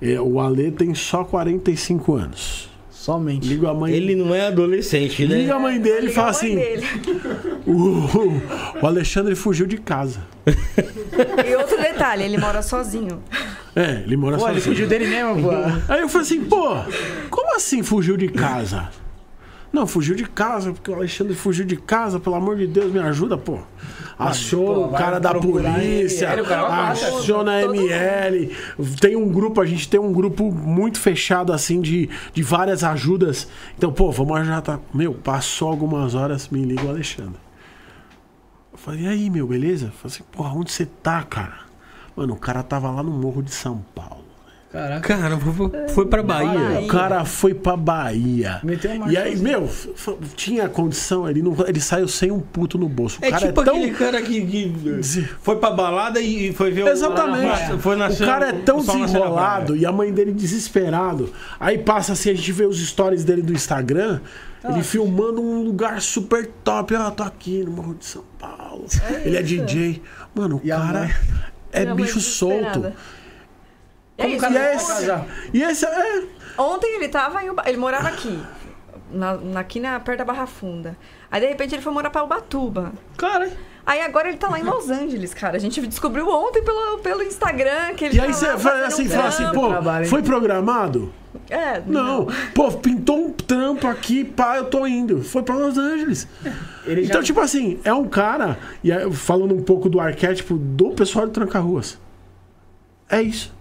é, o Ale tem só 45 anos. Somente. Liga a mãe Ele não é adolescente, né? Liga a mãe dele e fala assim: o, o Alexandre fugiu de casa. E outro detalhe, ele mora sozinho. É, ele mora Pô, ele sozinho. fugiu dele mesmo, pô. Aí eu falei assim, pô, como assim fugiu de casa? Não, fugiu de casa, porque o Alexandre fugiu de casa, pelo amor de Deus, me ajuda, pô. Aciona o cara da polícia, o cara aciona a ML. Tem um grupo, a gente tem um grupo muito fechado, assim, de, de várias ajudas. Então, pô, vamos ajudar. Tá? Meu, passou algumas horas, me liga o Alexandre. Eu falei, e aí, meu, beleza? Eu falei assim, porra, onde você tá, cara? Mano, o cara tava lá no Morro de São Paulo. Caraca. Cara, foi, foi pra Bahia. Bahia. O cara foi pra Bahia. Meteu uma E aí, marcha. meu, tinha condição, ele, não, ele saiu sem um puto no bolso. O É cara tipo é tão. aquele cara que, que foi pra balada e foi ver o- Exatamente. Foi o cara é tão desenrolado e a mãe dele desesperado. Aí passa assim, a gente vê os stories dele do Instagram, ele filmando um lugar super top. Ah, tô aqui no Morro de São Paulo. ele é DJ. Mano, o E cara mãe? é bicho solto. É isso, cara E vai esse, e esse é. Ontem ele tava em Uba... Ele morava aqui. Na, na- aqui na, perto da Barra Funda. Aí de repente ele foi morar pra Ubatuba. Cara, Aí agora ele tá lá em Los Angeles, cara. A gente descobriu ontem pelo, pelo Instagram que ele E aí tá você lá fala assim, fala assim, pô, foi programado? É, Não. Pô, pintou um trampo aqui, pá, eu tô indo. Foi pra Los Angeles. ele já... Então, tipo assim, é um cara, e aí, falando um pouco do arquétipo do pessoal de Tranca-Ruas. É isso.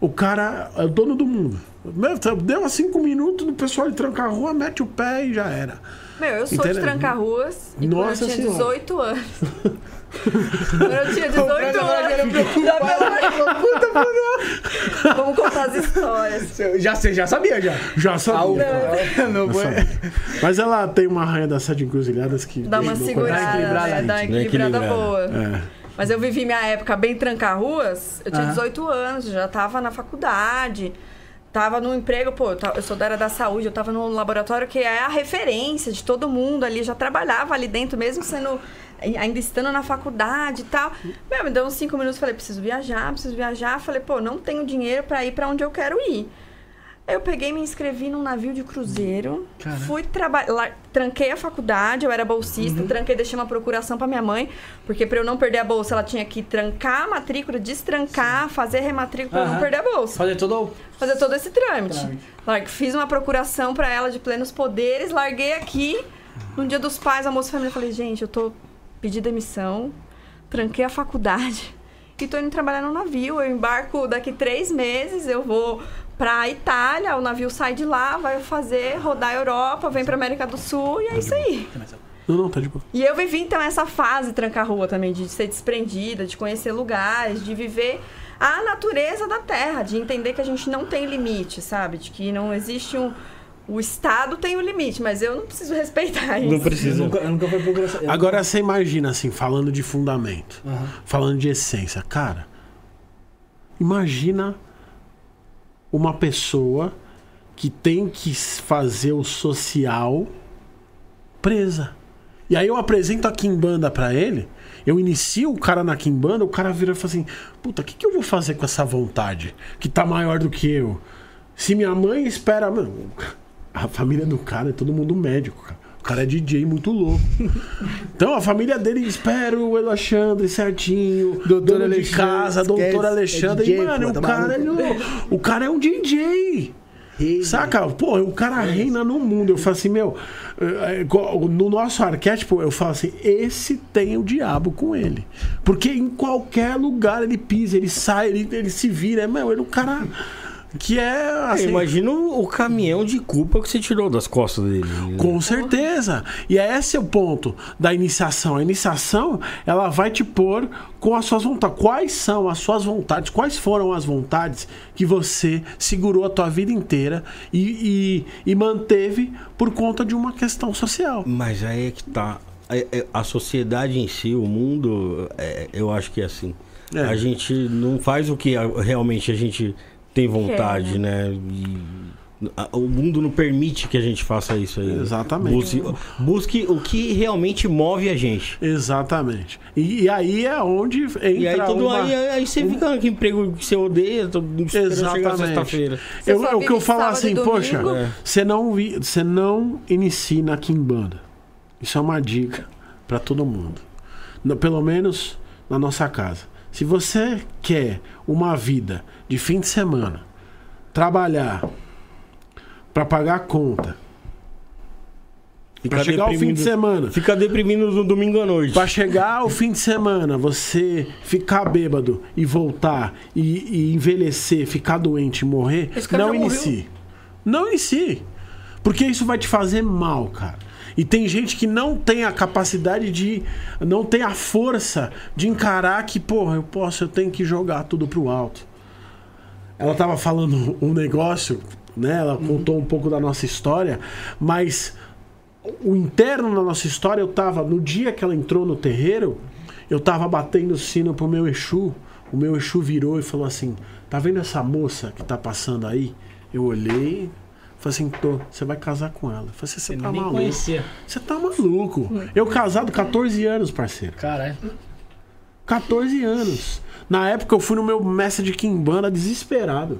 O cara é o dono do mundo. Meu, Deu cinco minutos no pessoal de Tranca-Rua, mete o pé e já era. Meu, eu sou Entendeu? de Tranca-Ruas e Nossa quando eu tinha Senhora. 18 anos. quando eu tinha 18 anos. Vamos contar as histórias. Já, você já sabia, já. Já Ah, sabia. o- Não foi... Mas ela tem uma arranha das sete encruzilhadas que. Dá uma segurada, equilibrada, né? dá uma equilibrada Equilibrada. boa. É. Mas eu vivi minha época bem tranca-ruas. Eu tinha Ah. 18 anos, já tava na faculdade. Tava no emprego, pô, eu sou da área da saúde, eu tava no laboratório que é a referência de todo mundo ali, já trabalhava ali dentro, mesmo sendo. ainda estando na faculdade e tal. Meu, me deu uns cinco minutos, falei, preciso viajar, preciso viajar. Falei, pô, não tenho dinheiro pra ir pra onde eu quero ir. Aí eu peguei me inscrevi num navio de cruzeiro. Fui trabalhar. Tranquei a faculdade, eu era bolsista. Tranquei, deixei uma procuração pra minha mãe. Porque pra eu não perder a bolsa, ela tinha que trancar a matrícula, destrancar, fazer rematrícula pra eu não perder a bolsa. Fazer todo. Fazer todo esse trâmite. Trâmite. Fiz uma procuração pra ela de plenos poderes, larguei aqui. No dia dos pais, almoço e família, eu falei, gente, eu tô pedi demissão, tranquei a faculdade e tô indo trabalhar no navio. Eu embarco daqui três meses, eu vou pra Itália, o navio sai de lá, vai fazer, rodar a Europa, vem pra América do Sul e é isso aí. Não, não, tá de boa. E eu vivi então essa fase tranca-rua também, de ser desprendida, de conhecer lugares, de viver a natureza da terra, de entender que a gente não tem limite, sabe? De que não existe um. O Estado tem o limite, mas eu não preciso respeitar isso. Não Eu precisa. nunca, eu nunca eu- Agora você imagina, assim, falando de fundamento, Aham. falando de essência. Cara, imagina uma pessoa que tem que fazer o social presa. E aí eu apresento a Kimbanda pra ele, eu inicio o cara na Kimbanda, o cara vira e fala assim: Puta, o que, que eu vou fazer com essa vontade que tá maior do que eu? Se minha mãe espera. Mano, a família do cara é todo mundo médico, cara. O cara é DJ muito louco. Então a família dele espera o Alexandre certinho, Doutor dono de casa, doutor esquece, Alexandre. é DJ, e, mano, pô, o tá cara, é maluco. louco. o cara é um DJ. Rei, Saca? Pô, o cara reina no mundo. Eu falo assim, meu, eh, no nosso arquétipo, eu falo assim: esse tem o diabo com ele. Porque em qualquer lugar ele pisa, ele sai, ele, ele se vira. Meu, ele, o cara. Que é assim. Imagina o o caminhão de culpa que você tirou das costas dele. né? Com certeza. E é esse o ponto da iniciação. A iniciação, ela vai te pôr com as suas vontades. Quais são as suas vontades? Quais foram as vontades que você segurou a tua vida inteira e, e, e manteve por conta de uma questão social? Mas aí é que tá. É- é- A sociedade em si, o mundo, é, eu acho que é assim. É. A gente não faz o que a- realmente a gente tem vontade, né? E a- o mundo não permite que a gente faça isso aí. Exatamente. Busque, busque o que realmente move a gente. Exatamente. E, e aí é onde entra E aí, tudo, uma... aí, aí você fica com emprego que você odeia, Exatamente. sexta-feira. Eu, eu que eu falo assim, poxa, É. você não você não inicie na Kimbanda. Isso é uma dica pra todo mundo. No- pelo menos na nossa casa. Se você quer uma vida de fim de semana, trabalhar pra pagar a conta, pra chegar ao fim de semana, Fica deprimido no domingo à noite. Pra chegar ao fim de semana, você ficar bêbado e voltar e, e envelhecer, ficar doente e morrer, Esse cara não já morreu. inicie. Não inicie. Porque isso vai te fazer mal, cara. E tem gente que não tem a capacidade de. não tem a força de encarar que, porra, eu posso, eu tenho que jogar tudo pro alto. Ela tava falando um negócio, né? Ela contou um pouco da nossa história, mas o interno da nossa história, eu tava. No dia que ela entrou no terreiro, eu tava batendo o sino pro meu Exu. O meu Exu virou e falou assim: Tá vendo essa moça que tá passando aí? Eu olhei. Falei assim, tô, você vai casar com ela. Eu falei assim, você tá nem maluco. conhecia. Você tá maluco. Eu casado 14 anos, parceiro. Caralho. 14 anos. Na época eu fui no meu mestre de Kimbanda desesperado.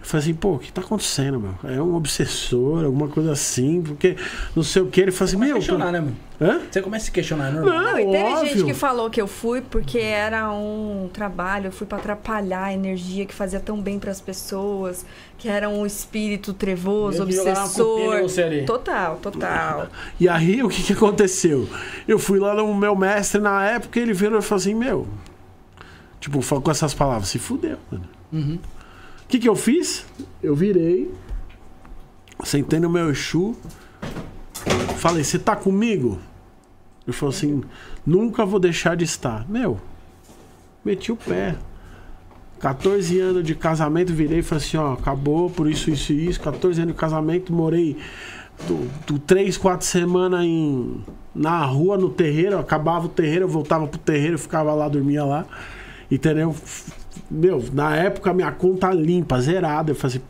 Eu falei assim, pô, o que tá acontecendo, meu? É um obsessor, alguma coisa assim, porque não sei o que. Ele falou assim, Começa a meu. questionar, tô- né, mano? Hã? Você começa a se questionar, é normal. Não, Não, e teve óbvio. gente que falou que eu fui porque era um trabalho, eu fui pra atrapalhar a energia que fazia tão bem pras pessoas, que era um espírito trevoso, obsessor. você ali. Total, total. E aí, o que, que aconteceu? Eu fui lá no meu mestre na época ele virou e falou assim: Meu. Tipo, falou com essas palavras: Se fudeu, mano. Uhum. O que, que eu fiz? Eu virei, sentei no meu Exu, falei: Você tá comigo? Ele falou assim: Nunca vou deixar de estar. Meu, meti o pé. 14 anos de casamento, virei e falei assim: Ó, acabou por isso, isso e isso. 14 anos de casamento, morei do, do 3, 4 semanas em, na rua, no terreiro. Acabava o terreiro, eu voltava pro terreiro, ficava lá, dormia lá. Entendeu? Meu, na época minha conta limpa, zerada. Eu falei assim,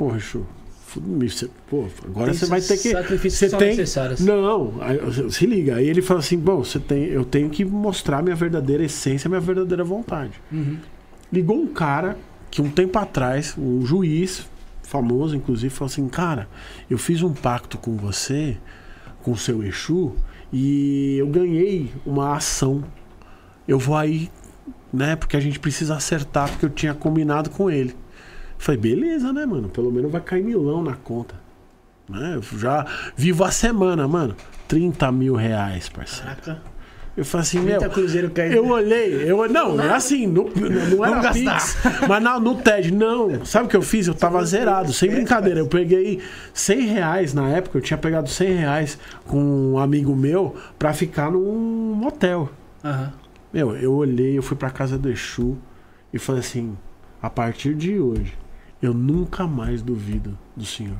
você- pô, agora Tem você vai ter que. sacrifícios Você tem. necessários. Não, se liga. Aí ele falou assim: bom, você tem, eu tenho que mostrar minha verdadeira essência, minha verdadeira vontade. Uhum. Ligou um cara que um tempo atrás, um juiz famoso, inclusive, falou assim: Cara, eu fiz um pacto com você, com o seu Exu, e eu ganhei uma ação. Eu vou aí, né? Porque a gente precisa acertar, porque eu tinha combinado com ele. Falei, beleza, né, mano? Pelo menos vai cair milão na conta. Né? Eu já vivo a semana, mano. 30 mil reais, parceiro. Caraca. Eu falei assim, meu. Cruzeiro caindo. Eu olhei, eu não, é assim, no, não era Vamos Pix, mas na- no TED, não. Sabe o que eu fiz? Eu tava zerado, sem brincadeira. Eu peguei 100 reais na época, eu tinha pegado 100 reais com um amigo meu pra ficar num motel. Aham. Meu, eu olhei, eu fui pra casa do Exu e falei assim: a partir de hoje, eu nunca mais duvido do senhor.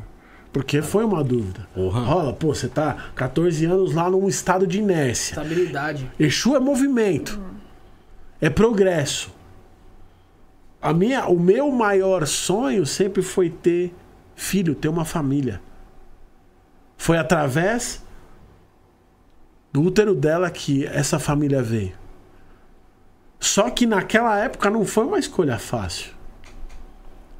Porque foi uma dúvida. Porra. Rola, pô, você tá 14 anos lá num estado de inércia. Estabilidade. Exu é movimento. É progresso. A minha, o meu maior sonho sempre foi ter filho, ter uma família. Foi através do útero dela que essa família veio. Só que naquela época não foi uma escolha fácil.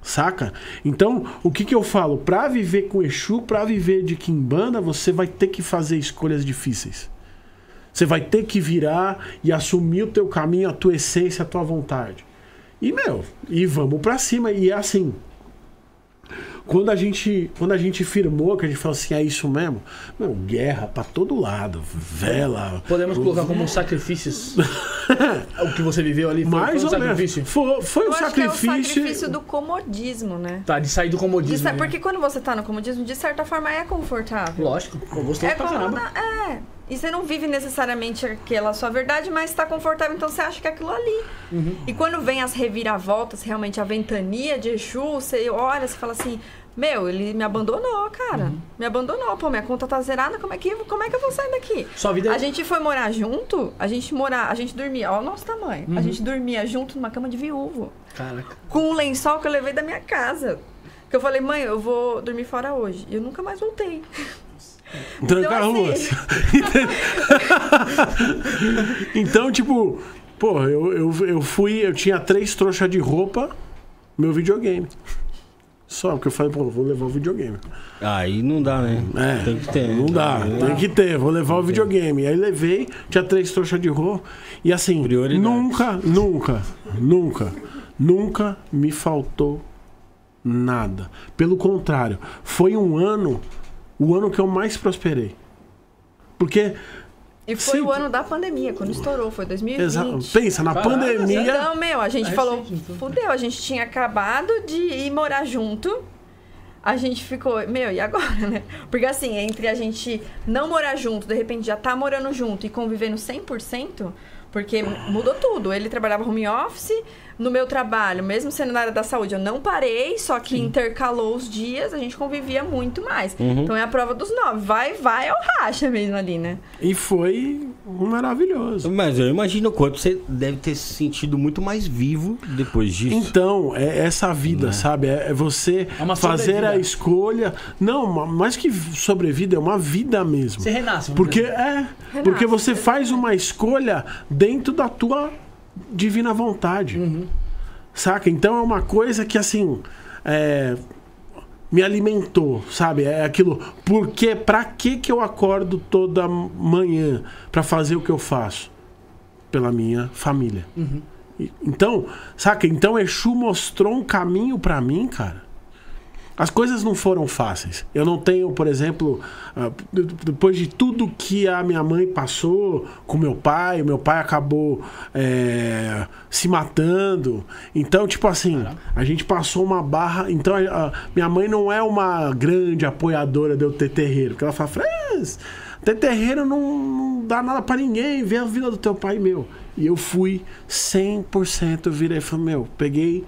Saca? Então, o que que eu falo? Pra viver com Exu, pra viver de Kimbanda, você vai ter que fazer escolhas difíceis. Você vai ter que virar e assumir o teu caminho, a tua essência, a tua vontade. E, meu, e vamos pra cima. E é assim. Quando a gente, quando a gente firmou, que a gente falou assim, é isso mesmo, meu, guerra pra todo lado, vela. Podemos colocar como sacrifícios o que você viveu ali? Foi, Mais foi um ou menos. sacrifício? Foi, foi Eu um que é o sacrifício. sacrifício do comodismo, né? Tá, de sair do comodismo. sa- né? porque quando você tá no comodismo, de certa forma é confortável. Lógico, gostoso É pra caramba. é. E você não vive necessariamente aquela sua verdade, mas tá confortável, então você acha que é aquilo ali. Uhum. E quando vem as reviravoltas, realmente a ventania de Exu, você olha, você fala assim, meu, ele me abandonou, cara. Uhum. Me abandonou, pô, minha conta tá zerada, como é que, como é que eu vou sair daqui? Sua vida A gente foi morar junto, a gente morar, a gente dormia, ó o nosso tamanho. Uhum. A gente dormia junto numa cama de viúvo Caraca. com um lençol que eu levei da minha casa. Que eu falei, mãe, eu vou dormir fora hoje. E eu nunca mais voltei. Tranca Então, assim- ruas. então, tipo, pô, eu, eu, eu fui, eu tinha três trouxas de roupa, meu videogame. Só, porque eu falei, pô, vou levar o videogame. Aí não dá, né? É, Tem que ter. Não dá, tem que ter, vou levar o videogame. Aí levei, tinha três trouxas de roupa. E assim, nunca, nunca, nunca, nunca me faltou nada. Pelo contrário, foi um ano, o ano que eu mais prosperei. Porque, E foi Sim. o ano da pandemia, quando estourou, foi 2020. exa- pensa, na Caraca, pandemia. Então, meu, a gente É falou, então. fudeu, a gente tinha acabado de ir morar junto. A gente ficou, meu, e agora, né? Porque assim, entre a gente não morar junto, de repente já tá morando junto e convivendo 100%, porque mudou tudo. Ele trabalhava home office, no meu trabalho, mesmo sendo na área da saúde, eu não parei, só que intercalou os dias, a gente convivia muito mais. Então é a prova dos nove. Vai, vai, é o racha mesmo ali, né? E foi maravilhoso. Mas eu imagino o quanto você deve ter se sentido muito mais vivo depois disso. Então, é essa vida, sabe? É é você É uma fazer a escolha. Não, ma- mais que sobrevida, é uma vida mesmo. Você renasce. Porque dizer. é, porque você faz uma escolha dentro da tua divina vontade. Saca? Então é uma coisa que assim é, me alimentou, sabe? É aquilo, porque pra que que eu acordo toda manhã pra fazer o que eu faço? Pela minha família. E- Então, saca? Então Exu mostrou um caminho pra mim, cara. As coisas não foram fáceis. Eu não tenho, por exemplo, ah, depois de tudo que a minha mãe passou com meu pai, meu pai acabou é, se matando. Então, tipo assim, a gente passou uma barra. Então, a- a minha mãe não é uma grande apoiadora de eu ter terreiro. Porque ela fala, Fres, ter terreiro não, não dá nada pra ninguém. Vê a vida do teu pai meu. E eu fui 100% virei e falei, meu, peguei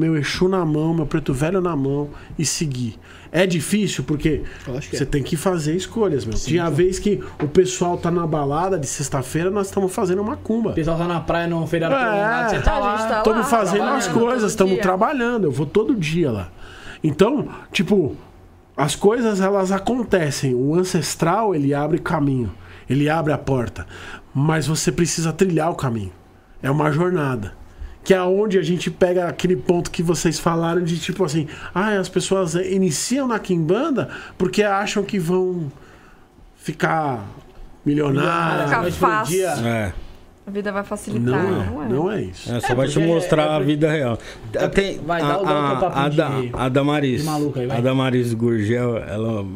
meu Exu na mão, meu preto velho na mão e segui. É difícil porque que você é. tem que fazer escolhas, meu. Tinha vez que o pessoal tá na balada de sexta-feira, nós estamos fazendo uma O cumba. pessoal tá na praia no feriado É. você tá A lá. gente tá Estamos lá, fazendo as trabalhando coisas, estamos trabalhando. Eu vou todo dia lá. Então, tipo, as coisas elas acontecem. O ancestral ele abre caminho, ele abre a porta, mas você precisa trilhar o caminho. É uma jornada. Que é onde a gente pega aquele ponto que vocês falaram de tipo assim, ah, as pessoas iniciam na quimbanda porque acham que vão ficar. Ficar noite pro fácil. dia. É. A vida vai facilitar, Não não é, é? não é isso. É, só vai te porque- mostrar é a vida real. Tem, vai a, dar o- a, a, de- a Damaris, vai. a Damaris Gurgel, ela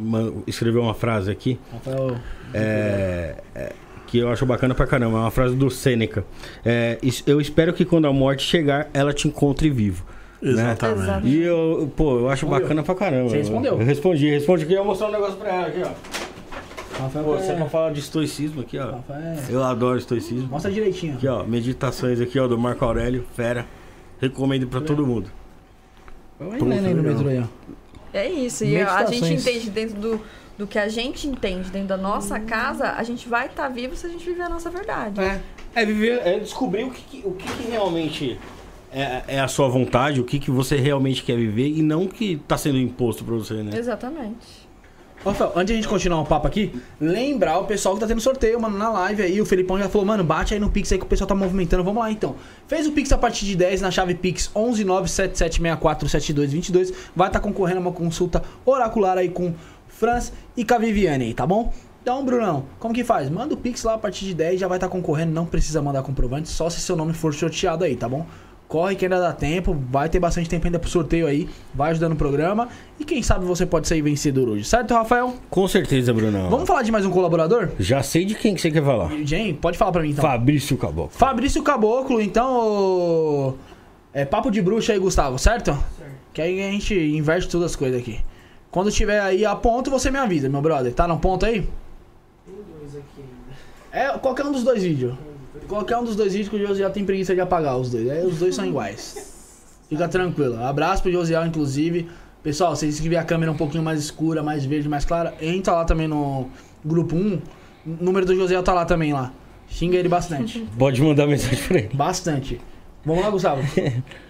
escreveu uma frase aqui Rafael, é, é, que eu acho bacana pra caramba. É uma frase do Sêneca. É, "Es- eu espero que quando a morte chegar, ela te encontre vivo. né? Exatamente. Exato. E eu, pô, eu acho bacana pra caramba. Você respondeu. Eu respondi, respondi aqui. Eu vou mostrar um negócio pra ela aqui, ó. Rafael, Pô, você é- não fala de estoicismo aqui, ó. Rafael, Eu adoro estoicismo. Mostra direitinho. Aqui, ó, meditações aqui, ó, do Marco Aurélio, fera. Recomendo pra todo mundo. Vai lendo aí no metrô aí, ó. É isso. E a gente Meditações. entende dentro do, do que a gente entende dentro da nossa casa, a gente vai estar vivo se a gente viver a nossa verdade. É, é viver, é descobrir o que, que- o que, que realmente é, é a sua vontade, o que, que você realmente quer viver e não o que tá sendo imposto pra você, né? Exatamente. Rafael, antes de a gente continuar o papo aqui, lembrar o pessoal que tá tendo sorteio, mano, na live aí. O Felipão já falou, mano, bate aí no Pix aí que o pessoal tá movimentando. Vamos lá então. Fez o Pix a partir de 10 na chave Pix 11977647222. Vai estar concorrendo a uma consulta oracular aí com Franz e com a Viviane aí, tá bom? Então, Brunão, como que faz? Manda o Pix lá a partir de 10, já vai estar concorrendo, não precisa mandar comprovante, só se seu nome for sorteado aí, tá bom? Corre que ainda dá tempo, vai ter bastante tempo ainda pro sorteio aí, vai ajudando o programa. E quem sabe você pode sair vencedor hoje, certo, Rafael? Com certeza, Brunão. Vamos falar de mais um colaborador? Já sei de quem que você quer falar. Jane, pode falar pra mim então. Fabrício Caboclo. Fabrício Caboclo, então. ô, É papo de bruxa aí, Gustavo, certo? Certo. Que aí a gente inverte todas as coisas aqui. Quando tiver aí a ponto, você me avisa, meu brother. Tá no ponto aí? É qualquer um dos dois vídeos. Qualquer um dos dois vídeos que o Josiel tem preguiça de apagar os dois. Aí os dois são iguais. Fica tranquilo. Abraço pro Josiel, inclusive. Pessoal, se vocês quiserem a câmera um pouquinho mais escura, mais verde, mais clara, entra lá também no grupo 1. O número do Josiel tá lá também lá. Xinga ele bastante. Pode mandar mensagem pra ele. Bastante. Vamos lá, Gustavo.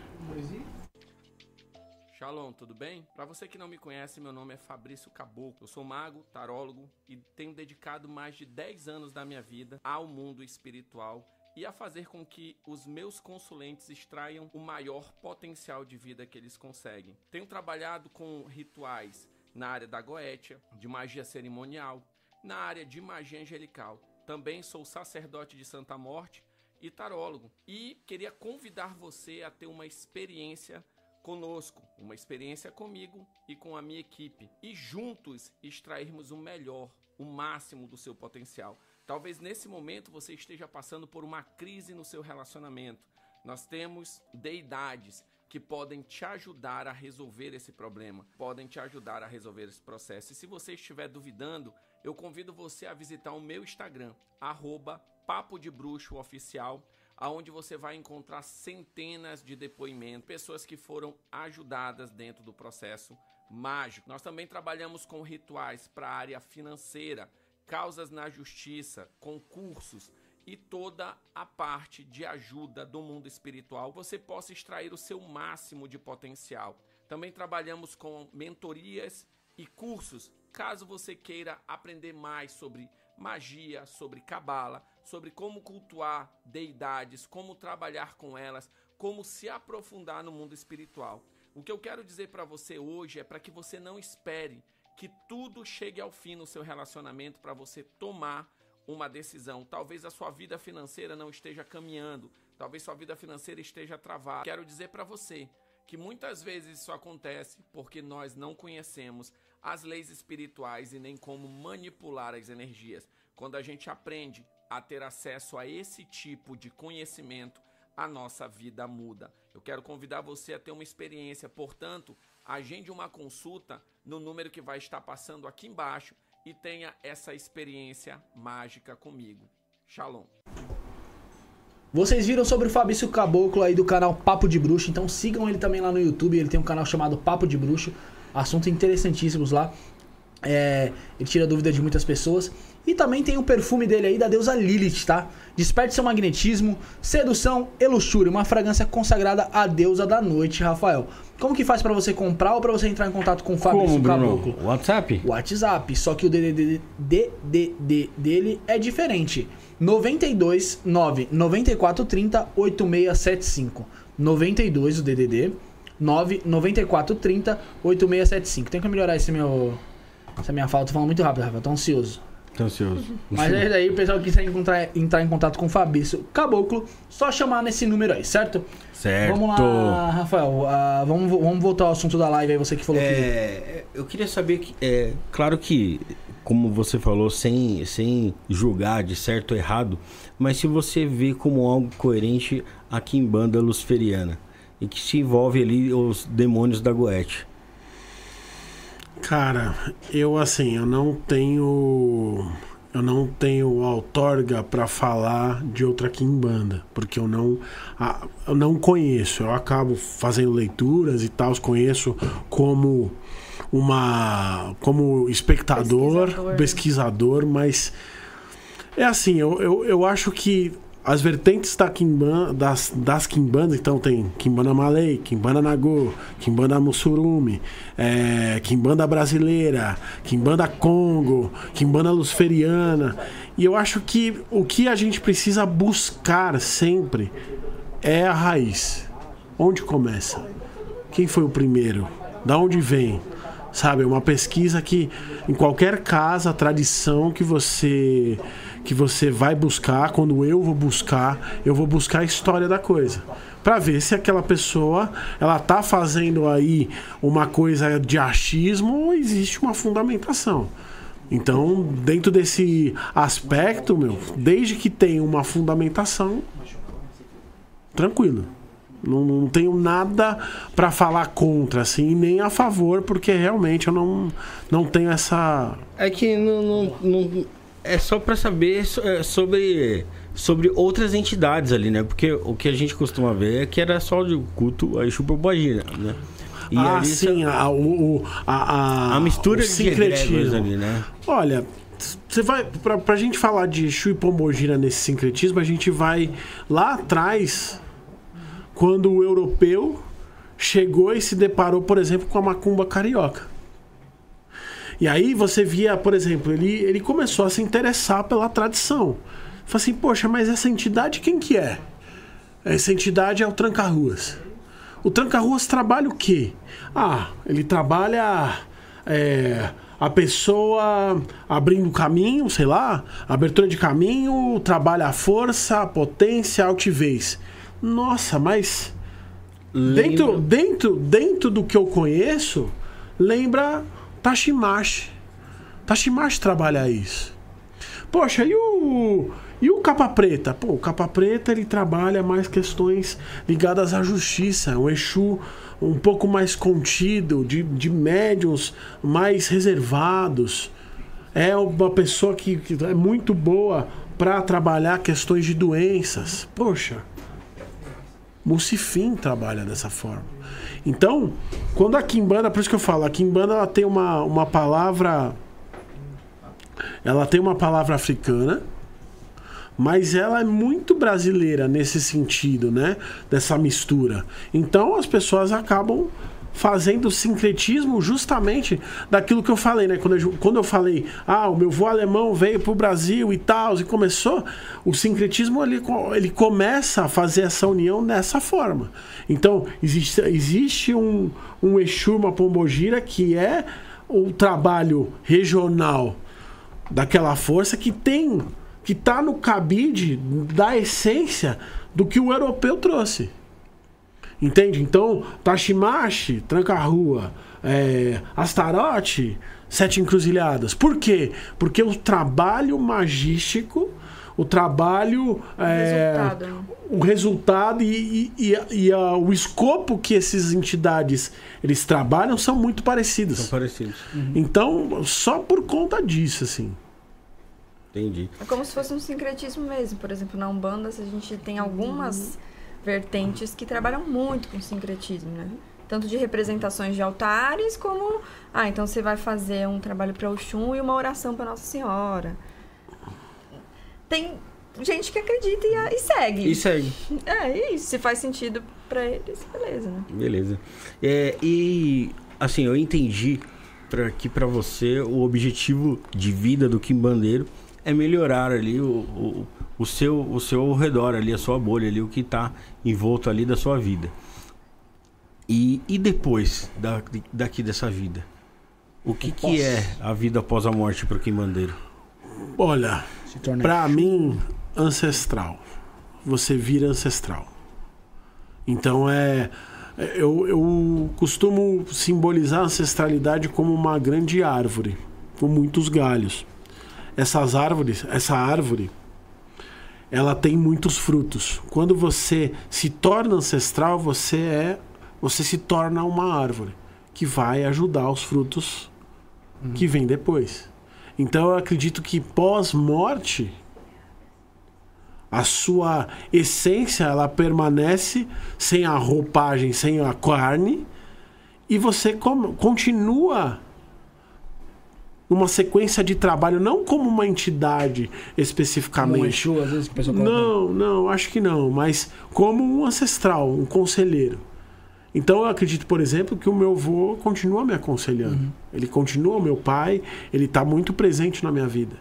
Tudo bem? Para você que não me conhece, meu nome é Fabrício Caboclo. Eu sou mago, tarólogo e tenho dedicado mais de 10 anos da minha vida ao mundo espiritual e a fazer com que os meus consulentes extraiam o maior potencial de vida que eles conseguem. Tenho trabalhado com rituais na área da goétia, de magia cerimonial, na área de magia angelical. Também sou sacerdote de Santa Morte e tarólogo. E queria convidar você a ter uma experiência conosco, uma experiência comigo e com a minha equipe, e juntos extrairmos o melhor, o máximo do seu potencial. Talvez nesse momento você esteja passando por uma crise no seu relacionamento. Nós temos deidades que podem te ajudar a resolver esse problema, podem te ajudar a resolver esse processo. E se você estiver duvidando, eu convido você a visitar o meu Instagram, arroba Papo de Bruxo Oficial, aonde você vai encontrar centenas de depoimentos, pessoas que foram ajudadas dentro do processo mágico. Nós também trabalhamos com rituais para a área financeira, causas na justiça, concursos e toda a parte de ajuda do mundo espiritual, você possa extrair o seu máximo de potencial. Também trabalhamos com mentorias e cursos, caso você queira aprender mais sobre magia, sobre cabala, sobre como cultuar deidades, como trabalhar com elas, como se aprofundar no mundo espiritual. O que eu quero dizer para você hoje é para que você não espere que tudo chegue ao fim no seu relacionamento para você tomar uma decisão. Talvez a sua vida financeira não esteja caminhando, talvez sua vida financeira esteja travada. Quero dizer para você que muitas vezes isso acontece porque nós não conhecemos as leis espirituais e nem como manipular as energias. Quando a gente aprende a ter acesso a esse tipo de conhecimento, a nossa vida muda. Eu quero convidar você a ter uma experiência, portanto, agende uma consulta no número que vai estar passando aqui embaixo e tenha essa experiência mágica comigo. Shalom. Vocês viram sobre o Fabrício Caboclo aí do canal Papo de Bruxo, então sigam ele também lá no YouTube. Ele tem um canal chamado Papo de Bruxo, assuntos interessantíssimos lá. É, ele tira dúvida de muitas pessoas. E também tem o perfume dele aí da deusa Lilith, tá? Desperte seu magnetismo, sedução e luxúria. Uma fragrância consagrada à deusa da noite, Rafael. Como que faz pra você comprar ou pra você entrar em contato com o Fabrício Como? Caboclo? WhatsApp? WhatsApp, só que o DDD, DDD dele é diferente. 92 9 94 30 8675. 92 o DDD 9 94 30 8675. Tem que melhorar esse meu essa minha fala, tô falando muito rápido, Rafael, tô ansioso. Tô ansioso. Mas é daí, o pessoal que quiser encontrar, entrar em contato com o Fabrício Caboclo, só chamar nesse número aí, certo? Certo. Vamos lá, Rafael. ah, vamos, vamos voltar ao assunto da live aí, você que falou que. É, eu queria saber que, é, claro que, como você falou, sem, sem julgar de certo ou errado, mas se você vê como algo coerente a Kimbanda Luciferiana e que se envolve ali os demônios da Goethe. Cara, eu assim, eu não tenho. Eu não tenho outorga pra falar de outra Kimbanda, porque eu não, eu não conheço. Eu acabo fazendo leituras e tal, conheço como uma como espectador, Pesquisador. pesquisador, mas é assim, eu, eu, eu acho que as vertentes da Kimbanda, das, das Kimbandas, então tem Kimbanda Malay, Kimbanda Nagô, Kimbanda Mussurumi, é, Kimbanda Brasileira, Kimbanda Congo, Kimbanda Luciferiana. E eu acho que o que a gente precisa buscar sempre é a raiz. Onde começa? Quem foi o primeiro? Da onde vem? Sabe, é uma pesquisa que em qualquer casa, tradição que você que você vai buscar, quando eu vou buscar, eu vou buscar a história da coisa. para ver se aquela pessoa ela tá fazendo aí uma coisa de achismo ou existe uma fundamentação. Então, dentro desse aspecto, meu, desde que tenha uma fundamentação, tranquilo. Não, não tenho nada para falar contra, assim, nem a favor, porque realmente eu não, não tenho essa. É que não, não, não é só para saber é, sobre sobre outras entidades ali, né? Porque o que a gente costuma ver é que era só de culto a Exu Pombagira, né? E ah, ali sim, a, o, a, a, a mistura de sincretismo. ali, né? Olha, você vai. Pra, pra gente falar de Exu e Pombogira nesse sincretismo, a gente vai lá atrás, quando o europeu chegou e se deparou, por exemplo, com a macumba carioca. E aí você via, por exemplo, ele, ele começou a se interessar pela tradição. Falei assim, poxa, mas essa entidade quem que é? Essa entidade é o Tranca-Ruas. O Tranca-Ruas trabalha o quê? Ah, ele trabalha é, a pessoa abrindo caminho, sei lá, abertura de caminho, trabalha a força, a potência, a altivez. Nossa, mas dentro, dentro, dentro do que eu conheço, lembra Tashimashi. Tashimashi trabalha isso. Poxa, e o. E o capa preta? Pô, o capa preta ele trabalha mais questões ligadas à justiça. O Exu um pouco mais contido, de, de médiums mais reservados. É uma pessoa que, que é muito boa para trabalhar questões de doenças. Poxa, Mucifim trabalha dessa forma. Então, quando a Kimbanda, por isso que eu falo, a Kimbanda ela tem uma, uma palavra. Ela tem uma palavra africana, mas ela é muito brasileira nesse sentido, né? Dessa mistura. Então as pessoas acabam fazendo sincretismo justamente daquilo que eu falei, né? Quando eu, quando eu falei, ah, o meu vô alemão veio pro Brasil e tal, e começou, o sincretismo ele, ele começa a fazer essa união dessa forma. Então, existe, existe um, um Exu, uma Pombogira, que é o trabalho regional daquela força que tem que tá no cabide da essência do que o europeu trouxe. Entende? Então, Tashimashi, Tranca-Rua, é, Astarote, Sete Encruzilhadas. Por quê? Porque o trabalho magístico, o trabalho. é, Resultado. né? o resultado e, e- e- e a- o escopo que essas entidades eles trabalham são muito parecidos. São parecidos. Então, só por conta disso, assim. Entendi. É como se fosse um sincretismo mesmo. Por exemplo, na Umbanda, a gente tem algumas vertentes que trabalham muito com sincretismo, né? Tanto de representações de altares, como... Ah, então você vai fazer um trabalho para Oxum e uma oração para Nossa Senhora. Tem gente que acredita e, e segue. E segue. É isso. Se faz sentido para eles, beleza, né? Beleza. É, e assim, eu entendi pra, que para você o objetivo de vida do Kim Bandeiro é melhorar ali o, o, o seu o seu redor ali, a sua bolha ali, o que tá envolto ali da sua vida. E, e depois da, daqui dessa vida? O que, que é a vida após a morte pro Kim Bandeiro? Olha, pra mim, ancestral. Você vira ancestral. Então é. Eu, eu costumo simbolizar a ancestralidade como uma grande árvore, com muitos galhos. Essas árvores, essa árvore, ela tem muitos frutos. Quando você se torna ancestral, você é, você se torna uma árvore que vai ajudar os frutos que vêm depois. Então eu acredito que pós-morte a sua essência ela permanece sem a roupagem, sem a carne e você continua numa sequência de trabalho não como uma entidade especificamente. um Exu, às vezes que a. Não, não, acho que não, mas como um ancestral, um conselheiro. Então eu acredito, por exemplo, que o meu avô continua me aconselhando. Ele continua meu pai, ele está muito presente na minha vida.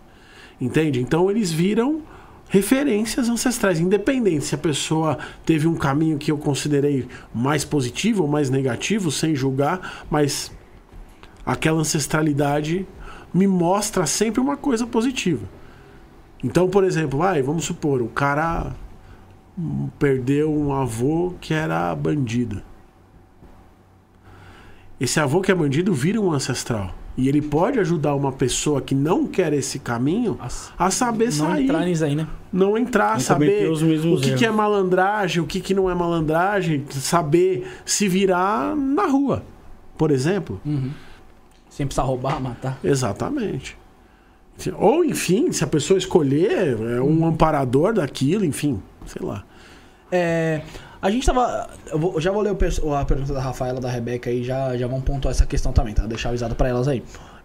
Entende? Então eles viram referências ancestrais, independente se a pessoa teve um caminho que eu considerei mais positivo ou mais negativo, sem julgar, mas aquela ancestralidade me mostra sempre uma coisa positiva. Então, por exemplo, vai, vamos supor, o cara perdeu um avô que era bandido. Esse avô que é bandido vira um ancestral. E ele pode ajudar uma pessoa que não quer esse caminho a saber Não sair. entrar nisso aí, né? Não entrar, Não saber o que, que é malandragem, o que, que não é malandragem, saber se virar na rua, por exemplo. Sem precisar roubar, matar. Exatamente. Ou, enfim, se a pessoa escolher, é um amparador daquilo, enfim, sei lá. É, a gente tava. Eu, vou- já vou ler o a pergunta da Rafaela, da Rebeca aí, já, já vão pontuar essa questão também, tá? Deixar avisado pra elas aí.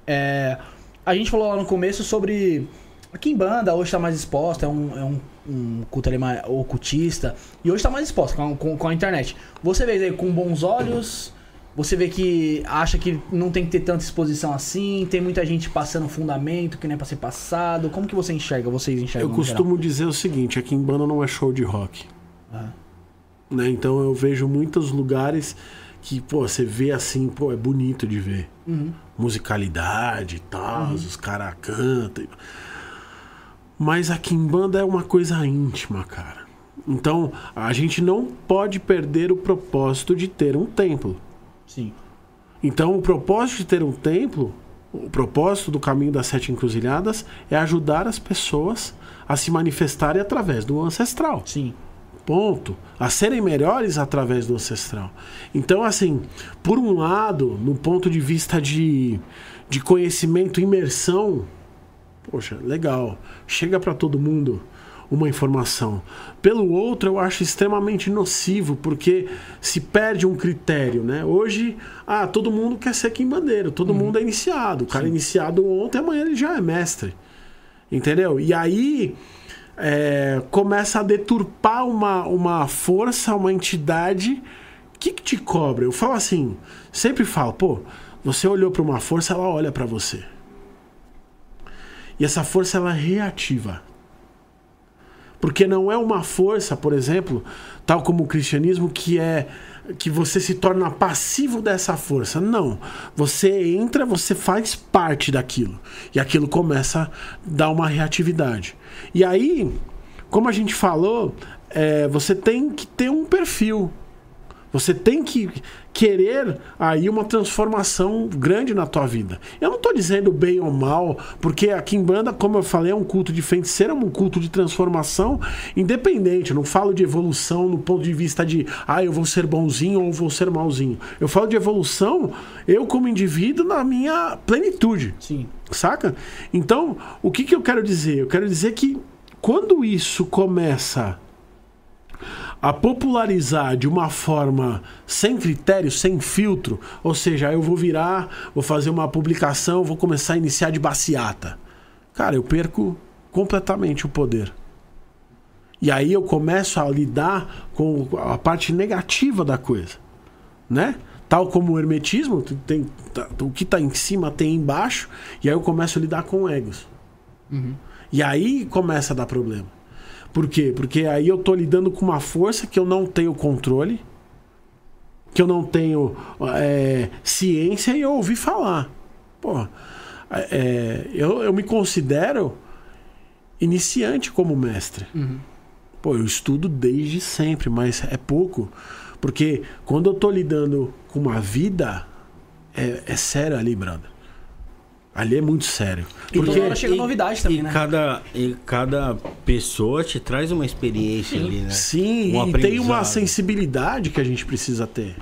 É, a gente falou lá no começo sobre. Aqui em banda hoje tá mais exposta, é um, é um, um culto ali mais ocultista. E hoje tá mais exposta com, a- com, com a internet. Você vê aí com bons olhos. Você vê que acha que não tem que ter tanta exposição assim, tem muita gente passando fundamento que nem é pra ser passado. Como que você enxerga? Vocês enxergam Eu no geral? costumo dizer o seguinte: aqui em banda não é show de rock. Ah. Né? Então eu vejo muitos lugares que, pô, você vê assim, pô, é bonito de ver. Uhum. Musicalidade e tal, os caras cantam. Mas aqui em banda é uma coisa íntima, cara. Então a gente não pode perder o propósito de ter um templo. Sim. Então, o propósito de ter um templo, o propósito do caminho das sete encruzilhadas é ajudar as pessoas a se manifestarem através do ancestral. Sim. Ponto. A serem melhores através do ancestral. Então, assim, por um lado, no ponto de vista de, de conhecimento, imersão, poxa, legal. Chega para todo mundo uma informação. Pelo outro, eu acho extremamente nocivo, porque se perde um critério, né? Hoje, ah, todo mundo quer ser quimbandeiro, todo mundo é iniciado. O cara é iniciado ontem, amanhã ele já é mestre. Entendeu? E aí é, começa a deturpar uma, uma força, uma entidade. O que, que te cobra? Eu falo assim, sempre falo, pô, você olhou para uma força, ela olha para você. E essa força ela é reativa. Porque não é uma força, por exemplo, tal como o cristianismo, que é que você se torna passivo dessa força. Não. Você entra, você faz parte daquilo. E aquilo começa a dar uma reatividade. E aí, como a gente falou, é, você tem que ter um perfil. Você tem que querer aí uma transformação grande na tua vida. Eu não estou dizendo bem ou mal, porque aqui em banda, como eu falei, é um culto de feiticeiro, é um culto de transformação independente. Eu não falo de evolução no ponto de vista de, ah, eu vou ser bonzinho ou vou ser malzinho. Eu falo de evolução, eu como indivíduo, na minha plenitude. Sim. Saca? Então, o que, que eu quero dizer? Eu quero dizer que quando isso começa a popularizar de uma forma sem critério, sem filtro, ou seja, eu vou virar, vou fazer uma publicação, vou começar a iniciar de baciata. Cara, eu perco completamente o poder. E aí eu começo a lidar com a parte negativa da coisa, né? Tal como o hermetismo, tem, tá- o que está em cima tem embaixo, e aí eu começo a lidar com egos. E aí começa a dar problema. Por quê? Porque aí eu tô lidando com uma força que eu não tenho controle, que eu não tenho é, ciência e eu ouvi falar. Pô, é, eu, eu me considero iniciante como mestre. Pô, eu estudo desde sempre, mas é pouco. Porque quando eu tô lidando com uma vida, é, é sério ali, brother. Ali é muito sério. E toda Porque hora chega novidade também, e né? Cada, e cada pessoa te traz uma experiência ali, né? Sim, Um e tem uma sensibilidade que a gente precisa ter.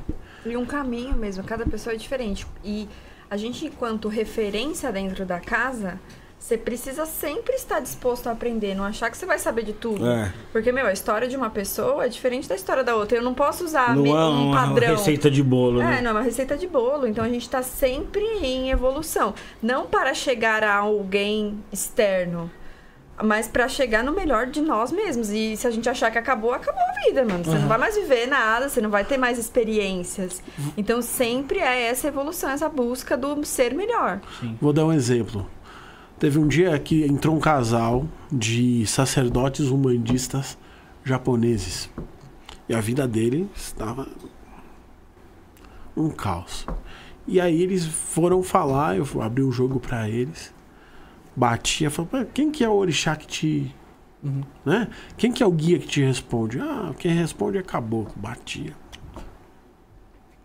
E um caminho mesmo, cada pessoa é diferente. E a gente, enquanto referência dentro da casa, você precisa sempre estar disposto a aprender, não achar que você vai saber de tudo. É. Porque, meu, a história de uma pessoa é diferente da história da outra. Eu não posso usar Não me- é um uma padrão. receita de bolo, É, né? não é uma receita de bolo. Então a gente tá sempre em evolução. Não para chegar a alguém externo, mas para chegar no melhor de nós mesmos. E se a gente achar que acabou, acabou a vida, mano. Você não vai mais viver nada, você não vai ter mais experiências. Então sempre é essa evolução, essa busca do ser melhor. Vou dar um exemplo. Teve um dia que entrou um casal de sacerdotes umbandistas japoneses. E a vida dele estava um caos. E aí eles foram falar, eu abri o jogo pra eles. Batia, "Pô, quem que é o orixá que te Né? Quem que é o guia que te responde? Ah, quem responde é caboclo. Batia.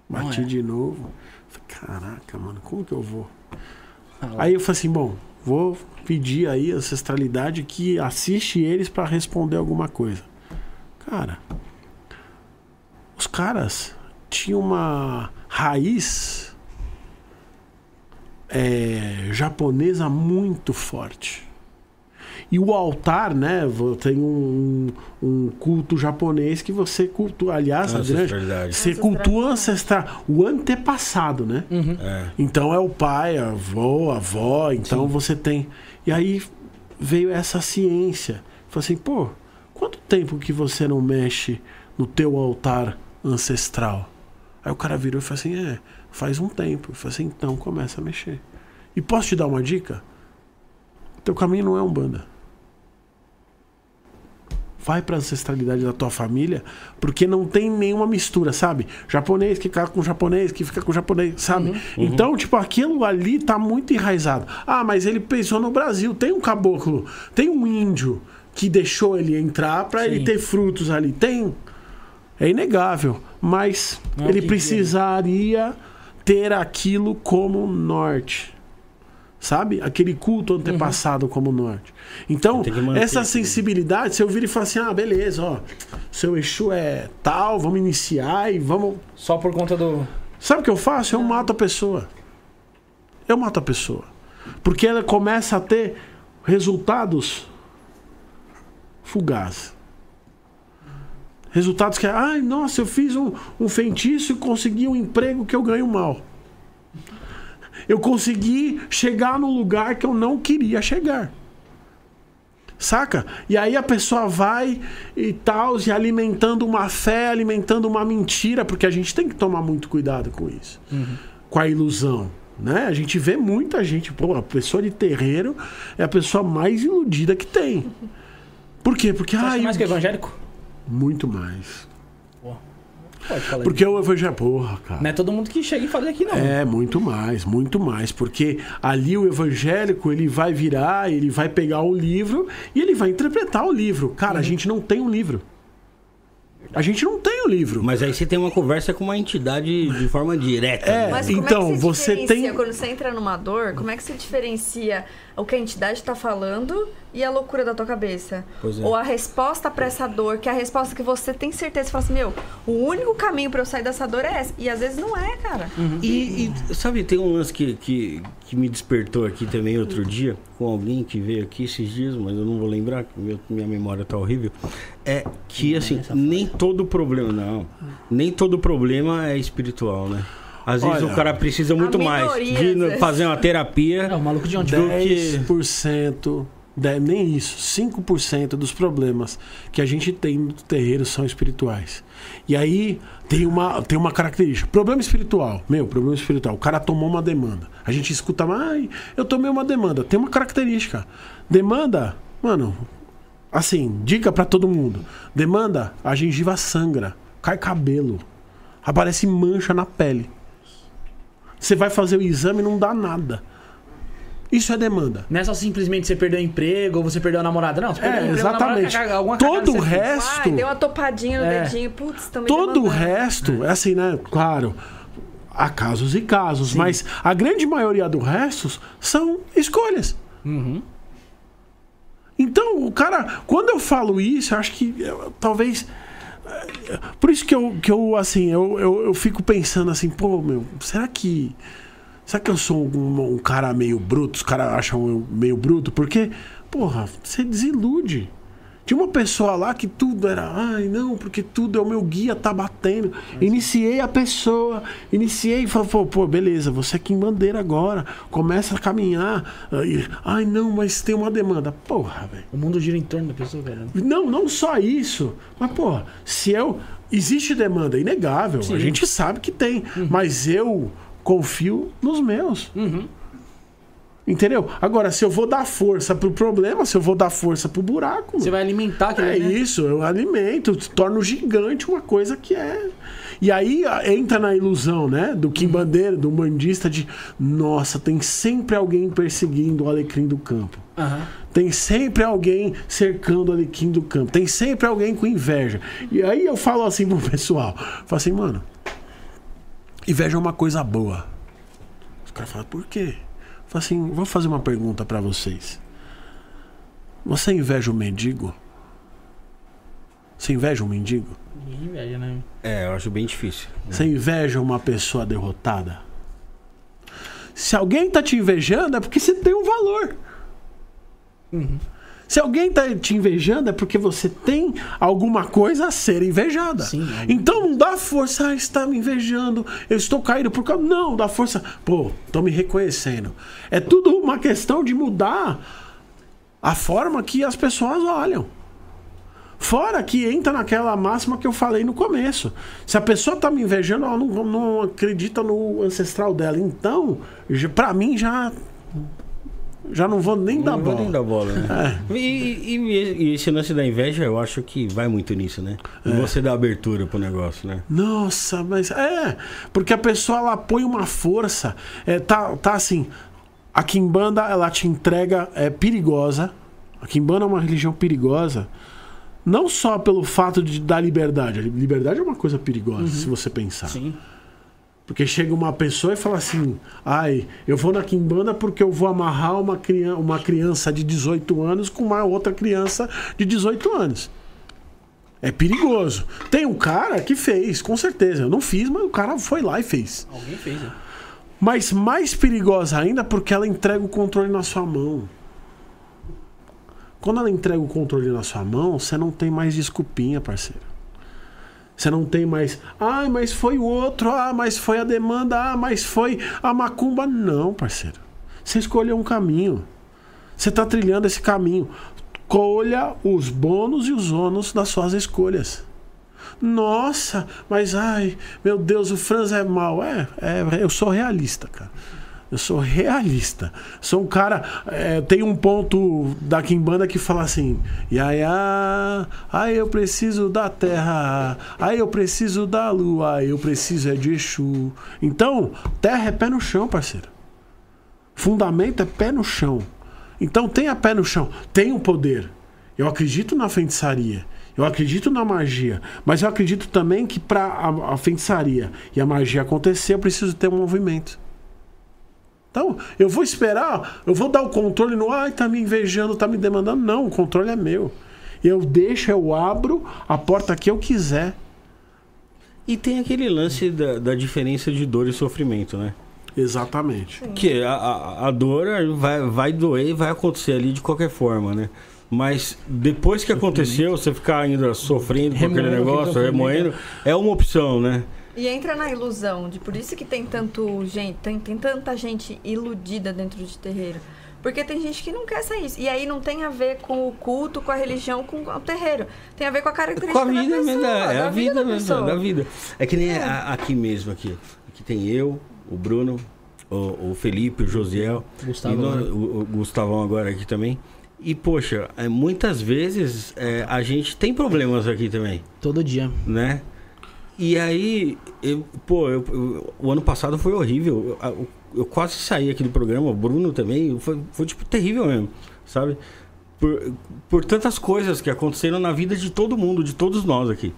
Bati é. de novo. Falei, Caraca, mano, como que eu vou? Aí eu falei assim, bom, vou pedir aí a ancestralidade que assiste eles pra responder alguma coisa. Cara, os caras tinham uma raiz é, japonesa muito forte. E o altar, né? Tem um, um culto japonês que você cultua. Aliás, grande, você cultua ancestral, o antepassado, né? É. Então é o pai, a avó, a avó, então você tem. E aí veio essa ciência. Falei assim, pô, quanto tempo que você não mexe no teu altar ancestral? Aí o cara virou e falou assim, é, faz um tempo. Eu falei assim, então começa a mexer. E posso te dar uma dica? Teu caminho não é umbanda. Vai pra ancestralidade da tua família, porque não tem nenhuma mistura, sabe? Japonês que fica com japonês, que fica com japonês, sabe? Então, tipo, aquilo ali tá muito enraizado. Ah, mas ele pensou no Brasil. Tem um caboclo, tem um índio que deixou ele entrar pra ele ter frutos ali. Tem. É inegável. Mas Não ele que precisaria ter aquilo como norte. Sabe? Aquele culto antepassado como norte. Então, essa sensibilidade, se eu vir e falar assim, ah, beleza, ó, seu Exu é tal, vamos iniciar e vamos. Só por conta do. Sabe o que eu faço? Eu mato a pessoa. Eu mato a pessoa. Porque ela começa a ter resultados fugazes. Resultados que, ai, nossa, eu fiz um, um feitiço e consegui um emprego que eu ganho mal. Eu consegui chegar no lugar que eu não queria chegar. Saca? E aí a pessoa vai e tal, e alimentando uma fé, alimentando uma mentira, porque a gente tem que tomar muito cuidado com isso. Com a ilusão. Né? A gente vê muita gente, pô, a pessoa de terreiro é a pessoa mais iludida que tem. Por quê? Porque Você acha ai, mais que evangélico? muito mais. Pode falar Porque o evangelho, porra, cara. Não é todo mundo que chega e fala aqui, não. É, muito mais, muito mais. Porque ali o evangélico, ele vai virar, ele vai pegar o livro e ele vai interpretar o livro. Cara, a gente não tem um livro. A gente não tem o livro. Mas aí você tem uma conversa com uma entidade de forma direta. É, né? Mas como Então, é que você diferencia, tem- Quando você entra numa dor, como é que você diferencia o que a entidade tá falando e a loucura da tua cabeça? Pois é. Ou a resposta pra essa dor, que é a resposta que você tem certeza. Você fala assim, meu, o único caminho pra eu sair dessa dor é essa. E às vezes não é, cara. E, e, sabe, tem um lance que, que, que me despertou aqui também outro dia, com alguém que veio aqui esses dias, mas eu não vou lembrar, que meu- minha memória tá horrível. É que, assim, nem todo problema, não, nem todo problema é espiritual, né? Às vezes Olha, o cara precisa muito mais de fazer uma terapia. É, o maluco de onde? Do que- 10%, de- nem isso, 5% dos problemas que a gente tem no terreiro são espirituais. E aí tem uma, tem uma característica. Problema espiritual. Meu, problema espiritual. O cara tomou uma demanda. A gente escuta, ai, eu tomei uma demanda. Tem uma característica. Demanda, mano, assim, dica pra todo mundo. Demanda, a gengiva sangra, cai cabelo, aparece mancha na pele. Você vai fazer o exame e não dá nada. Isso é demanda. Não é só simplesmente você perdeu o emprego ou você perdeu a namorada, não. Você perdeu É, namorada, exatamente. caga- alguma Todo o fez. resto. Ai, deu uma topadinha no É. dedinho. Putz, também Todo o resto, é assim, né? Claro, há casos e casos, mas a grande maioria do resto são escolhas. Uhum. Então, o cara, quando eu falo isso, eu acho que eu, talvez. Por isso que eu, que eu assim, eu, eu, eu fico pensando assim, pô, meu, será que. Será que eu sou um, um cara meio bruto? Os caras acham eu meio bruto? Porque, porra, você desilude. Tinha uma pessoa lá que tudo era, ai não, porque tudo é o meu guia, tá batendo. Iniciei a pessoa, iniciei e falei, pô, beleza, você aqui em bandeira agora, começa a caminhar. Aí, Ai não, mas tem uma demanda. Porra, velho. O mundo gira em torno da pessoa, cara. Não, não só isso. Mas, porra, se eu. Existe demanda, é inegável. A gente sabe que tem. Mas eu confio nos meus. Entendeu? Agora, se eu vou dar força pro problema, se eu vou dar força pro buraco. Você vai alimentar aquilo, É né? isso, eu alimento, torno gigante uma coisa que é. E aí entra na ilusão, né? Do quimbandeiro, do bandista de nossa, tem sempre alguém perseguindo o alecrim do campo. Aham. Tem sempre alguém cercando ali Kim do campo. Tem sempre alguém com inveja. E aí eu falo assim pro pessoal: falo assim, mano, inveja é uma coisa boa. Os caras falam, por quê? Assim, vou fazer uma pergunta pra vocês. Você inveja o mendigo? Você inveja um mendigo? Ninguém inveja, né? É, eu acho bem difícil. Você inveja uma pessoa derrotada? Se alguém tá te invejando é porque você tem um valor. Se alguém tá te invejando é porque você tem alguma coisa a ser invejada. Sim, é. então não dá força, ah, está me invejando, eu estou caído por causa. Não, dá força. Pô, tô me reconhecendo. É tudo uma questão de mudar a forma que as pessoas olham. Fora que entra naquela máxima que eu falei no começo. Se a pessoa tá me invejando, ela não, não acredita no ancestral dela. Então, pra mim já. Já não vou nem dar Não vou bola. nem dar bola, né? E, e- e esse lance da inveja, eu acho que vai muito nisso, né? E Você dá abertura pro negócio, né? Nossa, mas é, porque a pessoa ela põe uma força, é, tá, tá assim, a Kimbanda ela te entrega é perigosa. A Kimbanda é uma religião perigosa, não só pelo fato de dar liberdade. A liberdade é uma coisa perigosa, se você pensar. Sim. Porque chega uma pessoa e fala assim: ai, eu vou na Kimbanda porque eu vou amarrar uma, criança, uma criança de 18 anos com uma outra criança de 18 anos. É perigoso. Tem um cara que fez, com certeza. Eu não fiz, mas o cara foi lá e fez. Alguém fez, né? Mas mais perigosa ainda porque ela entrega o controle na sua mão. Quando ela entrega o controle na sua mão, você não tem mais desculpinha, parceiro. Você não tem mais, ai, mas foi o outro, ah, mas foi a demanda, ah, mas foi a macumba. Não, parceiro. Você escolheu um caminho. Você está trilhando esse caminho. Colha os bônus e os ônus das suas escolhas. Nossa, mas ai, meu Deus, o Franz é mal. É, é eu sou realista, cara. Eu sou realista. Sou um cara. é, tem um ponto da Kimbanda que fala assim: ai eu preciso da terra, ai eu preciso da lua, ai eu preciso é de Exu. Então, terra é pé no chão, parceiro. Fundamento é pé no chão. Então tenha pé no chão, tenha o poder. Eu acredito na feitiçaria. Eu acredito na magia, mas eu acredito também que para a, a feitiçaria e a magia acontecer, eu preciso ter um movimento. Então, eu vou esperar, eu vou dar o controle no, ai, tá me invejando, tá me demandando. Não, o controle é meu. Eu deixo, eu abro a porta que eu quiser. E tem aquele lance da, da diferença de dor e sofrimento, né? Exatamente. Que a, a, a dor vai, vai doer e vai acontecer ali de qualquer forma, né? Mas depois que aconteceu, você ficar ainda sofrendo com aquele negócio, remoendo, é uma opção, né? E entra na ilusão, de por isso que tem tanto gente, tem, tem tanta gente iludida dentro de terreiro. Porque tem gente que não quer sair. E aí não tem a ver com o culto, com a religião, com o terreiro. Tem a ver com a característica Com a vida da pessoa. mesmo, é da a vida da mesmo, pessoa. da vida. É que nem a- aqui mesmo, aqui. Aqui tem eu, o Bruno, o, o Felipe, o Josiel, Gustavo, e nós- né? o, o Gustavão agora aqui também. E, poxa, é, muitas vezes é, a gente tem problemas aqui também, Todo dia. né? E aí, eu, pô, eu- eu- o ano passado foi horrível. Eu, eu- quase saí aqui do programa, o Bruno também, foi, foi tipo terrível mesmo, sabe? Por, por tantas coisas que aconteceram na vida de todo mundo, de todos nós aqui.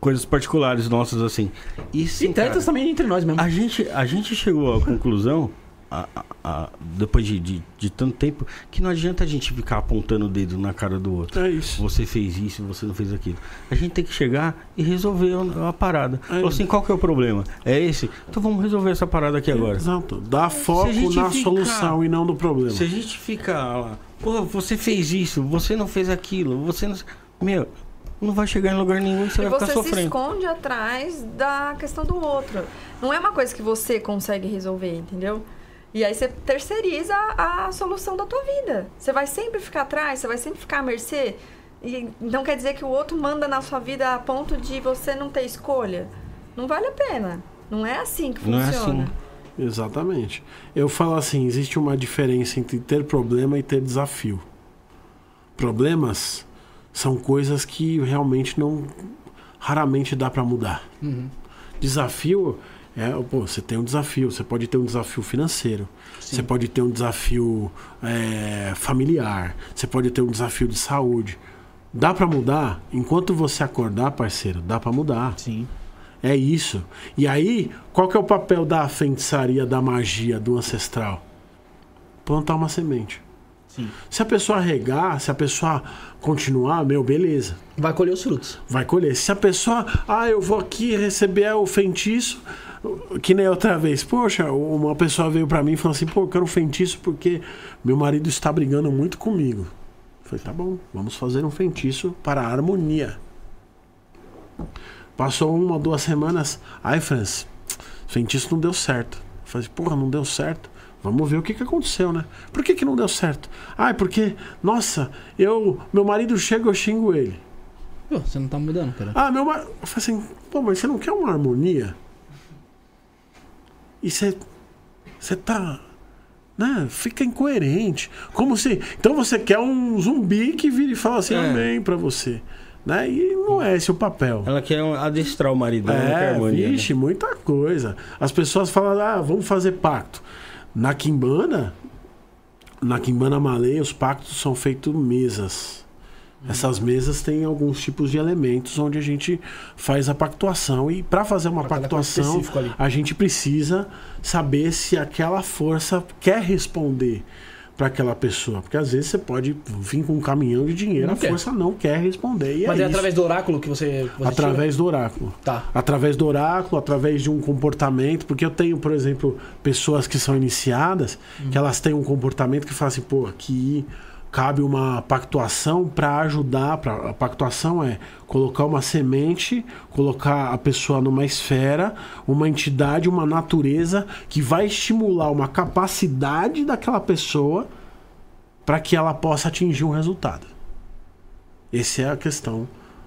Coisas particulares nossas, assim. E, sim, E cara, também entre nós mesmo. a gente, a gente chegou à conclusão, a- a- depois de, de, de tanto tempo, que não adianta a gente ficar apontando o dedo na cara do outro. É isso. Você fez isso, você não fez aquilo. A gente tem que chegar e resolver a, a parada. É. Falou assim, qual que é o problema? É esse? Então vamos resolver essa parada aqui agora. Exato. Dá foco na ficar- solução e não no problema. Se a gente ficar lá, pô, você fez isso, você não fez aquilo, você não. Meu, não vai chegar em lugar nenhum e você E vai você ficar se sofrendo. esconde atrás da questão do outro. Não é uma coisa que você consegue resolver, entendeu? E aí você terceiriza a, a solução da tua vida. Você vai sempre ficar atrás, você vai sempre ficar à mercê. E, então quer dizer que o outro manda na sua vida a ponto de você não ter escolha? Não vale a pena. Não é assim que Não é funciona. assim. Exatamente. Eu falo assim: existe uma diferença entre ter problema e ter desafio. Problemas são coisas que realmente não. raramente dá para mudar. Desafio É, pô, você tem um desafio, você pode ter um desafio financeiro, você pode ter um desafio é, familiar, você pode ter um desafio de saúde. Dá pra mudar? Enquanto você acordar, parceiro, dá pra mudar. Sim. É isso. E aí, qual que é o papel da feitiçaria, da magia, do ancestral? Plantar uma semente. Sim. Se a pessoa regar, se a pessoa continuar, meu, beleza. Vai colher os frutos. Vai colher. Se a pessoa, ah, eu vou aqui receber o feitiço, que nem outra vez. Poxa, uma pessoa veio pra mim e falou assim: pô, eu quero um feitiço porque meu marido está brigando muito comigo. Eu falei: tá bom, vamos fazer um feitiço para a harmonia. Passou uma, duas semanas. Ai, Franz, feitiço não deu certo. Eu falei: porra, não deu certo. Vamos ver o que, que aconteceu, né? Por que, que não deu certo? Ah, é porque, nossa, eu, meu marido chega, eu xingo ele. Pô, você não tá mudando, cara. Ah, meu marido. Eu falei assim, pô, mas você não quer uma harmonia? E você. Você tá. Né? Fica incoerente. Como se. Então você quer um zumbi que vira e fala assim, É. amém pra você. Né? E não é esse o papel. Ela quer adestrar o marido, ela não quer É, harmonia. né? vixe, muita coisa. As pessoas falam, ah, vamos fazer pacto. Na Quimbana, na Quimbana Malê, os pactos são feitos mesas. Essas mesas têm alguns tipos de elementos onde a gente faz a pactuação. E para fazer uma Pra pactuação, a gente precisa saber se aquela força quer responder para aquela pessoa. Porque às vezes você pode vir com um caminhão de dinheiro, Não a quer. força não quer responder. E Mas é, é, através do oráculo que você. você Através do oráculo. Tá. Através do oráculo, através de um comportamento. Porque eu tenho, por exemplo, pessoas que são iniciadas, que elas têm um comportamento que fala assim, pô, aqui cabe uma pactuação para ajudar. Pra, a pactuação é colocar uma semente, colocar a pessoa numa esfera, uma entidade, uma natureza que vai estimular uma capacidade daquela pessoa para que ela possa atingir um resultado. Essa é a questão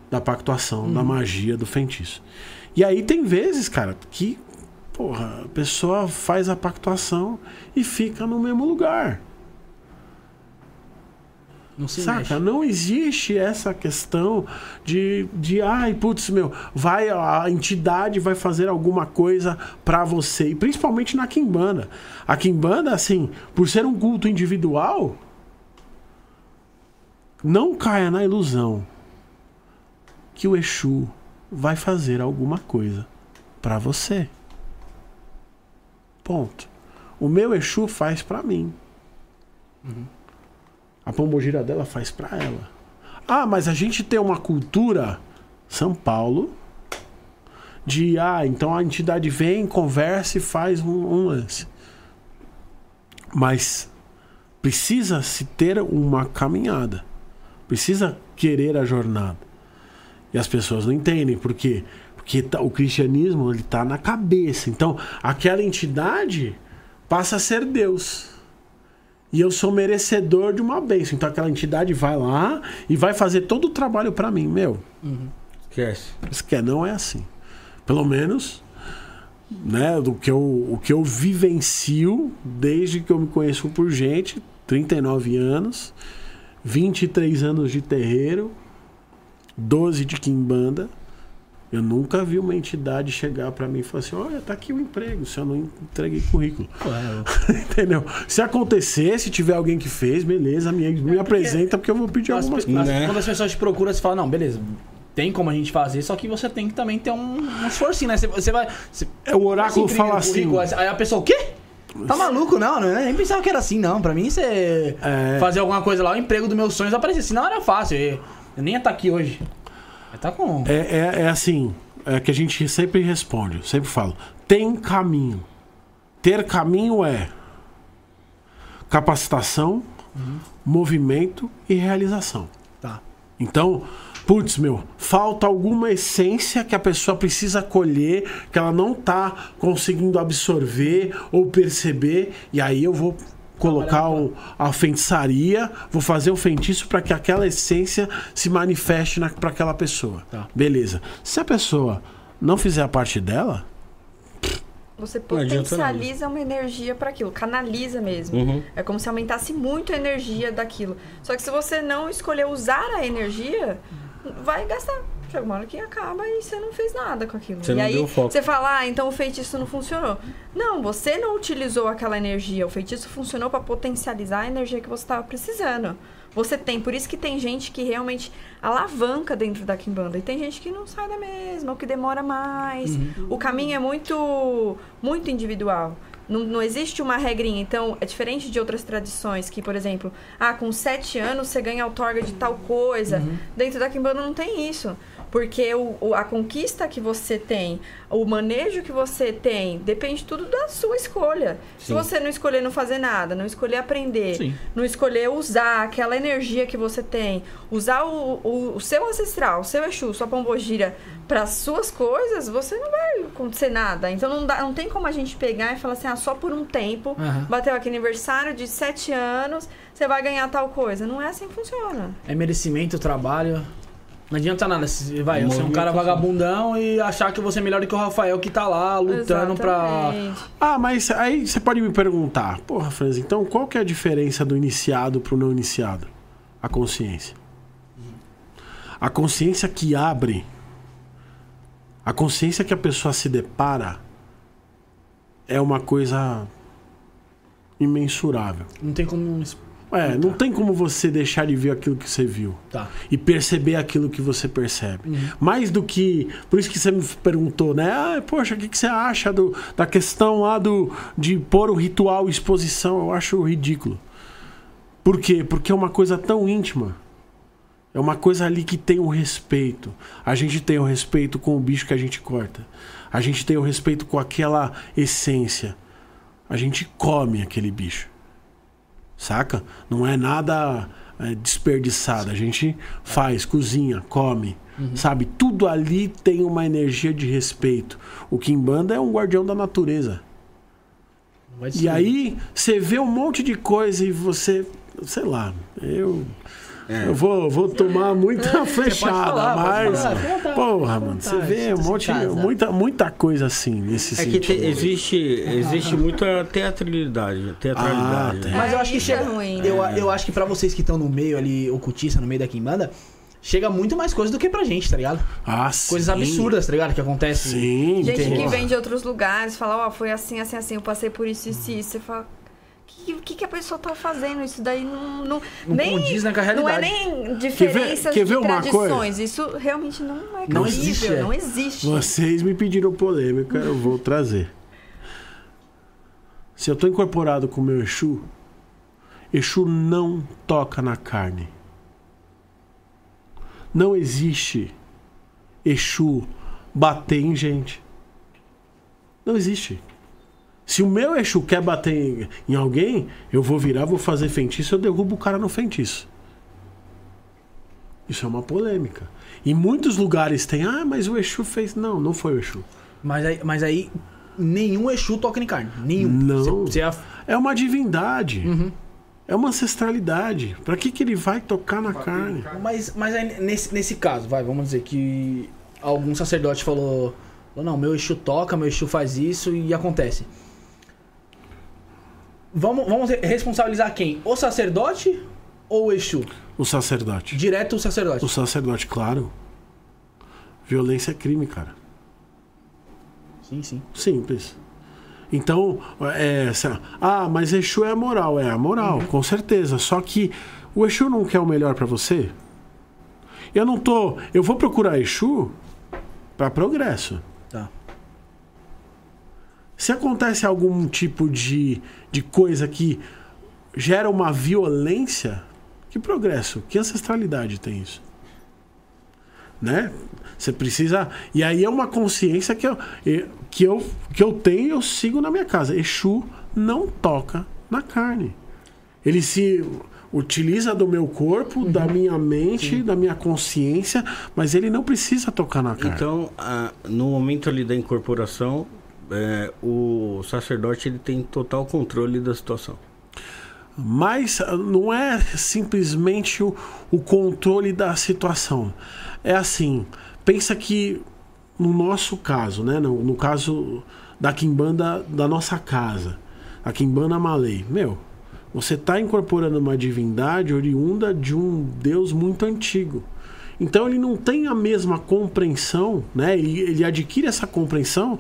da pactuação, da magia do feitiço. E aí tem vezes, cara, que porra, a pessoa faz a pactuação e fica no mesmo lugar. Não se Saca? mexe. Não existe essa questão de, de ai, putz, meu, vai a entidade vai fazer alguma coisa pra você. E principalmente na Kimbanda. A Kimbanda, assim, por ser um culto individual, não caia na ilusão que o Exu vai fazer alguma coisa pra você. Ponto. O meu Exu faz pra mim. A pombogira dela faz pra ela. Ah, mas a gente tem uma cultura São Paulo de ah, então a entidade vem, conversa e faz um, um lance. Mas precisa se ter uma caminhada. Precisa querer a jornada. E as pessoas não entendem por quê? Porque tá- o cristianismo ele tá na cabeça. Então, aquela entidade passa a ser Deus. E eu sou merecedor de uma bênção. Então aquela entidade vai lá e vai fazer todo o trabalho pra mim. Meu, Esquece. isso que não é assim. Pelo menos, né, do que eu, o que eu vivencio desde que eu me conheço por gente, 39 anos, 23 anos de terreiro, 12 de quimbanda. Eu nunca vi uma entidade chegar pra mim e falar assim: olha, tá aqui o emprego, se eu não entreguei currículo. É, Entendeu? Se acontecer, se tiver alguém que fez, beleza, me, me apresenta porque eu vou pedir as algumas coisas. as- Né? Quando as pessoas te procuram, você fala, não, beleza. Tem como a gente fazer, só que você tem que também ter um, um esforcinho, né? Você, você vai. Você, É, o oráculo fala assim. Aí a pessoa, o quê? Tá maluco? Não, não, eu nem pensava que era assim, não. Pra mim, você É. fazer alguma coisa lá, o emprego dos meus sonhos aparecer. Senão era fácil. Eu, eu nem ia estar aqui hoje. Tá com. É, é, é assim, é que a gente sempre responde, sempre falo, tem caminho. Ter caminho é capacitação, movimento e realização. Tá. Então, putz, meu, falta alguma essência que a pessoa precisa colher, que ela não tá conseguindo absorver ou perceber, e aí eu vou colocar o- a feitiçaria, vou fazer o feitiço para que aquela essência se manifeste para aquela pessoa. Tá. Beleza. Se a pessoa não fizer a parte dela, Você potencializa uma energia para aquilo, canaliza mesmo. Uhum. É como se aumentasse muito a energia daquilo. Só que se você não escolher usar a energia, vai gastar. Chega uma hora que acaba e você não fez nada com aquilo. Você e não aí deu foco. você fala, ah, então o feitiço não funcionou. Não, você não utilizou aquela energia. O feitiço funcionou para potencializar a energia que você estava precisando. Você tem, por isso que tem gente que realmente alavanca dentro da Kimbanda. E tem gente que não sai da mesma, ou que demora mais. O caminho é muito, muito individual. Não, não existe uma regrinha. Então, é diferente de outras tradições que, por exemplo, ah, com sete anos você ganha outorga de tal coisa. Dentro da Kimbanda não tem isso. Porque o, o- a conquista que você tem, o manejo que você tem, depende tudo da sua escolha. Se Sim. você não escolher não fazer nada, não escolher aprender, Sim. não escolher usar aquela energia que você tem, usar o, o, o seu ancestral, o seu Exu, sua pombogira para suas coisas, você não vai acontecer nada. Então não, dá, não tem como a gente pegar e falar assim, ah, só por um tempo, Aham. bateu aqui aniversário de sete anos, você vai ganhar tal coisa. Não é assim que funciona. É merecimento, trabalho. Não adianta nada. se- Vai, eu ser um cara vagabundão e achar que você é melhor do que o Rafael que tá lá lutando pra. Exatamente. Ah, mas aí você pode me perguntar, porra, Franz, então qual que é a diferença do iniciado pro não iniciado? A consciência. A consciência que abre, a consciência que a pessoa se depara é uma coisa imensurável. Não tem como. É, não tem como você deixar de ver aquilo que você viu Tá. e perceber aquilo que você percebe. Mais do que. Por isso que você me perguntou, né? Ah, poxa, o que, que você acha do, da questão lá do, de pôr o ritual exposição? Eu acho ridículo. Por quê? Porque é uma coisa tão íntima. É uma coisa ali que tem um respeito. A gente tem o respeito com o bicho que a gente corta. A gente tem o respeito com aquela essência. A gente come aquele bicho. Saca? Não é nada é, desperdiçado. A gente faz, cozinha, come. Sabe? Tudo ali tem uma energia de respeito. O Kimbanda é um guardião da natureza. E aí você vê um monte de coisa e você. Sei lá, eu. É. Eu vou, vou tomar muita flechada, falar, mas. falar, Porra, mano, você vê um monte, muita, muita coisa assim nesse É que sentido. te- existe, existe muita teatralidade. teatralidade Ah? Mas eu acho que chega. é ruim, eu, né? eu acho que pra vocês que estão no meio ali, ocultista, no meio da Kimbanda, chega muito mais coisa do que pra gente, tá ligado? Ah, Coisas sim. absurdas, tá ligado? Que acontece. Sim, Gente que porra. vem de outros lugares, fala, ó, foi assim, assim, assim, eu passei por isso, isso, e isso. Você fala, que, que, que a pessoa tá fazendo? Isso daí não. Não, Não nem, condiz né, com a não é realidade. nem diferenças quer ver de uma tradições. Isso realmente não é Não cabível, existe, é. não existe. Vocês me pediram polêmica, eu vou trazer. Se eu tô incorporado com o meu Exu, Exu não toca na carne. Não existe Exu bater em gente. Não existe. Se o meu Exu quer bater em, em alguém, eu vou virar, vou fazer feitiço, eu derrubo o cara no feitiço. Isso é uma polêmica. Em muitos lugares tem, ah, mas o Exu fez. Não, não foi o Exu. Mas aí, mas aí nenhum Exu toca em carne. Nenhum. Não. Você, você- É uma divindade. Uhum. É uma ancestralidade. Pra que, que ele vai tocar na carne? Mas, mas aí, nesse, nesse caso, vai, vamos dizer que algum sacerdote falou, falou, não, meu Exu toca, meu Exu faz isso e acontece. Vamos, vamos responsabilizar quem? O sacerdote ou o Exu? O sacerdote. Direto o sacerdote. O sacerdote, claro. Violência é crime, cara. Sim, sim. Simples. Então, é, ah, mas Exu é a moral. É a moral, com certeza. Só que o Exu não quer o melhor pra você. Eu não tô. Eu vou procurar Exu pra progresso. Se acontece algum tipo de, de coisa que gera uma violência, que progresso? Que ancestralidade tem isso? Né? Você precisa. E aí é uma consciência que eu, que eu, que eu tenho e eu sigo na minha casa. Exu não toca na carne. Ele se utiliza do meu corpo, da minha mente, da minha consciência, mas ele não precisa tocar na carne. Então, no momento ali da incorporação, é, o sacerdote ele tem total controle da situação. Mas ah, não é simplesmente o, o controle da situação. É assim, pensa que no nosso caso, né, no, no caso da quimbanda da nossa casa, a quimbanda malay, meu, você está incorporando uma divindade oriunda de um Deus muito antigo. Então ele não tem a mesma compreensão, né? Ele, ele adquire essa compreensão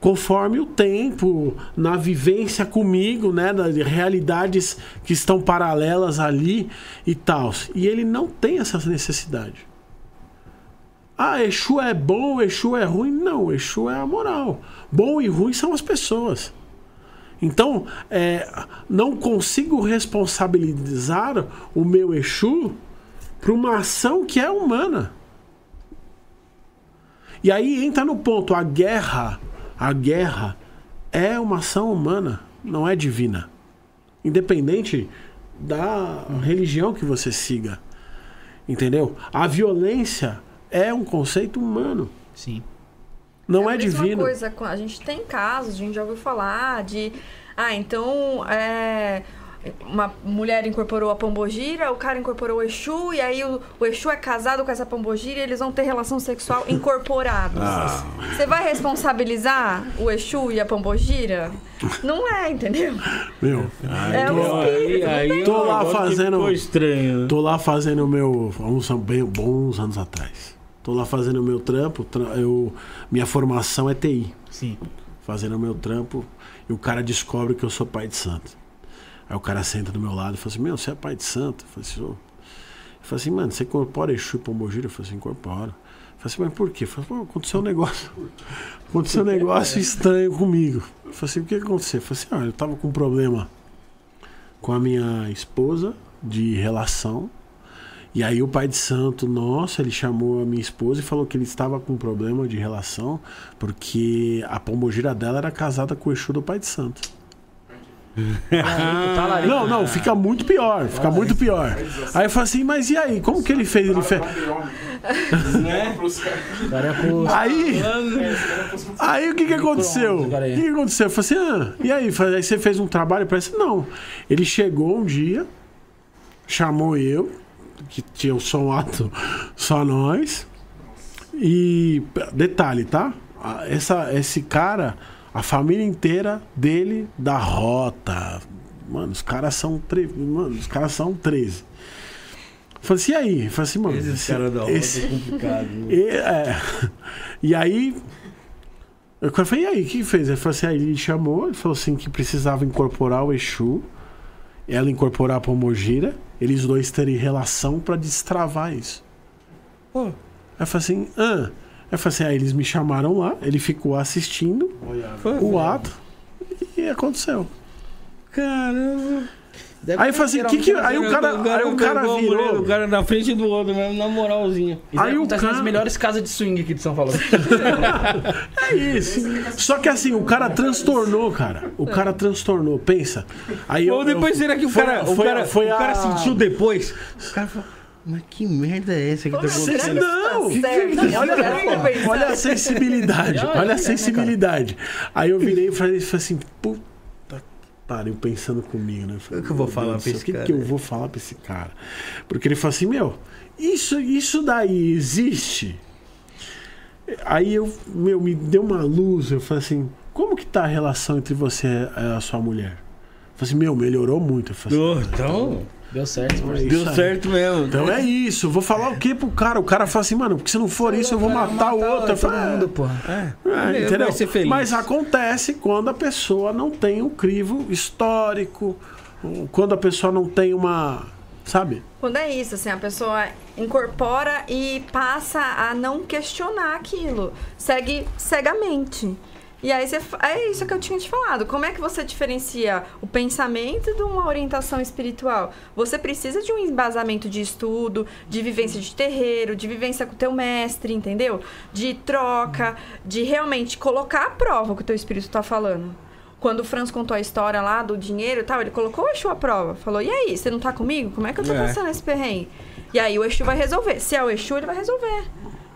conforme o tempo, na vivência comigo, né, das realidades que estão paralelas ali e tal. E ele não tem essa necessidade. Ah, Exu é bom, Exu é ruim. Não, Exu é a moral. Bom e ruim são as pessoas. Então, é, não consigo responsabilizar o meu Exu por uma ação que é humana. E aí entra no ponto, a guerra, a guerra é uma ação humana, não é divina. Independente da religião que você siga. Entendeu? A violência é um conceito humano. Sim. Não é, a mesma divino. coisa, a gente tem casos, a gente já ouviu falar de. Ah, então. É, uma mulher incorporou a pombogira, o cara incorporou o Exu, e aí o, o Exu é casado com essa pombogira e eles vão ter relação sexual incorporados. Ah. Você vai responsabilizar o Exu e a pombogira? Não é, entendeu? Meu, É o espírito. não tem Tô lá fazendo- Ficou estranho. Tô lá fazendo o meu. Há uns bem, bons anos atrás. Tô lá fazendo o meu trampo. tra- Eu, minha formação é TI. Sim. Fazendo o meu trampo. E o cara descobre que eu sou pai de santo. Aí o cara senta do meu lado e fala assim: Meu, você é pai de santo? Eu falei assim: assim: Mano, você incorpora Exu e Pombogira? Eu falei assim: Incorpora. Eu falei assim: Mas por quê? Eu falei: "Pô, Aconteceu um negócio. Aconteceu um negócio estranho comigo. Eu falei assim: O que aconteceu? Eu falei assim: Ah, eu tava com um problema com a minha esposa de relação. E aí o pai de santo, nossa, ele chamou a minha esposa e falou que ele estava com um problema de relação porque a pombogira dela era casada com o Exu do pai de santo. Não, não, fica muito pior, fica muito pior. Aí eu falei assim, mas e aí, como que ele fez? Ele fez... Cara, é. Aí, aí o que que aconteceu? O que que aconteceu? Eu falei assim, ah, e aí? Aí você fez um trabalho? Parece não. Ele chegou um dia, chamou eu, que tinha o som alto, só nós. E detalhe, tá? Ah, Essa, esse cara, a família inteira dele da rota. Mano, os caras são. Tre... Mano, os caras são 13. Falei assim, e aí? Falei assim, mano. Esse esse- cara da roda esse- é complicado. né? e, é. E aí. Eu falei, e aí, o que fez? Ele falou assim, aí ele chamou, ele falou assim que precisava incorporar o Exu, ela incorporar a Pomogira, eles dois terem relação pra destravar isso. Pô. Aí eu falei assim, ah. Aí eu falei assim, aí eles me chamaram lá, ele ficou assistindo o ato e aconteceu. Caramba. Aí eu falei assim, que que, aí o cara, aí o cara pegou a mulher, virou. O cara na frente do outro mesmo, na moralzinha. Isso Aí o acontece cara- nas melhores casas de swing aqui de São Paulo. É isso. Só que assim, o cara transtornou, cara. O cara transtornou, pensa. Aí Ou depois será que o foi- cara, o foi- cara, foi o cara a- sentiu depois? O cara falou, mas que merda é essa que tá acontecendo? Não! Certo. Olha, olha a sensibilidade, olha a sensibilidade. Aí eu virei e falei, falei assim, puta que pariu, pensando comigo, né? Falei, O que eu vou falar Deus pra esse O que, cara? que eu vou falar pra esse cara? Porque ele falou assim, meu, isso, isso daí existe? Aí eu, meu, me deu uma luz, eu falei assim, como que tá a relação entre você e a sua mulher? Eu falei assim, meu, melhorou muito. Eu falei Oh, assim, então, Deu certo, é isso deu aí. certo mesmo. Então é isso, vou falar o que pro cara? O cara fala assim, mano, porque se não for isso, eu vou matar o outro. Eu Todo falo, mundo, porra. é, Ele entendeu? vai ser feliz. Mas acontece quando a pessoa não tem um crivo histórico, quando a pessoa não tem uma. Sabe? Quando é isso, assim, a pessoa incorpora e passa a não questionar aquilo. Segue cegamente. E aí você, é isso que eu tinha te falado. Como é que você diferencia o pensamento de uma orientação espiritual? Você precisa de um embasamento de estudo, de vivência de terreiro, de vivência com o teu mestre, entendeu? De troca, de realmente colocar à prova o que o teu espírito está falando. Quando o Franz contou a história lá do dinheiro e tal, ele colocou o Exu à prova. Falou, e aí, você não tá comigo? Como é que eu tô É. passando esse perrengue? E aí o Exu vai resolver. Se é o Exu, ele vai resolver.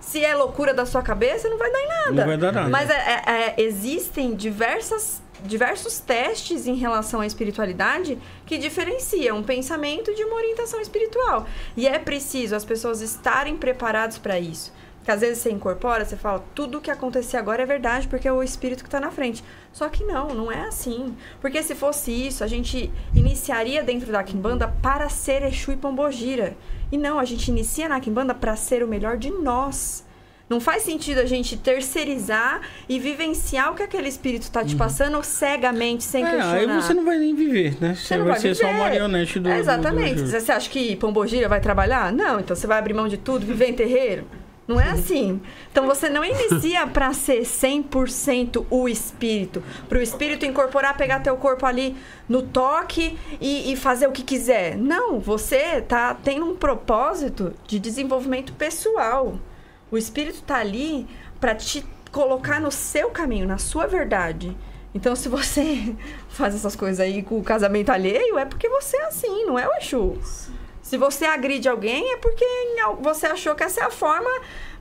Se é loucura da sua cabeça, não vai dar em nada. Não vai dar nada. Mas é- é- é, existem diversas, diversos testes em relação à espiritualidade que diferenciam um pensamento de uma orientação espiritual. E é preciso as pessoas estarem preparadas para isso. Porque às vezes você incorpora, você fala, tudo o que acontecer agora é verdade, porque é o espírito que está na frente. Só que não, não é assim. Porque se fosse isso, a gente iniciaria dentro da Kimbanda para ser Exu e Pombogira. E não, a gente inicia na Kimbanda para ser o melhor de nós. Não faz sentido a gente terceirizar e vivenciar o que aquele espírito tá te passando cegamente, sem Uhum. É, questionar. aí você não vai nem viver, né? Você, não vai, vai ser só marionete do. É, exatamente. do- do- Você acha que Pombogira vai trabalhar? Não, então você vai abrir mão de tudo, viver em terreiro? Não é assim. Então você não inicia para ser 100% o espírito. Para o espírito incorporar, pegar teu corpo ali no toque e, e fazer o que quiser. Não, você tá tendo um propósito de desenvolvimento pessoal. O espírito tá ali para te colocar no seu caminho, na sua verdade. Então, se você faz essas coisas aí com o casamento alheio, é porque você é assim, não é o Exu. Se você agride alguém, é porque você achou que essa é a forma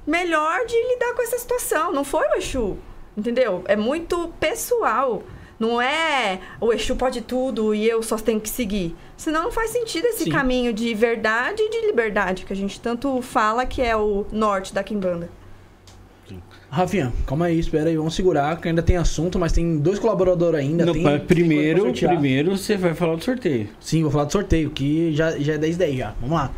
melhor de lidar com essa situação. Não foi o Exu. Entendeu? É muito pessoal. Não é o Exu pode tudo e eu só tenho que seguir. Senão não faz sentido esse Sim. caminho de verdade e de liberdade que a gente tanto fala que é o norte da Kimbanda. Rafinha, calma aí, espera aí, vamos segurar, que ainda tem assunto, mas tem dois colaboradores ainda. Não, tem, tem primeiro, sortear. primeiro você vai falar do sorteio. Sim, vou falar do sorteio, que já, já é 10 10 já. Vamos lá.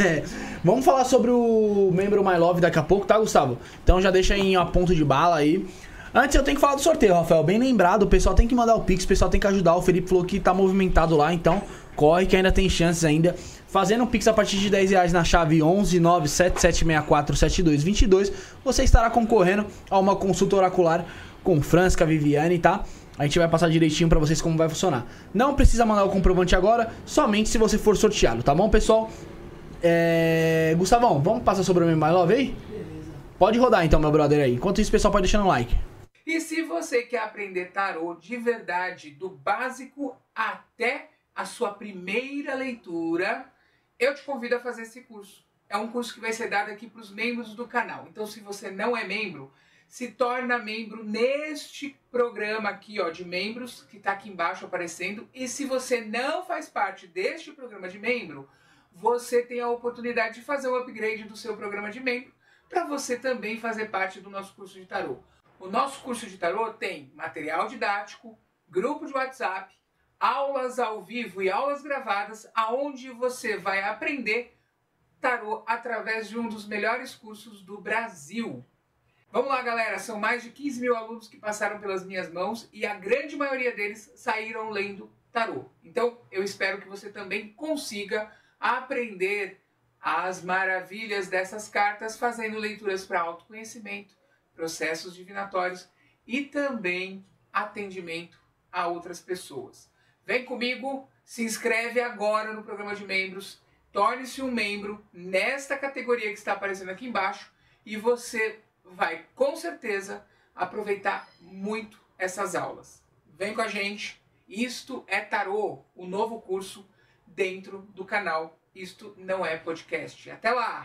É, vamos falar sobre o membro My Love daqui a pouco, tá, Gustavo? Então já deixa em a ponto de bala aí. Antes eu tenho que falar do sorteio, Rafael. Bem lembrado, o pessoal tem que mandar o Pix, o pessoal tem que ajudar. O Felipe falou que tá movimentado lá, então corre que ainda tem chances ainda. Fazendo um Pix a partir de 10 reais na chave 11 97764 7222, você estará concorrendo a uma consulta oracular com Francisca Viviane, tá? A gente vai passar direitinho pra vocês como vai funcionar. Não precisa mandar o comprovante agora, somente se você for sorteado, tá bom, pessoal? É... Gustavão, vamos passar sobre o meu My Love aí? Pode rodar então, meu brother aí. Enquanto isso, pessoal pode deixar no like. E se você quer aprender tarô de verdade, do básico até a sua primeira leitura, eu te convido a fazer esse curso. É um curso que vai ser dado aqui para os membros do canal. Então, se você não é membro, se torna membro neste programa aqui, ó, de membros, que está aqui embaixo aparecendo. E se você não faz parte deste programa de membro, você tem a oportunidade de fazer um upgrade do seu programa de membro para você também fazer parte do nosso curso de tarô. O nosso curso de tarô tem material didático, grupo de WhatsApp, aulas ao vivo e aulas gravadas, aonde você vai aprender tarô através de um dos melhores cursos do Brasil. Vamos lá, galera. São mais de 15 mil alunos que passaram pelas minhas mãos e a grande maioria deles saíram lendo tarô. Então, eu espero que você também consiga aprender as maravilhas dessas cartas fazendo leituras para autoconhecimento, processos divinatórios e também atendimento a outras pessoas. Vem comigo, se inscreve agora no programa de membros, torne-se um membro nesta categoria que está aparecendo aqui embaixo e você vai com certeza aproveitar muito essas aulas. Vem com a gente. Isto é Tarô, o novo curso dentro do canal. Isto não é podcast. Até lá!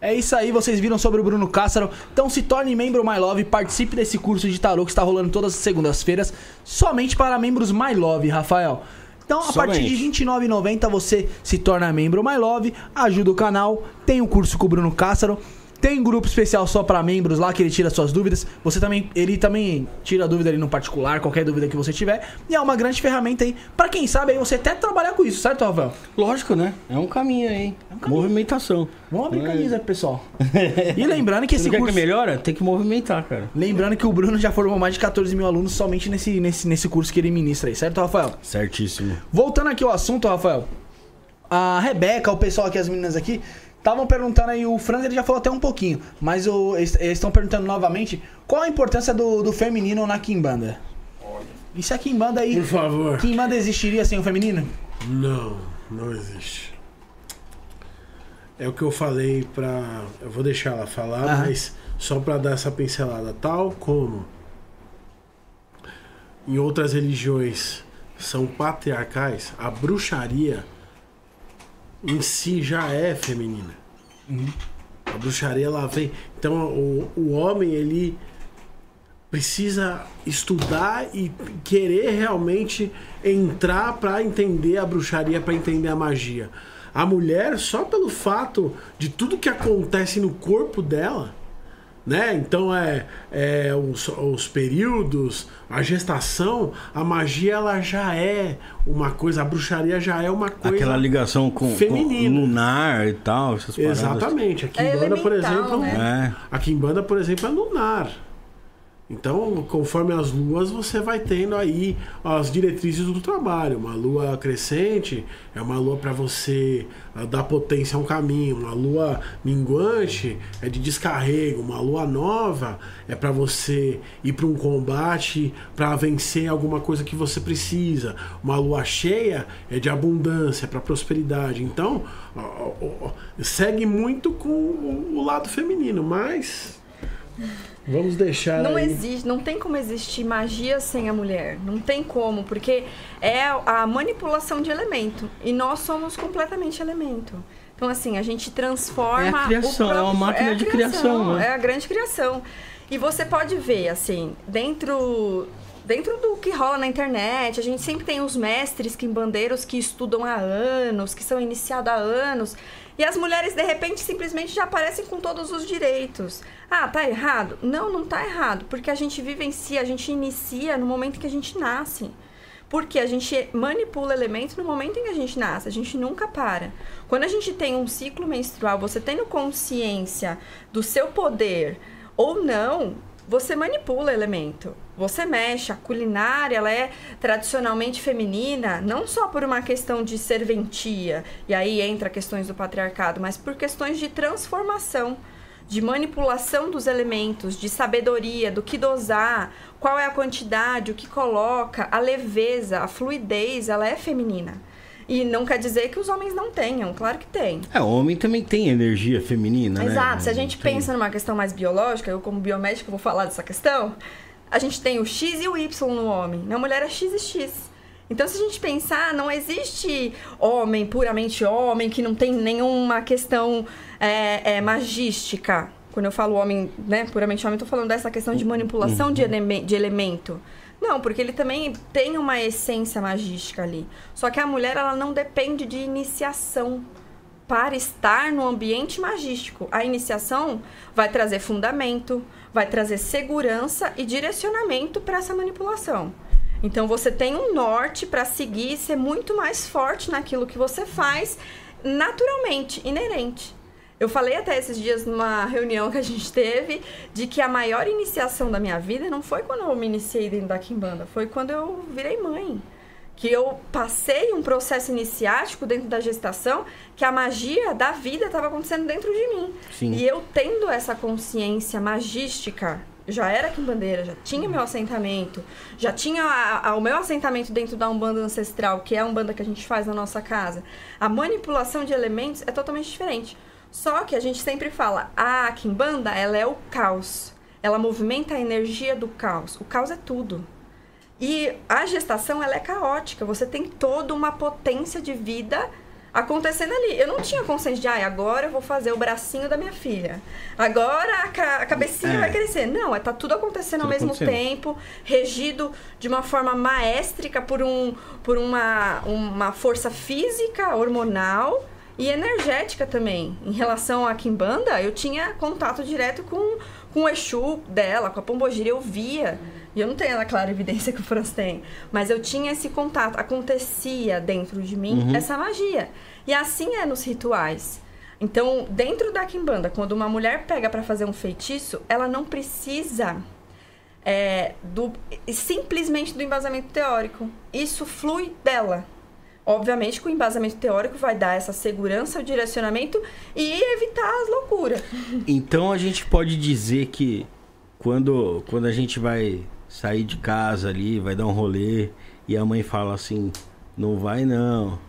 É isso aí, vocês viram sobre o Bruno Cássaro. Então se torne membro My Love, participe desse curso de tarô que está rolando todas as segundas-feiras, somente para membros My Love, Rafael. Então, a partir de Somente. R$ 29,90 você se torna membro My Love, ajuda o canal, tem o curso com o Bruno Cássaro, tem grupo especial só para membros lá que ele tira suas dúvidas. Você também, ele também tira dúvida ali no particular, qualquer dúvida que você tiver. E é uma grande ferramenta aí para quem sabe aí você até trabalhar com isso, certo, Rafael? Lógico, né? É um caminho aí. Movimentação. Vamos abrir é- camisa, pessoal. E lembrando que esse não quer curso que melhora? Tem que movimentar, cara. Lembrando que o Bruno já formou mais de 14 mil alunos somente nesse, nesse, nesse curso que ele ministra aí, certo, Rafael? Certíssimo. Voltando aqui ao assunto, Rafael. A Rebeca, o pessoal aqui, as meninas aqui, estavam perguntando aí, o Franz ele já falou até um pouquinho, mas o- eles estão perguntando novamente qual a importância do, do feminino na Kimbanda. E se a Kimbanda aí. Por favor. Kimbanda existiria sem o feminino? Não, não existe. É o que eu falei pra. Eu vou deixar ela falar, mas só pra dar essa pincelada. Tal como em outras religiões são patriarcais, a bruxaria em si já é feminina. A bruxaria ela vem. Então o, o homem ele precisa estudar e querer realmente entrar para entender a bruxaria, para entender a magia. A mulher, só pelo fato de tudo que acontece no corpo dela, né? Então é, é os, os períodos, a gestação, a magia ela já é uma coisa, a bruxaria já é uma coisa Aquela ligação com, com feminina. lunar e tal, essas paradas. Exatamente. A É Kimbanda, por elemental, exemplo, né? É. a Kimbanda, por exemplo, é lunar. Então, conforme as luas, você vai tendo aí as diretrizes do trabalho. Uma lua crescente é uma lua para você ah, dar potência a um caminho. Uma lua minguante é de descarrego. Uma lua nova é para você ir para um combate para vencer alguma coisa que você precisa. Uma lua cheia é de abundância, para prosperidade. Então, segue muito com o lado feminino, mas Vamos deixar Não aí. existe, não tem como existir magia sem a mulher. Não tem como, porque é a manipulação de elemento. E nós somos completamente elemento. Então, assim, a gente transforma. É a criação, o próprio- é uma máquina a de criação, né? É a grande criação. E você pode ver, assim, dentro. Dentro do que rola na internet, a gente sempre tem os mestres quimbandeiros que estudam há anos, que são iniciados há anos. E as mulheres, de repente, simplesmente já aparecem com todos os direitos. Ah, tá errado? Não, não tá errado. Porque a gente vivencia, a gente inicia no momento que a gente nasce. Porque a gente manipula elementos no momento em que a gente nasce, a gente nunca para. Quando a gente tem um ciclo menstrual, você tendo consciência do seu poder ou não, você manipula elemento. Você mexe, a culinária ela é tradicionalmente feminina, não só por uma questão de serventia, e aí entra questões do patriarcado, mas por questões de transformação de manipulação dos elementos, de sabedoria, do que dosar, qual é a quantidade, o que coloca, a leveza, a fluidez, ela é feminina. E não quer dizer que os homens não tenham, claro que tem. É, o homem também tem energia feminina, né? Exato, se a gente Tem. pensa numa questão mais biológica, eu como biomédica vou falar dessa questão, a gente tem o X e o Y no homem, na mulher é X e X. Então, se a gente pensar, não existe homem, puramente homem, que não tem nenhuma questão é, é, magística. Quando eu falo homem, né, puramente homem, tô falando dessa questão de manipulação de, eleme- de elemento. Não, porque ele também tem uma essência magística ali. Só que a mulher, ela não depende de iniciação para estar no ambiente magístico. A iniciação vai trazer fundamento, vai trazer segurança e direcionamento para essa manipulação. Então você tem um norte para seguir e ser muito mais forte naquilo que você faz naturalmente, inerente. Eu falei até esses dias numa reunião que a gente teve de que a maior iniciação da minha vida não foi quando eu me iniciei dentro da Kimbanda, foi quando eu virei mãe que eu passei um processo iniciático dentro da gestação, que a magia da vida estava acontecendo dentro de mim. Sim. E eu tendo essa consciência magística, já era Quimbandeira, já tinha meu assentamento, já tinha a- a- o meu assentamento dentro da Umbanda ancestral, que é a Umbanda que a gente faz na nossa casa. A manipulação de elementos é totalmente diferente. Só que a gente sempre fala, a Kimbanda, ela é o caos. Ela movimenta a energia do caos. O caos é tudo. E a gestação ela é caótica, você tem toda uma potência de vida acontecendo ali. Eu não tinha consciência de, ah, agora eu vou fazer o bracinho da minha filha. Agora a, ca- a cabecinha É. vai crescer. Não, é tá tudo acontecendo ao Tudo mesmo acontecendo. tempo, regido de uma forma maestrica por, um, por uma, uma força física, hormonal e energética também. Em relação à Kimbanda, eu tinha contato direto com, com o Exu dela, com a Pombogira, eu via. E eu não tenho a clara evidência que o Franz tem. Mas eu tinha esse contato. Acontecia dentro de mim essa magia. E assim é nos rituais. Então, dentro da Kimbanda, quando uma mulher pega pra fazer um feitiço, ela não precisa é, do, simplesmente do embasamento teórico. Isso flui dela. Obviamente que o embasamento teórico vai dar essa segurança, o direcionamento e evitar as loucuras. Então a gente pode dizer que quando, quando a gente vai sair de casa ali, vai dar um rolê e a mãe fala assim, não vai não.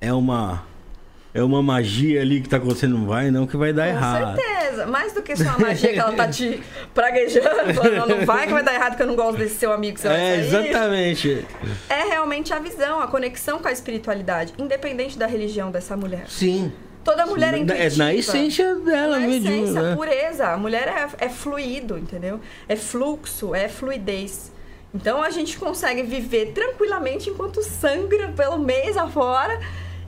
É uma é uma magia ali que tá acontecendo, não vai não, que vai dar Com errado. certeza. Mais do que só a magia que ela tá te praguejando, falando, não, vai que vai dar errado que eu não gosto desse seu amigo que você vai É, sair. exatamente. É realmente a visão, a conexão com a espiritualidade, independente da religião dessa mulher. Sim. Toda mulher é É intuitiva. na essência dela Na mesmo, essência, né? pureza. A mulher é, é fluido, entendeu? É fluxo, é fluidez. Então a gente consegue viver tranquilamente enquanto sangra pelo mês afora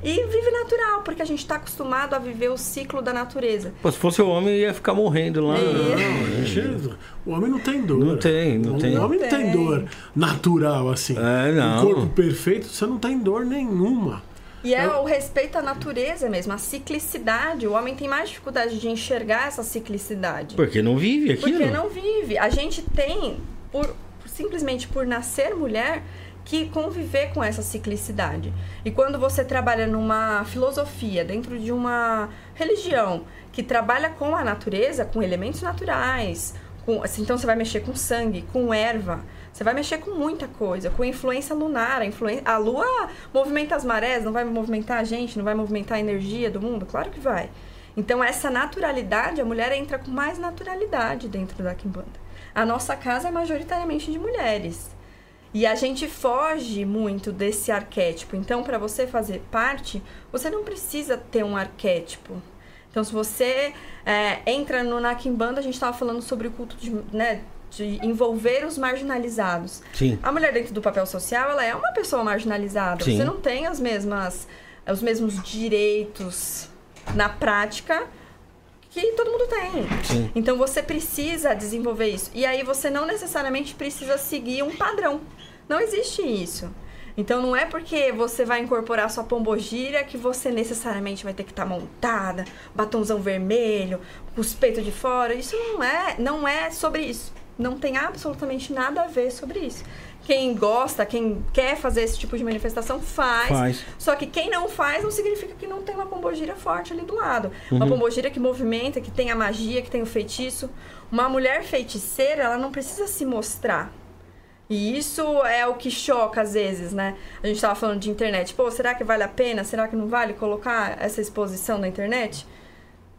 E vive natural, porque a gente está acostumado a viver o ciclo da natureza. Pô, se fosse o homem, ia ficar morrendo lá. É. Não, gente, o homem não tem dor. Não tem, não o tem. homem não tem Tem. dor natural, assim. É, não. Um corpo perfeito, você não tem dor nenhuma. E é o respeito à natureza mesmo, a ciclicidade. O homem tem mais dificuldade de enxergar essa ciclicidade. Porque não vive aquilo. Porque não vive. A gente tem, por- simplesmente por nascer mulher, que conviver com essa ciclicidade. E quando você trabalha numa filosofia, dentro de uma religião que trabalha com a natureza, com elementos naturais, com, assim, então você vai mexer com sangue, com erva, você vai mexer com muita coisa, com influência lunar, a, influen- a lua movimenta as marés, não vai movimentar a gente, não vai movimentar a energia do mundo? Claro que vai. Então, essa naturalidade, a mulher entra com mais naturalidade dentro da Kimbanda. A nossa casa é majoritariamente de mulheres. E a gente foge muito desse arquétipo. Então, para você fazer parte, você não precisa ter um arquétipo. Então, se você é, entra no na Kimbanda, a gente estava falando sobre o culto de, né, de envolver os marginalizados. Sim. A mulher dentro do papel social, ela é uma pessoa marginalizada. Sim. Você não tem as mesmas, os mesmos direitos na prática que todo mundo tem. Sim. Então você precisa desenvolver isso. E aí você não necessariamente precisa seguir um padrão. Não existe isso. Então não é porque você vai incorporar sua pombogira que você necessariamente vai ter que estar montada, batomzão vermelho, com os peitos de fora. Isso não é, não é sobre isso. Não tem absolutamente nada a ver sobre isso. Quem gosta, quem quer fazer esse tipo de manifestação, faz. Faz. Só que quem não faz não significa que não tem uma pombogira forte ali do lado. Uma pombogira que movimenta, que tem a magia, que tem o feitiço. Uma mulher feiticeira, ela não precisa se mostrar. E isso é o que choca às vezes, né? A gente tava falando de internet. Pô, será que vale a pena? Será que não vale colocar essa exposição na internet?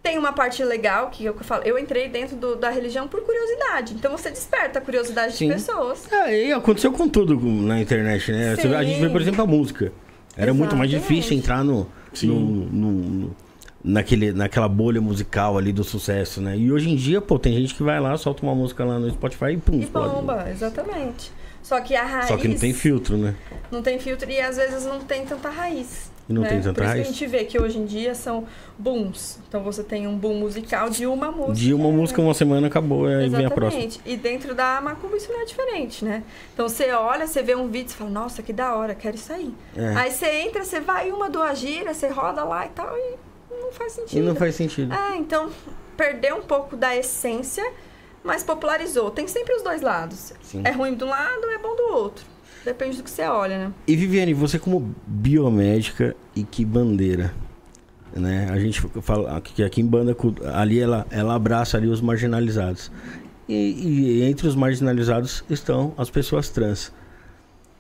Tem uma parte legal que eu falo, eu entrei dentro do- da religião por curiosidade. Então você desperta a curiosidade Sim. de pessoas. É, e aconteceu com tudo na internet, né? Sim. A gente vê, por exemplo, a música. Era muito mais Exatamente. difícil entrar no, no, no- no- naquele, naquela bolha musical ali do sucesso, né? E hoje em dia, pô, tem gente que vai lá, solta uma música lá no Spotify e pum, E bomba, exatamente. Só que a raiz. Só que não tem filtro, né? Não tem filtro e às vezes não tem tanta raiz. E não né? tem tanta Por isso que a gente vê que hoje em dia são booms. Então você tem um boom musical de uma música. De uma música, uma semana acabou, aí vem a próxima. Exatamente. E dentro da macumba isso não é diferente, né? Então você olha, você vê um vídeo, você fala, nossa, que da hora, quero isso aí. É. Aí você entra, você vai uma, duas giras, você roda lá e tal, e não faz sentido. E não faz sentido. É, então perdeu um pouco da essência, mas popularizou. Tem sempre os dois lados. Sim. É ruim de um lado, é bom do outro. Depende do que você olha, né? E Viviane, você como biomédica e que bandeira, né? A gente fala que aqui em banda ali ela, ela abraça ali os marginalizados. E, e entre os marginalizados estão as pessoas trans.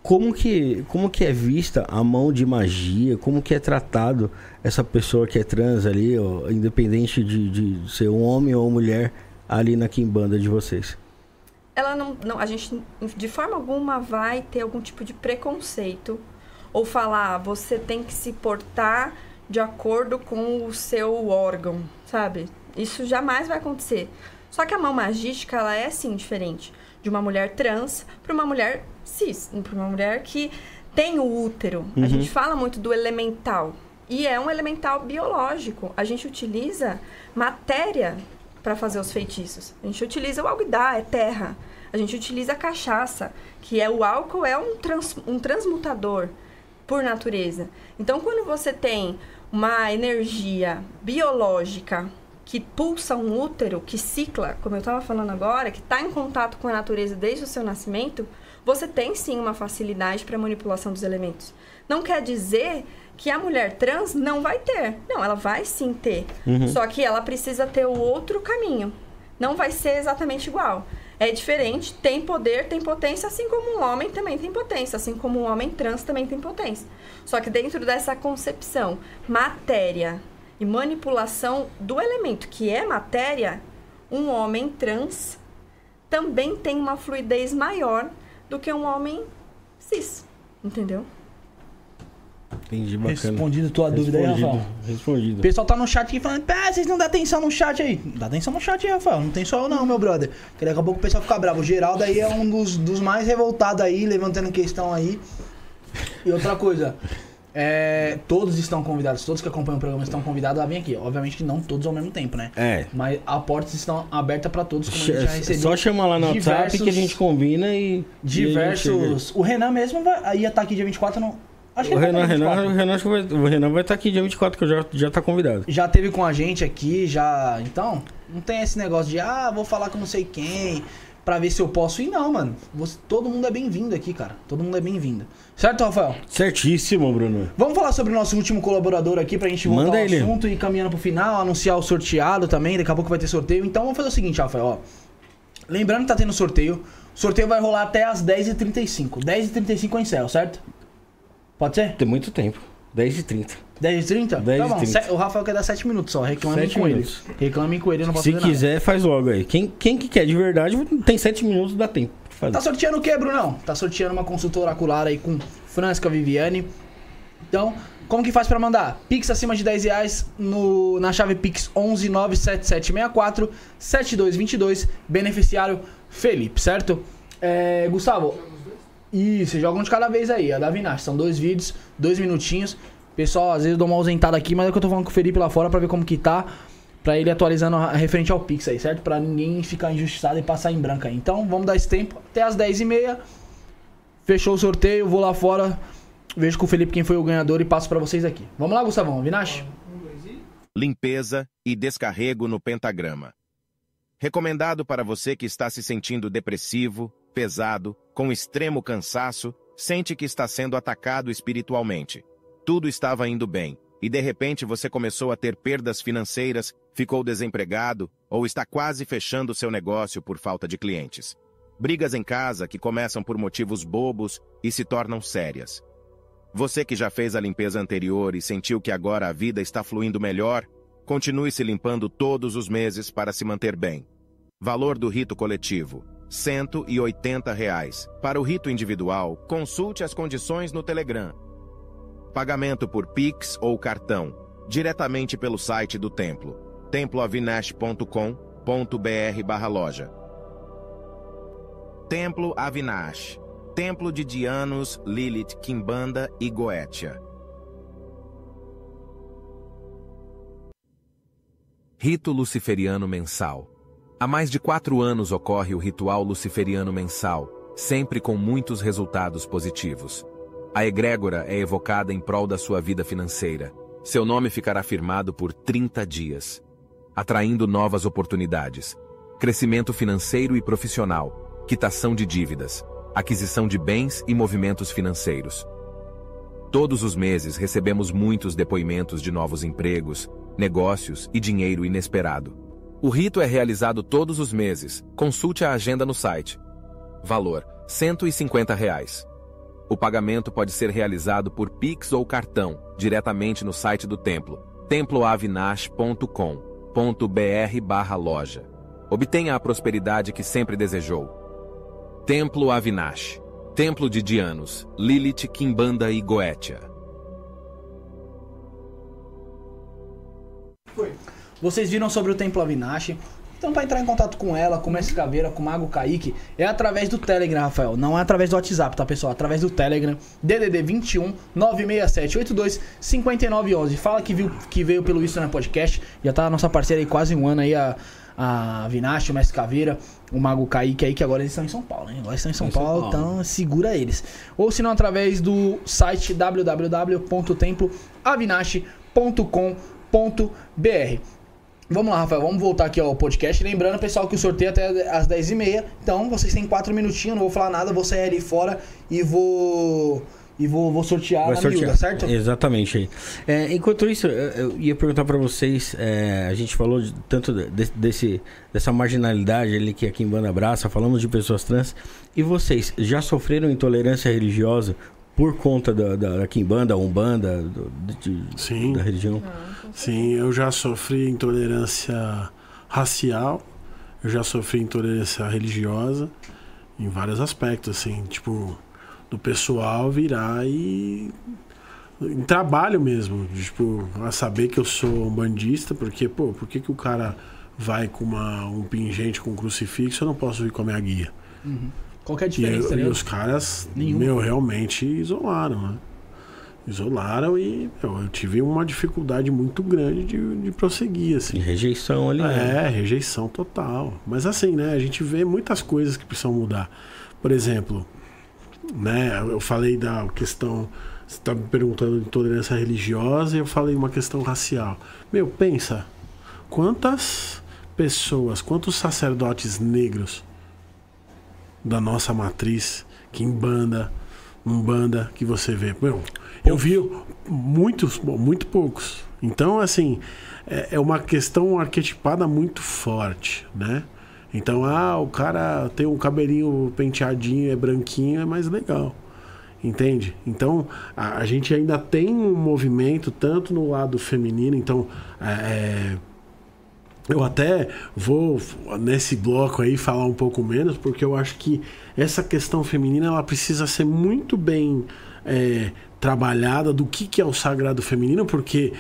Como que, como que é vista a mão de magia? Como que é tratado essa pessoa que é trans ali, ó, independente de, de ser um homem ou mulher, ali na quimbanda de vocês? Ela não, não, a gente de forma alguma vai ter algum tipo de preconceito ou falar, "Ah, você tem que se portar de acordo com o seu órgão, sabe? Isso jamais vai acontecer. Só que a mão magística, ela é sim diferente de uma mulher trans para uma mulher cis, para uma mulher que tem o útero. A gente fala muito do elemental. E é um elemental biológico. A gente utiliza matéria para fazer os feitiços. A gente utiliza o alguidar, é terra. A gente utiliza a cachaça, que é o álcool é um, trans, um transmutador por natureza. Então, quando você tem uma energia biológica que pulsa um útero, que cicla, como eu estava falando agora, que está em contato com a natureza desde o seu nascimento, você tem sim uma facilidade para manipulação dos elementos. Não quer dizer que a mulher trans não vai ter. Não, ela vai sim ter. Só que ela precisa ter o outro caminho. Não vai ser exatamente igual. É diferente, tem poder, tem potência, assim como um homem também tem potência, assim como um homem trans também tem potência. Só que dentro dessa concepção, matéria e manipulação do elemento que é matéria, um homem trans também tem uma fluidez maior do que um homem cis. Entendeu? Entendi, bacana. Respondido tua dúvida aí, Respondido, Rafael. O Respondido. pessoal tá no chat aqui falando, pá, vocês não dão atenção no chat aí. Dá atenção no chat aí, Rafael. Não tem só eu não, meu brother. Porque daqui a pouco o pessoal fica bravo. O Geraldo aí é um dos, dos mais revoltados aí, levantando questão aí. E outra coisa, É, todos estão convidados, todos que acompanham o programa estão convidados a vir aqui. Obviamente que não todos ao mesmo tempo, né? É. Mas as portas estão abertas pra todos, como a gente já recebeu. Só chama lá no WhatsApp diversos- que a gente combina e. e a gente Diversos. O Renan mesmo vai, ia estar aqui dia 24, não. Acho. O vai Renan, Renan, 24. o Renan, vai, o Renan vai estar aqui dia 24, que eu já, já tá convidado. Já teve com a gente aqui, já. Então, não tem esse negócio de, ah, vou falar com não sei quem, pra ver se eu posso ir, não, mano. Você- todo mundo é bem-vindo aqui, cara. Todo mundo é bem-vindo. Certo, Rafael? Certíssimo, Bruno. Vamos falar sobre o nosso último colaborador aqui pra gente voltar Manda ao ele. assunto e ir caminhando pro final, anunciar o sorteado também, daqui a pouco vai ter sorteio. Então vamos fazer o seguinte, Rafael, ó. Lembrando que tá tendo sorteio. O sorteio vai rolar até as 10h35. 10h35 eu encerro, certo? Pode ser? Tem muito tempo. 10h30. 10h30? 10 Tá e bom. 30. Se- O Rafael quer dar 7 minutos só. Reclamem Sete com minutos. ele. Reclamem com ele, não posso Se fazer nada. quiser, faz logo aí. Quem, quem que quer de verdade, tem 7 minutos, dá tempo fazer. Tá sorteando o que, Brunão? Tá sorteando uma consulta oracular aí com Francisca Viviane. Então, como que faz pra mandar? Pix acima de 10 reais no, na chave Pix 11 97764 7222, beneficiário Felipe, certo? É, Gustavo, isso, joga um de cada vez aí, a da Vinash. São dois vídeos, dois minutinhos. Pessoal, às vezes eu dou uma ausentada aqui, mas é que eu tô falando com o Felipe lá fora pra ver como que tá. Pra ele atualizando a- referente ao Pix aí, certo? Pra ninguém ficar injustiçado e passar em branco aí. Então, vamos dar esse tempo até as 10h30. Fechou o sorteio, vou lá fora, vejo com o Felipe quem foi o ganhador e passo pra vocês aqui. Vamos lá, Gustavão, Vinash? limpeza e descarrego no pentagrama. Recomendado para você que está se sentindo depressivo, pesado, com extremo cansaço, sente que está sendo atacado espiritualmente. Tudo estava indo bem, e de repente você começou a ter perdas financeiras, ficou desempregado ou está quase fechando seu negócio por falta de clientes. Brigas em casa que começam por motivos bobos e se tornam sérias. Você que já fez a limpeza anterior e sentiu que agora a vida está fluindo melhor, continue se limpando todos os meses para se manter bem. Valor do rito coletivo: 180. Reais. Para o rito individual, consulte as condições no Telegram. Pagamento por Pix ou cartão, diretamente pelo site do templo, temploavinash.com.br/loja. Templo Avinash Templo de Dianos, Lilith, Kimbanda e Goetia. Rito Luciferiano Mensal. Há mais de quatro anos ocorre o ritual luciferiano mensal, sempre com muitos resultados positivos. A egrégora é evocada em prol da sua vida financeira. Seu nome ficará firmado por 30 dias, atraindo novas oportunidades, crescimento financeiro e profissional, quitação de dívidas, aquisição de bens e movimentos financeiros. Todos os meses recebemos muitos depoimentos de novos empregos, negócios e dinheiro inesperado. O rito é realizado todos os meses. Consulte a agenda no site. Valor: 150 reais. O pagamento pode ser realizado por Pix ou cartão, diretamente no site do templo, temploavinash.com.br/loja. Obtenha a prosperidade que sempre desejou. Templo Avinash. Templo de Dianos, Lilith, Kimbanda e Goetia. Vocês viram sobre o Templo Avinash. Então, para entrar em contato com ela, com o Mestre Caveira, com o Mago Kaique, é através do Telegram, Rafael. Não é através do WhatsApp, tá, pessoal? É através do Telegram. DDD 21 967 82 5911. Fala que, viu, que veio pelo Isso na Podcast. Já tá a nossa parceira aí quase um ano aí, a, a Vinash, o Mestre Caveira, o Mago Kaique aí, que agora eles estão em São Paulo, hein? Agora estão em São, Paulo, Paulo. então segura eles. Ou se não, através do site www.temploavinash.com.br. Vamos lá, Rafael, vamos voltar aqui ao podcast. Lembrando, pessoal, que o sorteio é até às 10h30. Então, vocês têm 4 minutinhos, não vou falar nada, vou sair ali fora e vou. E vou, vou sortear Vai na sortear. miúda, certo? Exatamente. É, enquanto isso, eu ia perguntar pra vocês, é, a gente falou de- tanto de- desse, dessa marginalidade ali que aqui em Banda Abraça, falamos de pessoas trans. E vocês já sofreram intolerância religiosa por conta da, da, da Kimbanda, Umbanda, do- de- Sim. da religião? Sim, eu já sofri intolerância racial, eu já sofri intolerância religiosa em vários aspectos, assim, tipo, do pessoal virar e. em trabalho mesmo, tipo, a saber que eu sou um bandista, porque, pô, por que, que o cara vai com uma, um pingente com um crucifixo, eu não posso ir com a minha guia? Qual que é a E, diferença, eu- né? e os caras, Nenhuma. meu, realmente isolaram, né? Isolaram e meu, eu tive uma dificuldade muito grande de, de prosseguir, assim. E rejeição ali. né? É, rejeição total. Mas assim, né, a gente vê muitas coisas que precisam mudar. Por exemplo, né, eu falei da questão. Você está me perguntando de intolerância religiosa e eu falei uma questão racial. Meu, pensa, quantas pessoas, quantos sacerdotes negros da nossa matriz, que em banda, um banda que você vê. Meu, eu vi muitos, muito poucos. Então, assim, é, é uma questão arquetipada muito forte, né? Então, ah, o cara tem um cabelinho penteadinho, é branquinho, é mais legal. Entende? Então, a, a gente ainda tem um movimento, tanto no lado feminino, então, é, eu até vou nesse bloco aí falar um pouco menos, porque eu acho que essa questão feminina ela precisa ser muito bem é, trabalhada do que, que é o sagrado feminino, porque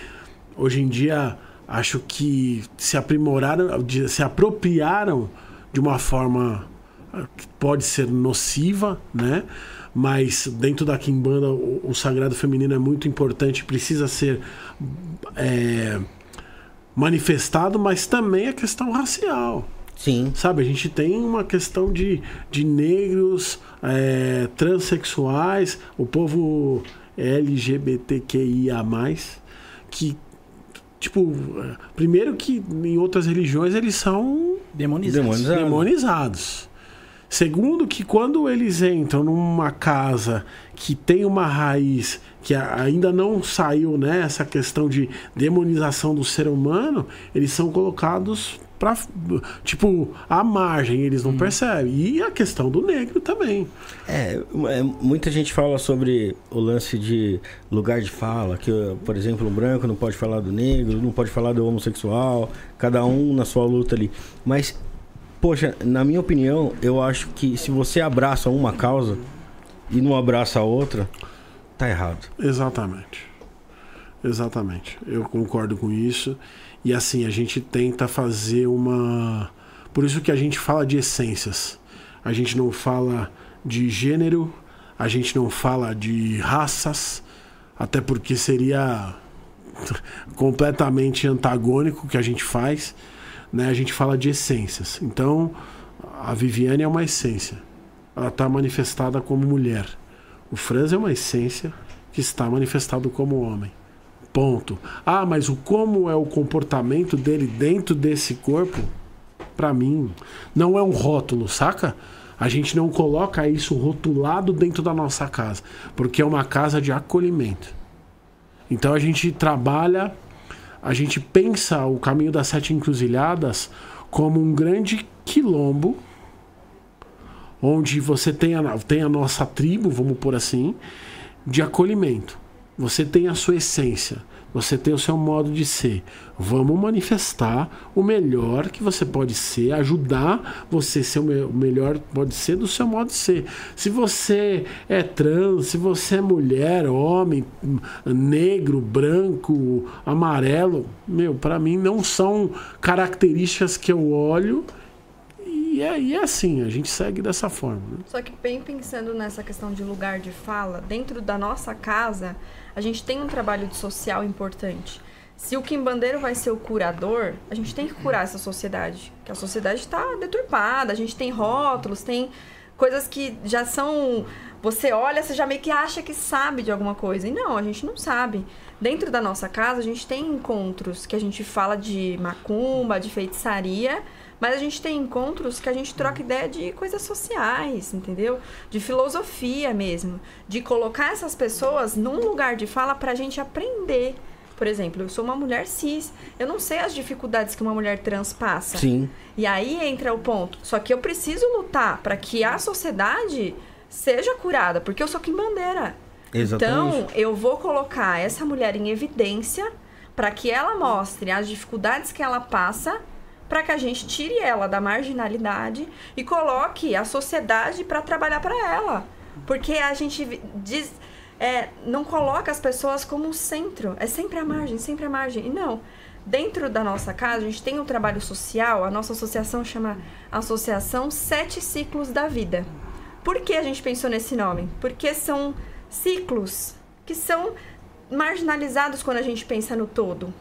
hoje em dia acho que se aprimoraram, se apropriaram de uma forma ah, que pode ser nociva, né? Mas dentro da Kimbanda o, o sagrado feminino é muito importante, precisa ser é, manifestado, mas também a questão racial. Sim. Sabe, a gente tem uma questão de, de negros, é, transexuais, o povo LGBTQIA, que, tipo, primeiro que em outras religiões eles são Demonizados. Demonizados. demonizados. Segundo, que quando eles entram numa casa que tem uma raiz que ainda não saiu, né, essa questão de demonização do ser humano, eles são colocados para tipo à margem, eles não percebem. E a questão do negro também. É, é, muita gente fala sobre o lance de lugar de fala, que, por exemplo, o branco não pode falar do negro, não pode falar do homossexual, cada um na sua luta ali. Mas, poxa, na minha opinião, eu acho que se você abraça uma causa e não abraça a outra, tá errado. Exatamente. Exatamente. Eu concordo com isso. E assim, a gente tenta fazer uma. Por isso que a gente fala de essências. A gente não fala de gênero, a gente não fala de raças, até porque seria completamente antagônico o que a gente faz. Né? A gente fala de essências. Então, a Viviane é uma essência. Ela está manifestada como mulher. O Franz é uma essência que está manifestado como homem. Ponto. Ah, mas o como é o comportamento dele dentro desse corpo, Pra mim, não é um rótulo, saca? A gente não coloca isso rotulado dentro da nossa casa, porque é uma casa de acolhimento. Então a gente trabalha, a gente pensa o caminho das sete encruzilhadas como um grande quilombo onde você tem a, tem a nossa tribo, vamos por assim, de acolhimento. Você tem a sua essência, você tem o seu modo de ser. Vamos manifestar o melhor que você pode ser, ajudar você a ser o me- o melhor pode ser do seu modo de ser. Se você é trans, se você é mulher, homem, negro, branco, amarelo, meu, para mim não são características que eu olho e é, e é assim, a gente segue dessa forma. né? Só que bem pensando nessa questão de lugar de fala, dentro da nossa casa, a gente tem um trabalho de social importante. Se o quimbandeiro vai ser o curador, a gente tem que curar essa sociedade. Que a sociedade está deturpada, a gente tem rótulos, tem coisas que já são. Você olha, você já meio que acha que sabe de alguma coisa. E não, a gente não sabe. Dentro da nossa casa, a gente tem encontros que a gente fala de macumba, de feitiçaria, mas a gente tem encontros que a gente troca ideia de coisas sociais, entendeu? De filosofia mesmo. De colocar essas pessoas num lugar de fala pra gente aprender. Por exemplo, eu sou uma mulher cis. Eu não sei as dificuldades que uma mulher trans passa. Sim. E aí entra o ponto. Só que eu preciso lutar para que a sociedade seja curada, porque eu sou quimbandeira. Exatamente. Então, eu vou colocar essa mulher em evidência para que ela mostre as dificuldades que ela passa, para que a gente tire ela da marginalidade e coloque a sociedade para trabalhar para ela. Porque a gente diz, é, não coloca as pessoas como centro, é sempre a margem, sempre a margem. E não. Dentro da nossa casa, a gente tem um trabalho social, a nossa associação chama Associação Sete Ciclos da Vida. Por que a gente pensou nesse nome? Porque são ciclos que são marginalizados quando a gente pensa no todo.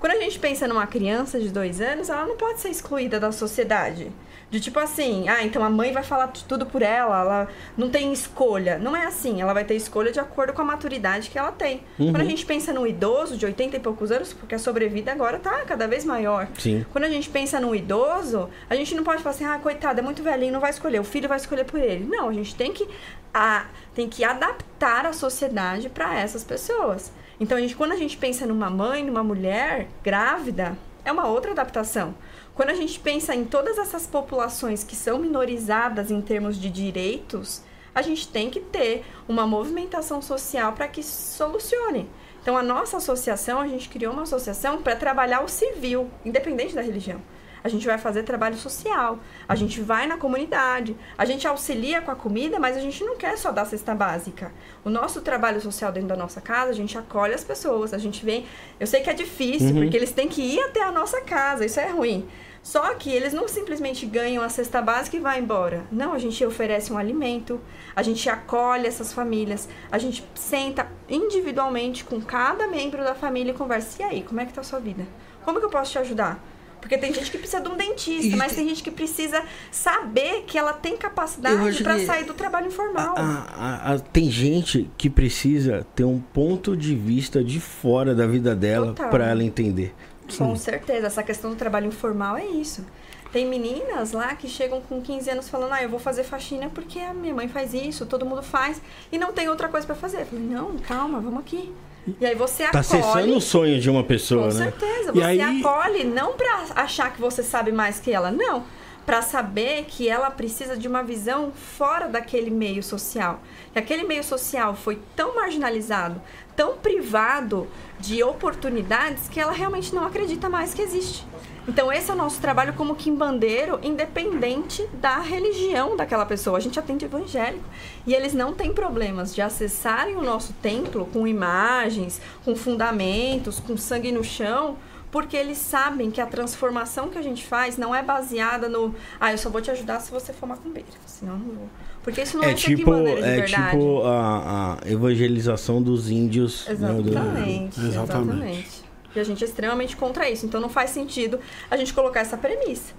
Quando a gente pensa numa criança de dois anos, ela não pode ser excluída da sociedade. De tipo assim, ah, então a mãe vai falar tudo por ela, ela não tem escolha. Não é assim, ela vai ter escolha de acordo com a maturidade que ela tem. Uhum. Quando a gente pensa num idoso de 80 e poucos anos, porque a sobrevida agora tá cada vez maior. Sim. Quando a gente pensa num idoso, a gente não pode falar assim, ah, coitado, é muito velhinho, não vai escolher, o filho vai escolher por ele. Não, a gente tem que, a, tem que adaptar a sociedade para essas pessoas. Então, a gente, quando a gente pensa numa mãe, numa mulher grávida, é uma outra adaptação. Quando a gente pensa em todas essas populações que são minorizadas em termos de direitos, a gente tem que ter uma movimentação social para que solucione. Então, a nossa associação, a gente criou uma associação para trabalhar o civil, independente da religião. A gente vai fazer trabalho social, a gente vai na comunidade, a gente auxilia com a comida, mas a gente não quer só dar cesta básica. O nosso trabalho social dentro da nossa casa, a gente acolhe as pessoas, a gente vem. Eu sei que é difícil, Uhum. porque eles têm que ir até a nossa casa, isso é ruim. Só que eles não simplesmente ganham a cesta básica e vai embora. Não, a gente oferece um alimento, a gente acolhe essas famílias, a gente senta individualmente com cada membro da família e conversa. E aí, como é que tá a sua vida? Como que eu posso te ajudar? Porque tem gente que precisa de um dentista, E mas tem- tem gente que precisa saber que ela tem capacidade para sair do trabalho informal. A- a- a- tem gente que precisa ter um ponto de vista de fora da vida dela para ela entender. Com certeza, essa questão do trabalho informal é isso. Tem meninas lá que chegam com 15 anos falando, ah, eu vou fazer faxina porque a minha mãe faz isso, todo mundo faz, e não tem outra coisa pra fazer. Eu falei, não, calma, vamos aqui. E aí você Tá acolhe. cessando o sonho de uma pessoa, Com né? certeza. E Você aí- acolhe não pra achar que você sabe mais que ela, não. Pra saber que ela precisa de uma visão fora daquele meio social. Que aquele meio social foi tão marginalizado, tão privado de oportunidades que ela realmente não acredita mais que existe. Então esse é o nosso trabalho como quimbandeiro, independente da religião daquela pessoa. A gente atende evangélico e eles não têm problemas de acessarem o nosso templo com imagens, com fundamentos, com sangue no chão, porque eles sabem que a transformação que a gente faz não é baseada no, ah, eu só vou te ajudar se você for macumbeira, senão eu não vou. Porque isso não é, É tipo, é verdade. tipo a, a evangelização dos índios. né, do- Exatamente, Exatamente. Exatamente. E a gente é extremamente contra isso. Então não faz sentido a gente colocar essa premissa.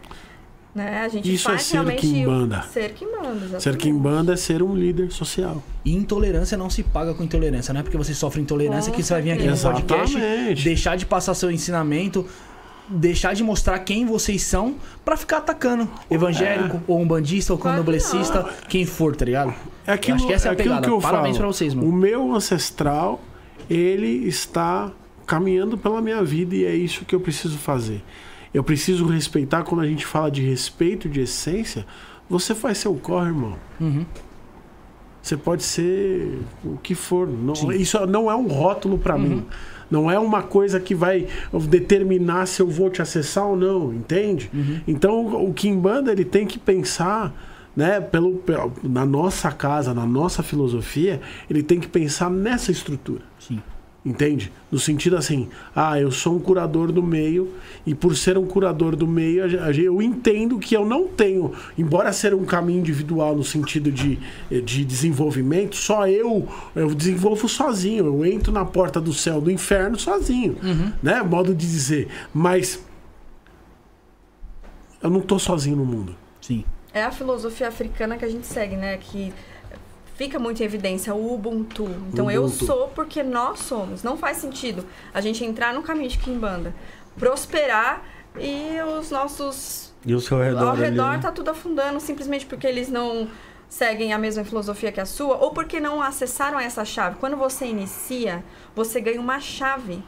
Né? A gente Isso é faz ser realmente quimbanda. ser que manda. Ser exatamente. quimbanda é ser um líder social. E intolerância não se paga com intolerância. Não é porque você sofre intolerância Com que você vai vir aqui no podcast, Exatamente. deixar de passar seu ensinamento, deixar de mostrar quem vocês são pra ficar atacando evangélico, ou um bandista, ou Claro que candomblessista, quem for, tá ligado? É aquilo, Acho que essa é a aquilo pegada. que eu Parabéns falo. pra vocês, mano. O meu ancestral, ele está caminhando pela minha vida e é isso que eu preciso fazer. Eu preciso respeitar, quando a gente fala de respeito, de essência, você faz seu corre, irmão. Uhum. Você pode ser o que for. Não- isso não é um rótulo pra mim. Não é uma coisa que vai determinar se eu vou te acessar ou não, entende? Então o Kimbanda ele tem que pensar, né, pelo, pelo- na nossa casa, na nossa filosofia, ele tem que pensar nessa estrutura. Sim. Entende? No sentido assim, ah, eu sou um curador do meio e por ser um curador do meio, eu entendo que eu não tenho, embora ser um caminho individual no sentido de, de desenvolvimento, só eu eu desenvolvo sozinho, eu entro na porta do céu do inferno sozinho, né? Modo de dizer, mas eu não tô sozinho no mundo. Sim. É a filosofia africana que a gente segue, né? Que fica muito em evidência o Ubuntu. Então eu Ubuntu. sou porque nós somos. Não faz sentido a gente entrar no caminho de Kimbanda, prosperar e os nossos E o seu redor, ao ali, redor né? tá tudo afundando simplesmente porque eles não seguem a mesma filosofia que a sua ou porque não acessaram essa chave. Quando você inicia, você ganha uma chave.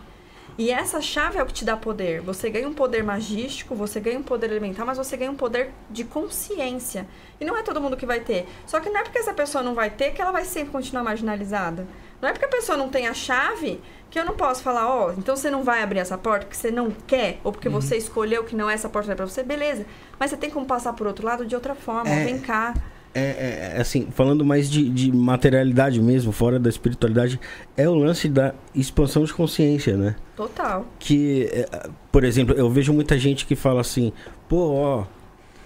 E essa chave é o que te dá poder. Você ganha um poder magístico, você ganha um poder elemental, mas você ganha um poder de consciência. E não é todo mundo que vai ter. Só que não é porque essa pessoa não vai ter que ela vai sempre continuar marginalizada. Não é porque a pessoa não tem a chave que eu não posso falar, ó, então você não vai abrir essa porta porque você não quer, ou porque você escolheu que não é essa porta é pra você, beleza. Mas você tem como passar por outro lado de outra forma. É. Vem cá. É, é, assim, falando mais de, de materialidade mesmo, fora da espiritualidade, é o lance da expansão de consciência, né? Total. Que, é, por exemplo, eu vejo muita gente que fala assim, pô, ó,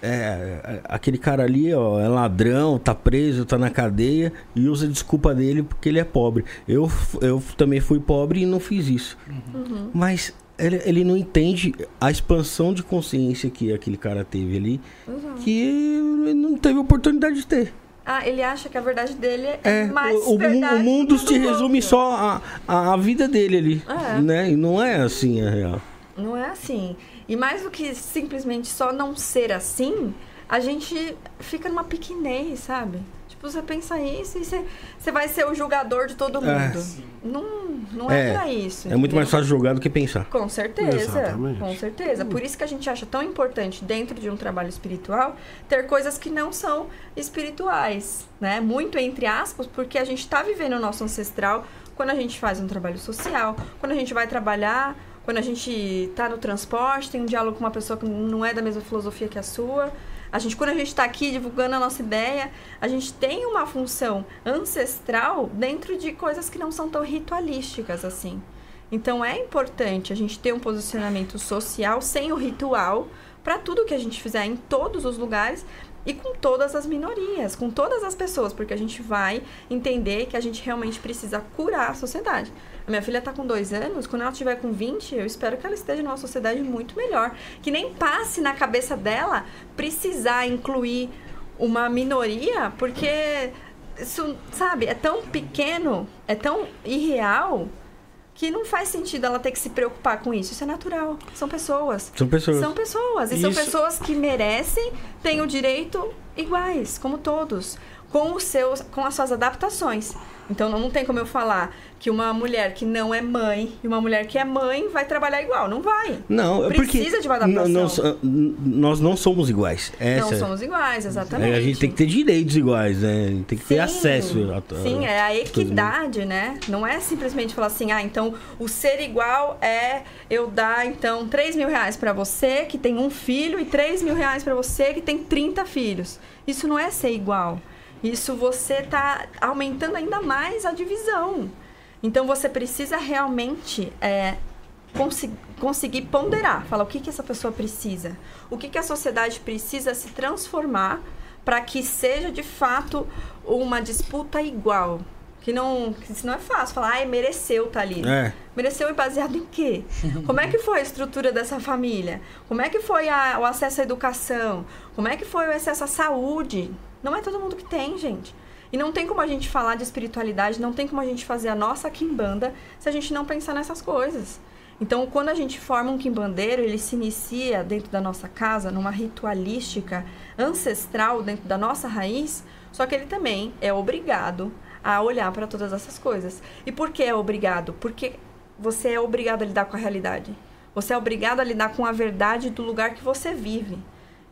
é, é, aquele cara ali, ó, é ladrão, tá preso, tá na cadeia e usa desculpa dele porque ele é pobre. Eu, eu também fui pobre e não fiz isso. Uhum. Mas ele, ele não entende a expansão de consciência que aquele cara teve ali, Uhum. que ele não teve oportunidade de ter. Ah, ele acha que a verdade dele é, É, mais o, o verdade o mundo do se resume outro. só a, a, vida dele ali, É. né? E não é assim a real. Não é assim. E mais do que simplesmente só não ser assim, a gente fica numa pequenez, sabe? Tipo, você pensa isso e você, você vai ser o julgador de todo É. mundo. Não, não é, É, pra isso. É muito mais fácil jogar do que pensar. Com certeza, Exatamente. com certeza. Por isso que a gente acha tão importante dentro de um trabalho espiritual ter coisas que não são espirituais, né? Muito entre aspas, porque a gente está vivendo o nosso ancestral quando a gente faz um trabalho social, quando a gente vai trabalhar, quando a gente está no transporte, tem um diálogo com uma pessoa que não é da mesma filosofia que a sua. A gente, quando a gente está aqui divulgando a nossa ideia, a gente tem uma função ancestral dentro de coisas que não são tão ritualísticas assim. Então é importante a gente ter um posicionamento social sem o ritual para tudo que a gente fizer em todos os lugares e com todas as minorias, com todas as pessoas, porque a gente vai entender que a gente realmente precisa curar a sociedade. A minha filha está com dois anos, quando ela estiver com 20, eu espero que ela esteja numa sociedade muito melhor. Que nem passe na cabeça dela precisar incluir uma minoria, porque isso, sabe, é tão pequeno, é tão irreal que não faz sentido ela ter que se preocupar com isso. Isso é natural. São pessoas. São pessoas. São pessoas. E são Isso- pessoas que merecem, têm o direito iguais, como todos, com os seus, com as suas adaptações. Então não tem como eu falar que uma mulher que não é mãe e uma mulher que é mãe vai trabalhar igual. Não vai. Não, é porque Precisa de uma adaptação. n- nós, nós não somos iguais. Essa, não somos iguais, exatamente. é, a gente tem que ter direitos iguais, né? Tem que ter Sim, acesso. A, a- Sim, é a né? equidade, né? Não é simplesmente falar assim, ah, então o ser igual é eu dar, então, 3 mil reais pra você que tem um filho e 3 mil reais pra você que tem 30 filhos. Isso não é ser igual. Isso você tá aumentando ainda mais a divisão. Então você precisa realmente é, conseguir ponderar, falar o que, que essa pessoa precisa, o que, que a sociedade precisa se transformar para que seja de fato uma disputa igual. Que não, que isso não é fácil falar, ai, mereceu tá ali. É. Mereceu e baseado em quê? Como é que foi a estrutura dessa família? Como é que foi a- o acesso à educação? Como é que foi o acesso à saúde? Não é todo mundo que tem, gente. E não tem como a gente falar de espiritualidade, não tem como a gente fazer a nossa quimbanda se a gente não pensar nessas coisas. Então, quando a gente forma um quimbandeiro, ele se inicia dentro da nossa casa, numa ritualística ancestral dentro da nossa raiz, só que ele também é obrigado a olhar para todas essas coisas. E por que é obrigado? Porque você é obrigado a lidar com a realidade. Você é obrigado a lidar com a verdade do lugar que você vive.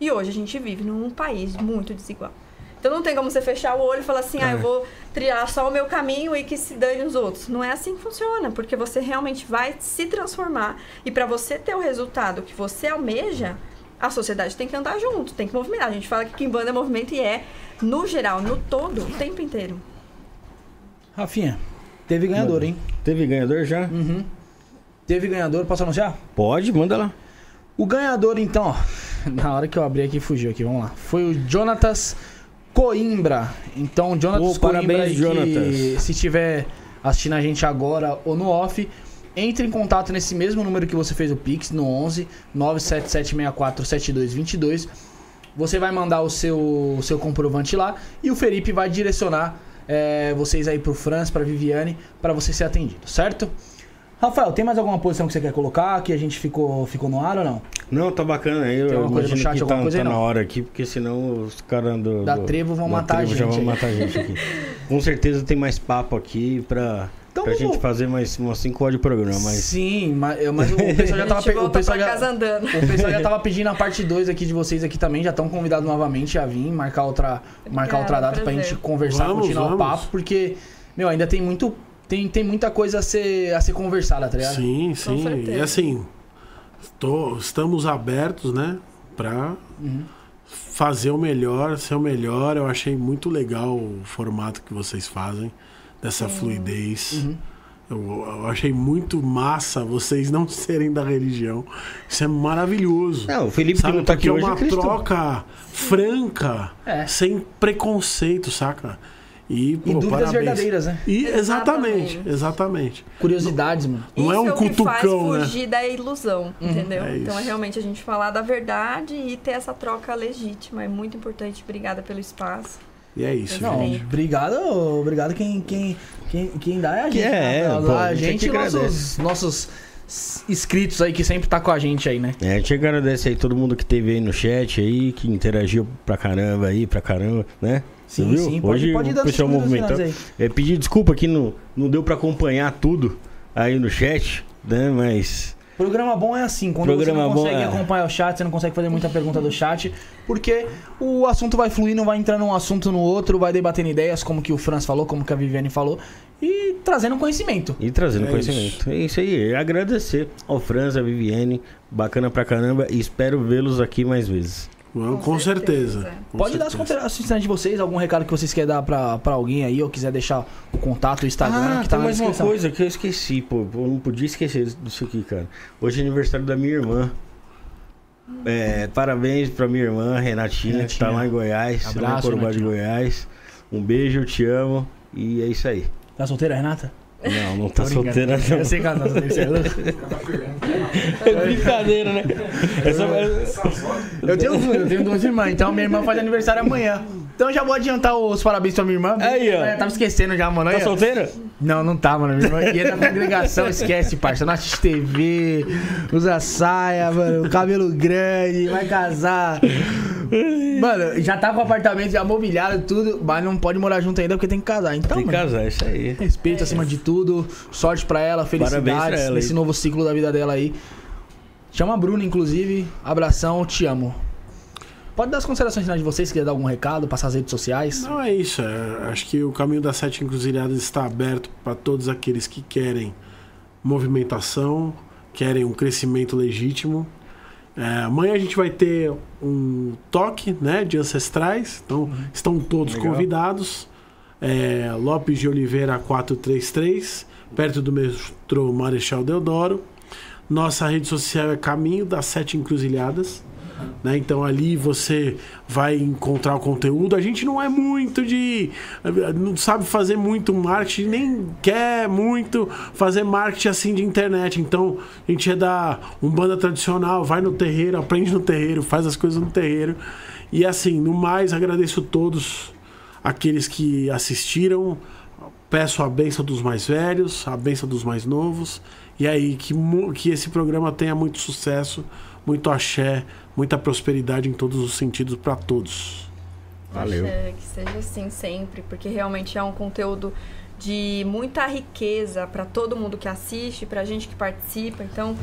E hoje a gente vive num país muito desigual. Então não tem como você fechar o olho e falar assim, ah, eu vou trilhar só o meu caminho e que se dane os outros. Não é assim que funciona, porque você realmente vai se transformar. E para você ter o resultado que você almeja, a sociedade tem que andar junto, tem que movimentar. A gente fala que Kimbanda é movimento e é, no geral, no todo, o tempo inteiro. Rafinha, teve ganhador, hein? Teve ganhador já? Uhum. Teve ganhador, posso anunciar? Pode, manda lá. O ganhador, então, ó, na hora que eu abri aqui, fugiu aqui, vamos lá. Foi o Jonatas Coimbra. Então, Jonatas Ô, Coimbra, parabéns, Jonatas. se estiver assistindo a gente agora ou no off, entre em contato nesse mesmo número que você fez o Pix, no 11 977647222. Você vai mandar o seu, o seu comprovante lá e o Felipe vai direcionar é, vocês aí pro Franz, pra Viviane, para você ser atendido, certo? Rafael, tem mais alguma posição que você quer colocar que a gente ficou, ficou no ar ou não? Não, tá bacana aí. Eu Tem alguma coisa no chat, alguma tá, coisa aí, tá na hora aqui, porque senão os caras do, Da Trevo vão da matar a Trevo já gente vão aí. matar a gente aqui. Com certeza tem mais papo aqui pra, Então pra vamos- gente fazer mais umas 5 horas de programa. Mas Sim, mas, mas o pessoal já a tava pe- o pessoal pra já, o pessoal já tava pedindo a parte 2 aqui de vocês aqui também, já estão convidados novamente a vir, marcar outra, marcar outra data pra prazer. gente conversar, Vamos, continuar o vamos. papo, porque meu, ainda tem muito tem, tem muita coisa a ser a ser conversada, tá ligado? Sim, sim. certeza. E assim, tô- estamos abertos, né? Pra Uhum. fazer o melhor, ser o melhor. Eu achei muito legal o formato que vocês fazem, dessa fluidez. Uhum. Eu, eu achei muito massa vocês não serem da religião. Isso é maravilhoso. Não, o Felipe que Sabe, não tá porque aqui é hoje é uma cristão. troca franca, É. sem preconceito, saca? E, E pô, dúvidas parabéns. verdadeiras, né? E, exatamente, Exatamente. exatamente. Curiosidades, mano. Não é Isso um é o que faz cutucão, né? fugir da ilusão, entendeu? É então é realmente a gente falar da verdade e ter essa troca legítima. É muito importante. Obrigada pelo espaço. E é isso, Não, gente. obrigado, obrigado quem, quem, quem, quem dá é a gente. É, né? é, a, pô, a gente gente e que nossos, nossos inscritos aí que sempre tá com a gente aí, né? É, a gente agradece aí todo mundo que teve aí no chat aí, que interagiu pra caramba aí, pra caramba, né? Sim, viu? sim, pode- Hoje pode dar o pessoal movimentou. considerações É, pedir desculpa que não, não deu pra acompanhar tudo aí no chat, né? Mas Programa bom é assim, quando Programa você não bom consegue é- acompanhar o chat, você não consegue fazer muita pergunta do chat, porque o assunto vai fluindo, vai entrando um assunto no outro, vai debatendo ideias, como que o Franz falou, como que a Viviane falou, e trazendo conhecimento. E trazendo É conhecimento. É isso aí. Agradecer ao Franz, a Viviane. Bacana pra caramba. E espero vê-los aqui mais vezes. Com, com certeza. certeza. com Pode dar as certeza. considerações de vocês, algum recado que vocês querem dar pra, pra alguém aí, ou quiser deixar o contato, o Instagram, Ah, que tá tem na mais uma coisa que eu esqueci, pô. Eu não podia esquecer disso aqui, cara. Hoje é aniversário da minha irmã. É, parabéns pra minha irmã, Renatinha, que tá lá em Goiás. lá em Abraço, Corumbá de. Goiás. Um beijo, eu te amo. E é isso aí. Tá solteira, Renata? Não, não tá solteira, não. Eu sei que ela tá solteira, é. É brincadeira, né? Essa... Eu tenho eu tenho duas irmãs, então minha irmã faz aniversário amanhã. Então já vou adiantar os parabéns pra minha irmã. Aí, ó. Eu tava esquecendo já, mano. Tá solteira? Não, não tá, mano. Minha irmã ia na congregação, esquece, parça. Não assiste TV, usa saia, mano, cabelo grande, vai casar. Mano, já tá com o apartamento já mobiliado, tudo, mas não pode morar junto ainda porque tem que casar. Então, Tem que mano, casar, é isso aí. respeito acima de tudo, sorte pra ela, Parabéns felicidades pra ela nesse aí. novo ciclo da vida dela aí. Chama a Bruna, inclusive. Abração, te amo. Pode dar as considerações finais de vocês, se quiser dar algum recado, passar as redes sociais. Não é isso. é- acho que o caminho das sete encruzilhadas está aberto para todos aqueles que querem movimentação, querem um crescimento legítimo. É, amanhã a gente vai ter um toque né, de ancestrais, então estão todos Legal. convidados. É, Lopes de Oliveira 433, perto do metrô Marechal Deodoro. Nossa rede social é Caminho das Sete Encruzilhadas. Né? Então ali você vai encontrar o conteúdo. A gente não é muito de. não sabe fazer muito marketing, nem quer muito fazer marketing assim de internet. Então a gente é da Umbanda tradicional, vai no terreiro, aprende no terreiro, faz as coisas no terreiro. E assim, no mais, agradeço todos aqueles que assistiram. Peço a benção dos mais velhos, a benção dos mais novos. E aí, que, que esse programa tenha muito sucesso, muito axé, muita prosperidade em todos os sentidos para todos. Valeu. Axé, que seja assim sempre, porque realmente é um conteúdo de muita riqueza para todo mundo que assiste, pra gente que participa. Então,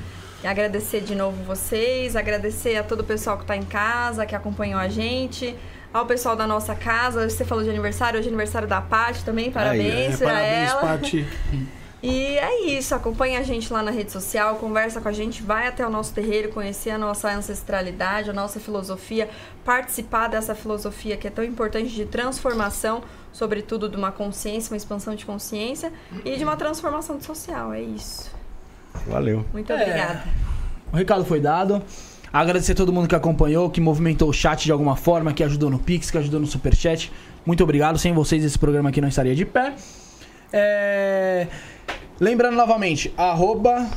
agradecer de novo vocês, agradecer a todo o pessoal que tá em casa, que acompanhou a gente, ao pessoal da nossa casa. Você falou de aniversário, hoje é aniversário da Paty também, parabéns É, pra parabéns, ela. Pati. E é isso, acompanha a gente lá na rede social, conversa com a gente, vai até o nosso terreiro, conhecer a nossa ancestralidade, a nossa filosofia, participar dessa filosofia que é tão importante de transformação, sobretudo de uma consciência, uma expansão de consciência e de uma transformação social. É isso. Valeu. Muito É. obrigada. O recado foi dado. Agradecer a todo mundo que acompanhou, que movimentou o chat de alguma forma, que ajudou no Pix, que ajudou no Superchat. Muito obrigado. Sem vocês, esse programa aqui não estaria de pé. É, Lembrando novamente, arroba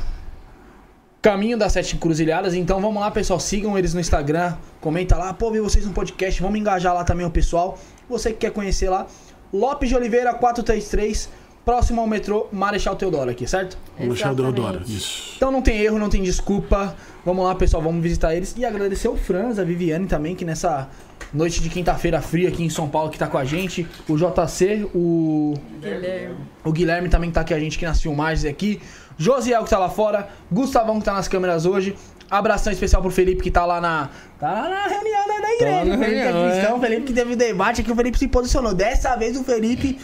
Caminho das Sete Encruzilhadas. Então vamos lá, pessoal. Sigam eles no Instagram. Comenta lá. Pô, vi vocês no podcast. Vamos engajar lá também o pessoal. Você que quer conhecer lá. Lopes de Oliveira 433. Próximo ao metrô Marechal Teodoro aqui, certo? Marechal. Deodoro. Isso. Então não tem erro, não tem desculpa. Vamos lá, pessoal, vamos visitar eles. E agradecer o Franz, a Viviane também, que nessa noite de quinta-feira fria aqui em São Paulo, que tá com a gente. O JC, o, Guilherme. o Guilherme também que tá com a gente aqui nas filmagens aqui. Josiel que tá lá fora. Gustavão que tá nas câmeras hoje. Abração especial pro Felipe que tá lá na. Tá lá na reunião né, da igreja. Tá na o Felipe reunião, é cristão, é. o Felipe que teve debate aqui, o Felipe se posicionou. Dessa vez o Felipe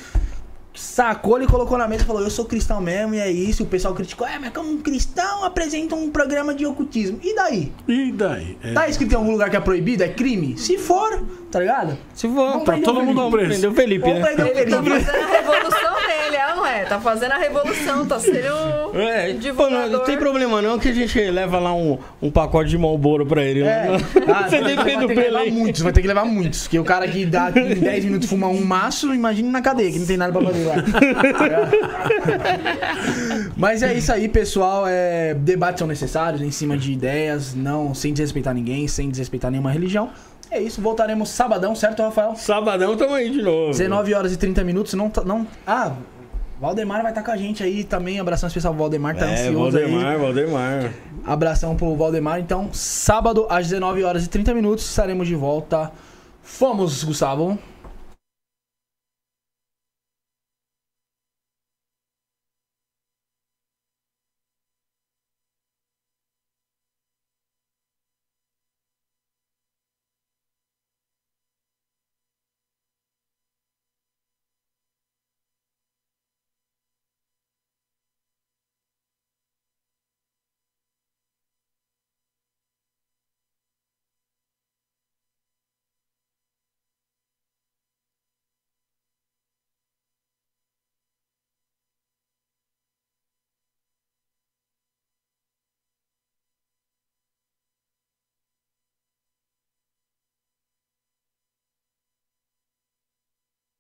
sacou ele colocou na mesa e falou: Eu sou cristão mesmo, e é isso. O pessoal criticou: É, mas como um cristão apresenta um programa de ocultismo. E daí? E daí? É, Tá escrito em algum lugar que é proibido? É crime? Se for, tá ligado? Se for, tá prender todo mundo prendeu o Felipe, Vamos né? prender o Ele tá fazendo a revolução dele, é não é? Tá fazendo a revolução, tá sendo É, pô, não, divulgador. não tem problema não que a gente leva lá um, um pacote de Malboro pra ele. É. né? Ah, Você ter que levar muitos, vai ter que levar muitos. Porque o cara que dá em 10 minutos fuma um maço, imagine na cadeia, que não tem nada pra fazer lá. Mas é isso aí, pessoal. É, debates são necessários em cima de ideias, não sem desrespeitar ninguém, sem desrespeitar nenhuma religião. É isso, voltaremos sabadão, certo, Rafael? Sabadão tamo aí de novo. 19 horas e 30 minutos. Não, tá- não, ah, Valdemar vai estar com a gente aí também. Abração especial pro Valdemar, tá É, ansioso aí. Valdemar, Valdemar. Abração pro Valdemar. Então, sábado, às 19 horas e 30 minutos, estaremos de volta. Fomos, Gustavo.